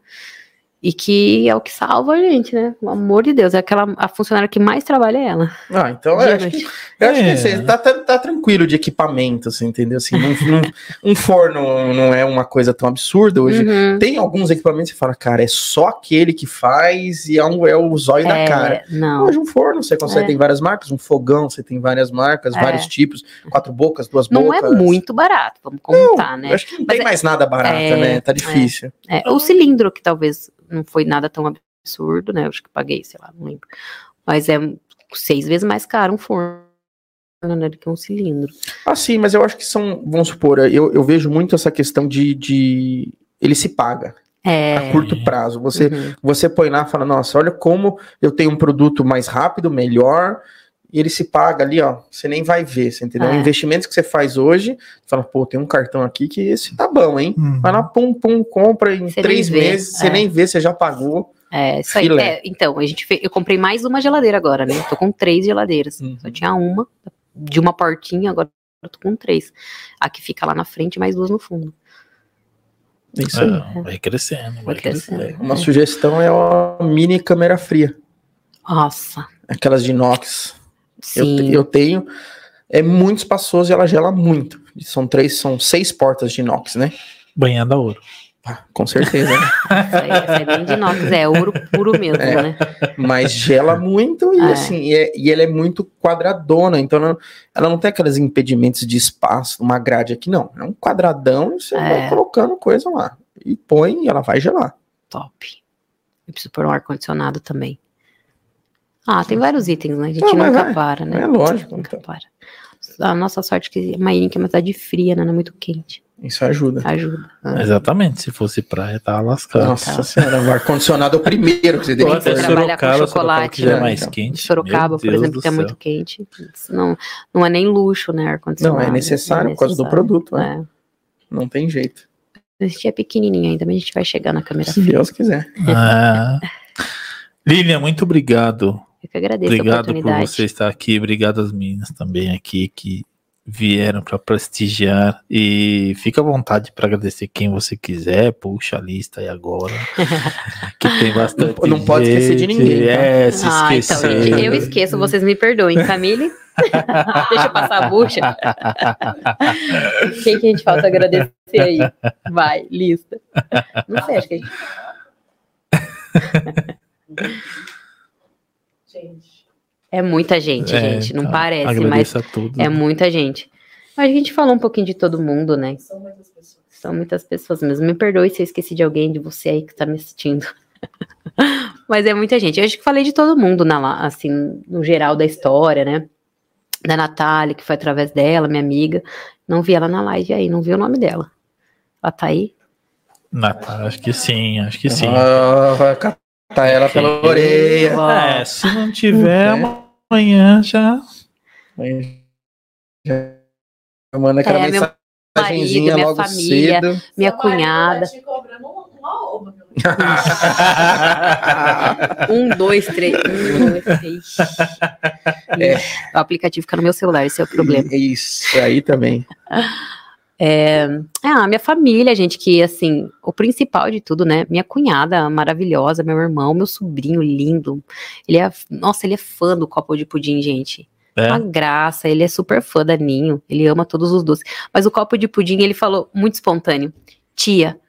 E que é o que salva a gente, né? Pelo amor de Deus, é aquela a funcionária que mais trabalha é ela. Ah, então eu acho que, eu acho que É. você tá, tá, tá tranquilo de equipamento, assim, entendeu? Assim, não- não- um forno não é uma coisa tão absurda hoje. Uhum. Tem alguns equipamentos que você fala, cara, é só aquele que faz e é, um, é o zóio da É, cara. Não. Hoje um forno, você consegue, É. tem várias marcas, um fogão, você tem várias marcas, É. vários tipos, quatro bocas, duas Não é bocas. muito barato, vamos contar, Eu né? acho que não Mas tem é- mais nada barato, é, né? Tá difícil. É, o cilindro, que talvez não foi nada tão absurdo, né? Eu acho que paguei, sei lá, não lembro. Mas é seis vezes mais caro um forno, né, do que um cilindro. Ah, sim, mas eu acho que são, vamos supor, eu, eu vejo muito essa questão de, de ele se paga É. a curto prazo. Você, uhum. você põe lá e fala, nossa, olha como eu tenho um produto mais rápido, melhor, e ele se paga ali, ó, você nem vai ver, você entendeu? É. Investimentos que você faz hoje, você fala, pô, tem um cartão aqui que esse tá bom, hein? Hum. Vai lá, pum, pum, compra em Você três meses, você é. nem vê, você já pagou. É, isso aí. É, então, a gente fez, eu comprei mais uma geladeira agora, né? Tô com três geladeiras. Uhum. Só tinha uma, de uma portinha, agora eu tô com três. A que fica lá na frente, mais duas no fundo. É Isso aí. É, vai crescendo, vai, Vai crescendo. crescendo. Uma sugestão é uma mini câmera fria, Nossa, aquelas de inox. Eu, sim. te- eu tenho. É muito espaçoso e ela gela muito. São três, são seis portas de inox, né? Banhando a ouro. Ah, Com certeza. né? Isso aí, essa é bem de inox, é ouro puro mesmo, É. né? Mas gela muito e É. assim, e, é- e ela é muito quadradona, então não- ela não tem aqueles impedimentos de espaço, uma grade aqui, não. É um quadradão e você É. vai colocando coisa lá. E põe e ela vai gelar. Top. Eu preciso pôr um ar-condicionado também. Ah, tem vários itens, né? A gente Não, nunca vai. para, né? É lógico, Nunca então. para. A nossa sorte é que Maírinha é uma cidade fria, né? Não é muito quente. Isso ajuda. Ajuda. Ah. Exatamente, se fosse praia, tava lascado. Nossa senhora, o ar-condicionado é o primeiro que você tem que né? trabalhar com Sorocaba, chocolate, Sorocaba, que já é né? mais Então, quente. Sorocaba, por exemplo, que é muito quente. Não, não é nem luxo, né? Não, Ar-condicionado. é necessário por causa do necessário. produto, né? É. Não tem jeito. A gente é pequenininho ainda, mas a gente vai chegar na câmera Se fria. Deus quiser. Ah. Lilian, muito obrigado. Eu que agradeço a Obrigado por oportunidade. você estar aqui. Obrigado às meninas também aqui que vieram para prestigiar. E fica à vontade para agradecer quem você quiser. Puxa a lista aí agora. que tem bastante. Não- não pode esquecer de ninguém, tá? É, se Ah, então, gente, eu esqueço, vocês me perdoem. Camille? Deixa eu passar a bucha. Quem que a gente falta agradecer aí? Vai, lista. Não sei, acho que a gente... Gente. É muita gente, É, gente. Não então, parece, mas agradeço a todos. é muita gente. Mas a gente falou um pouquinho de todo mundo, né? São muitas pessoas. São muitas pessoas mesmo. Me perdoe se eu esqueci de alguém, de você aí que tá me assistindo. Mas é muita gente. Eu acho que falei de todo mundo, na, assim, no geral da história, né? Da Natália, que foi através dela, minha amiga. Não vi ela na live aí, não vi o nome dela. Ela tá aí? Natália, acho que sim, acho que sim. Ah, catar ela pela Sim. orelha. É, se não tiver, É. amanhã já. Aí, já Manda aquela É, meu mensagenzinha marido, minha logo família. cedo. Minha Seu cunhada. Tá meu. Um, dois, três. Um, dois, três. É. O aplicativo fica no meu celular, esse é o problema. Isso aí também. É, é, a minha família, gente, que assim, o principal de tudo, né? Minha cunhada maravilhosa, meu irmão, meu sobrinho lindo. Ele é, nossa, ele é fã do copo de pudim, gente. É. Uma graça, ele é super fã da Ninho, ele ama todos os doces. Mas o copo de pudim, ele falou muito espontâneo. tia,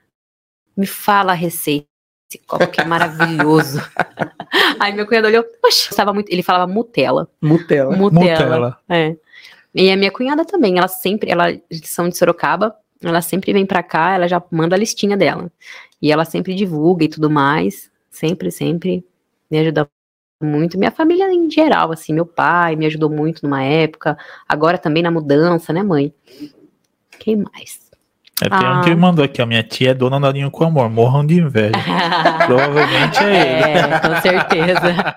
me fala a receita. Esse copo que é maravilhoso. Aí meu cunhado olhou, poxa, estava muito. Ele falava Mutela. Mutela. Mutela. Mutela. É. E a minha cunhada também, ela sempre, ela, são de Sorocaba, ela sempre vem pra cá, ela já manda a listinha dela. E ela sempre divulga e tudo mais. Sempre, sempre me ajuda muito. Minha família em geral, assim, meu pai me ajudou muito numa época. Agora também na mudança, né, mãe? Quem mais? É, tem um Ah. que mandou aqui, a minha tia é dona da Ninho com Amor, morram de inveja. Provavelmente é ele. É, com certeza.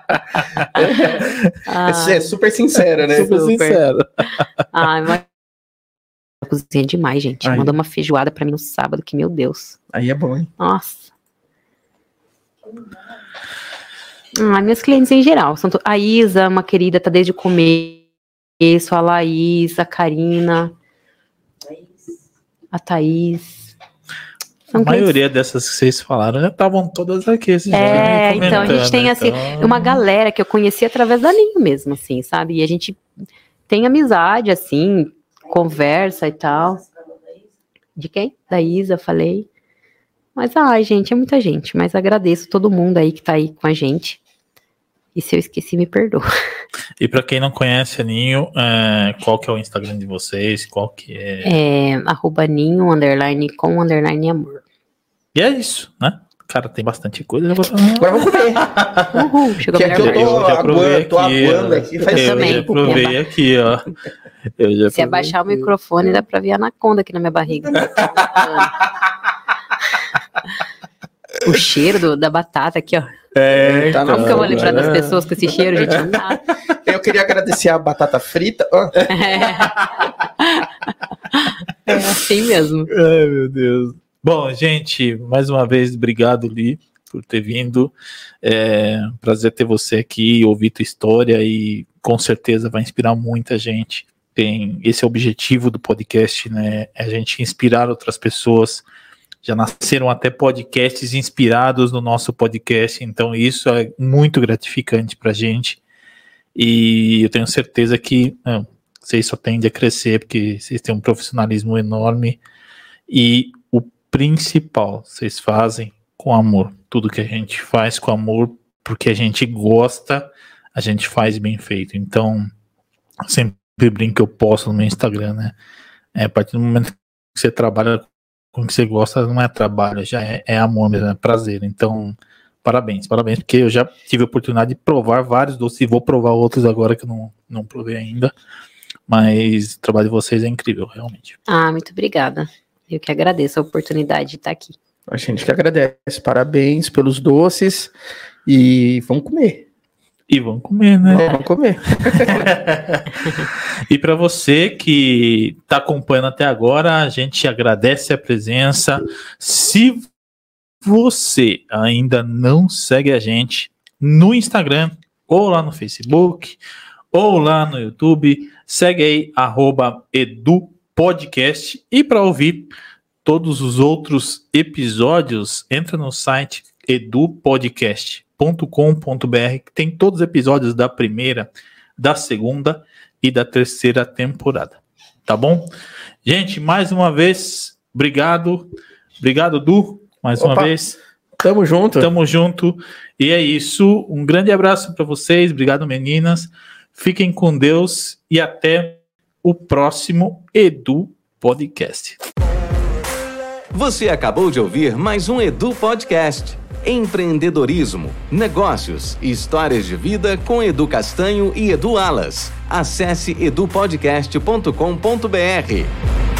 Ah, Esse é super sincera, né? Super super. sincero. ai, mas... Cozinha demais, gente. Ai. Mandou uma feijoada pra mim no sábado, que meu Deus. Aí é bom, hein? Nossa. Ah, meus clientes em geral. São to- A Isa, uma querida, tá desde o começo. A Laís, a Karina, a Thaís. São A maioria dessas que vocês falaram já estavam todas aqui. Esses É, então, a gente tem, assim, então- uma galera que eu conheci através da Ninho mesmo, assim, sabe? E a gente tem amizade, assim, conversa e tal. De quem? Da Isa, falei. Mas, ai, gente, é muita gente. Mas agradeço todo mundo aí que tá aí com a gente. E se eu esqueci, me perdoa. E pra quem não conhece a Ninho, é, qual que é o Instagram de vocês? Qual que é... É, arroba ninho, underline, com, underline, amor. E é isso, né? Cara, tem bastante coisa. Eu vou... Agora vamos comer. Uhul, chegou Que a é melhor eu tô parte. já provei aguando, tô aqui, aguando ó. aqui. Faz Eu eu também. já provei aqui, ó. Eu já Se abaixar o aqui. microfone, dá pra ver a anaconda aqui na minha barriga. o cheiro do- da batata aqui, ó. É, Tá na Como que eu vou lembrar das né? pessoas com esse cheiro, gente? Não dá. Eu queria agradecer a batata frita. Ó, É assim mesmo. Ai, meu Deus. Bom, gente, mais uma vez, obrigado, Li, por ter vindo. É um prazer ter você aqui, ouvir tua história e com certeza vai inspirar muita gente. Tem esse é o objetivo do podcast, né? É a gente inspirar outras pessoas. Já nasceram até podcasts inspirados no nosso podcast, então isso é muito gratificante pra gente. E eu tenho certeza que ah, vocês só tendem a crescer porque vocês têm um profissionalismo enorme e o principal, vocês fazem com amor. Tudo que a gente faz com amor, porque a gente gosta, a gente faz bem feito. Então, sempre brinco que eu posto no meu Instagram, né? É, a partir do momento que você trabalha com o que você gosta, não é trabalho, já é, é amor mesmo, é prazer. Então, parabéns, parabéns, porque eu já tive a oportunidade de provar vários doces e vou provar outros agora que eu não, não provei ainda. Mas o trabalho de vocês é incrível, realmente. Ah, muito obrigada. Eu que agradeço a oportunidade de estar aqui. a gente que agradece. Parabéns pelos doces. E vamos comer. E vão comer, né? Vamos comer. e para você que está acompanhando até agora, a gente agradece a presença. Se você ainda não segue a gente no Instagram, ou lá no Facebook, ou lá no YouTube, segue aí, arroba edupodcast. E para ouvir todos os outros episódios, entra no site edupodcast.com.br, que tem todos os episódios da primeira, da segunda e da terceira temporada. Tá bom? Gente, mais uma vez, obrigado. Obrigado, Du, mais uma Opa. vez. Tamo junto. Tamo junto. E é isso. Um grande abraço para vocês. Obrigado, meninas. Fiquem com Deus e até o próximo Edu Podcast. Você acabou de ouvir mais um Edu Podcast. Empreendedorismo, negócios histórias de vida com Edu Castanho e Edu Alas. Acesse edupodcast.com.br.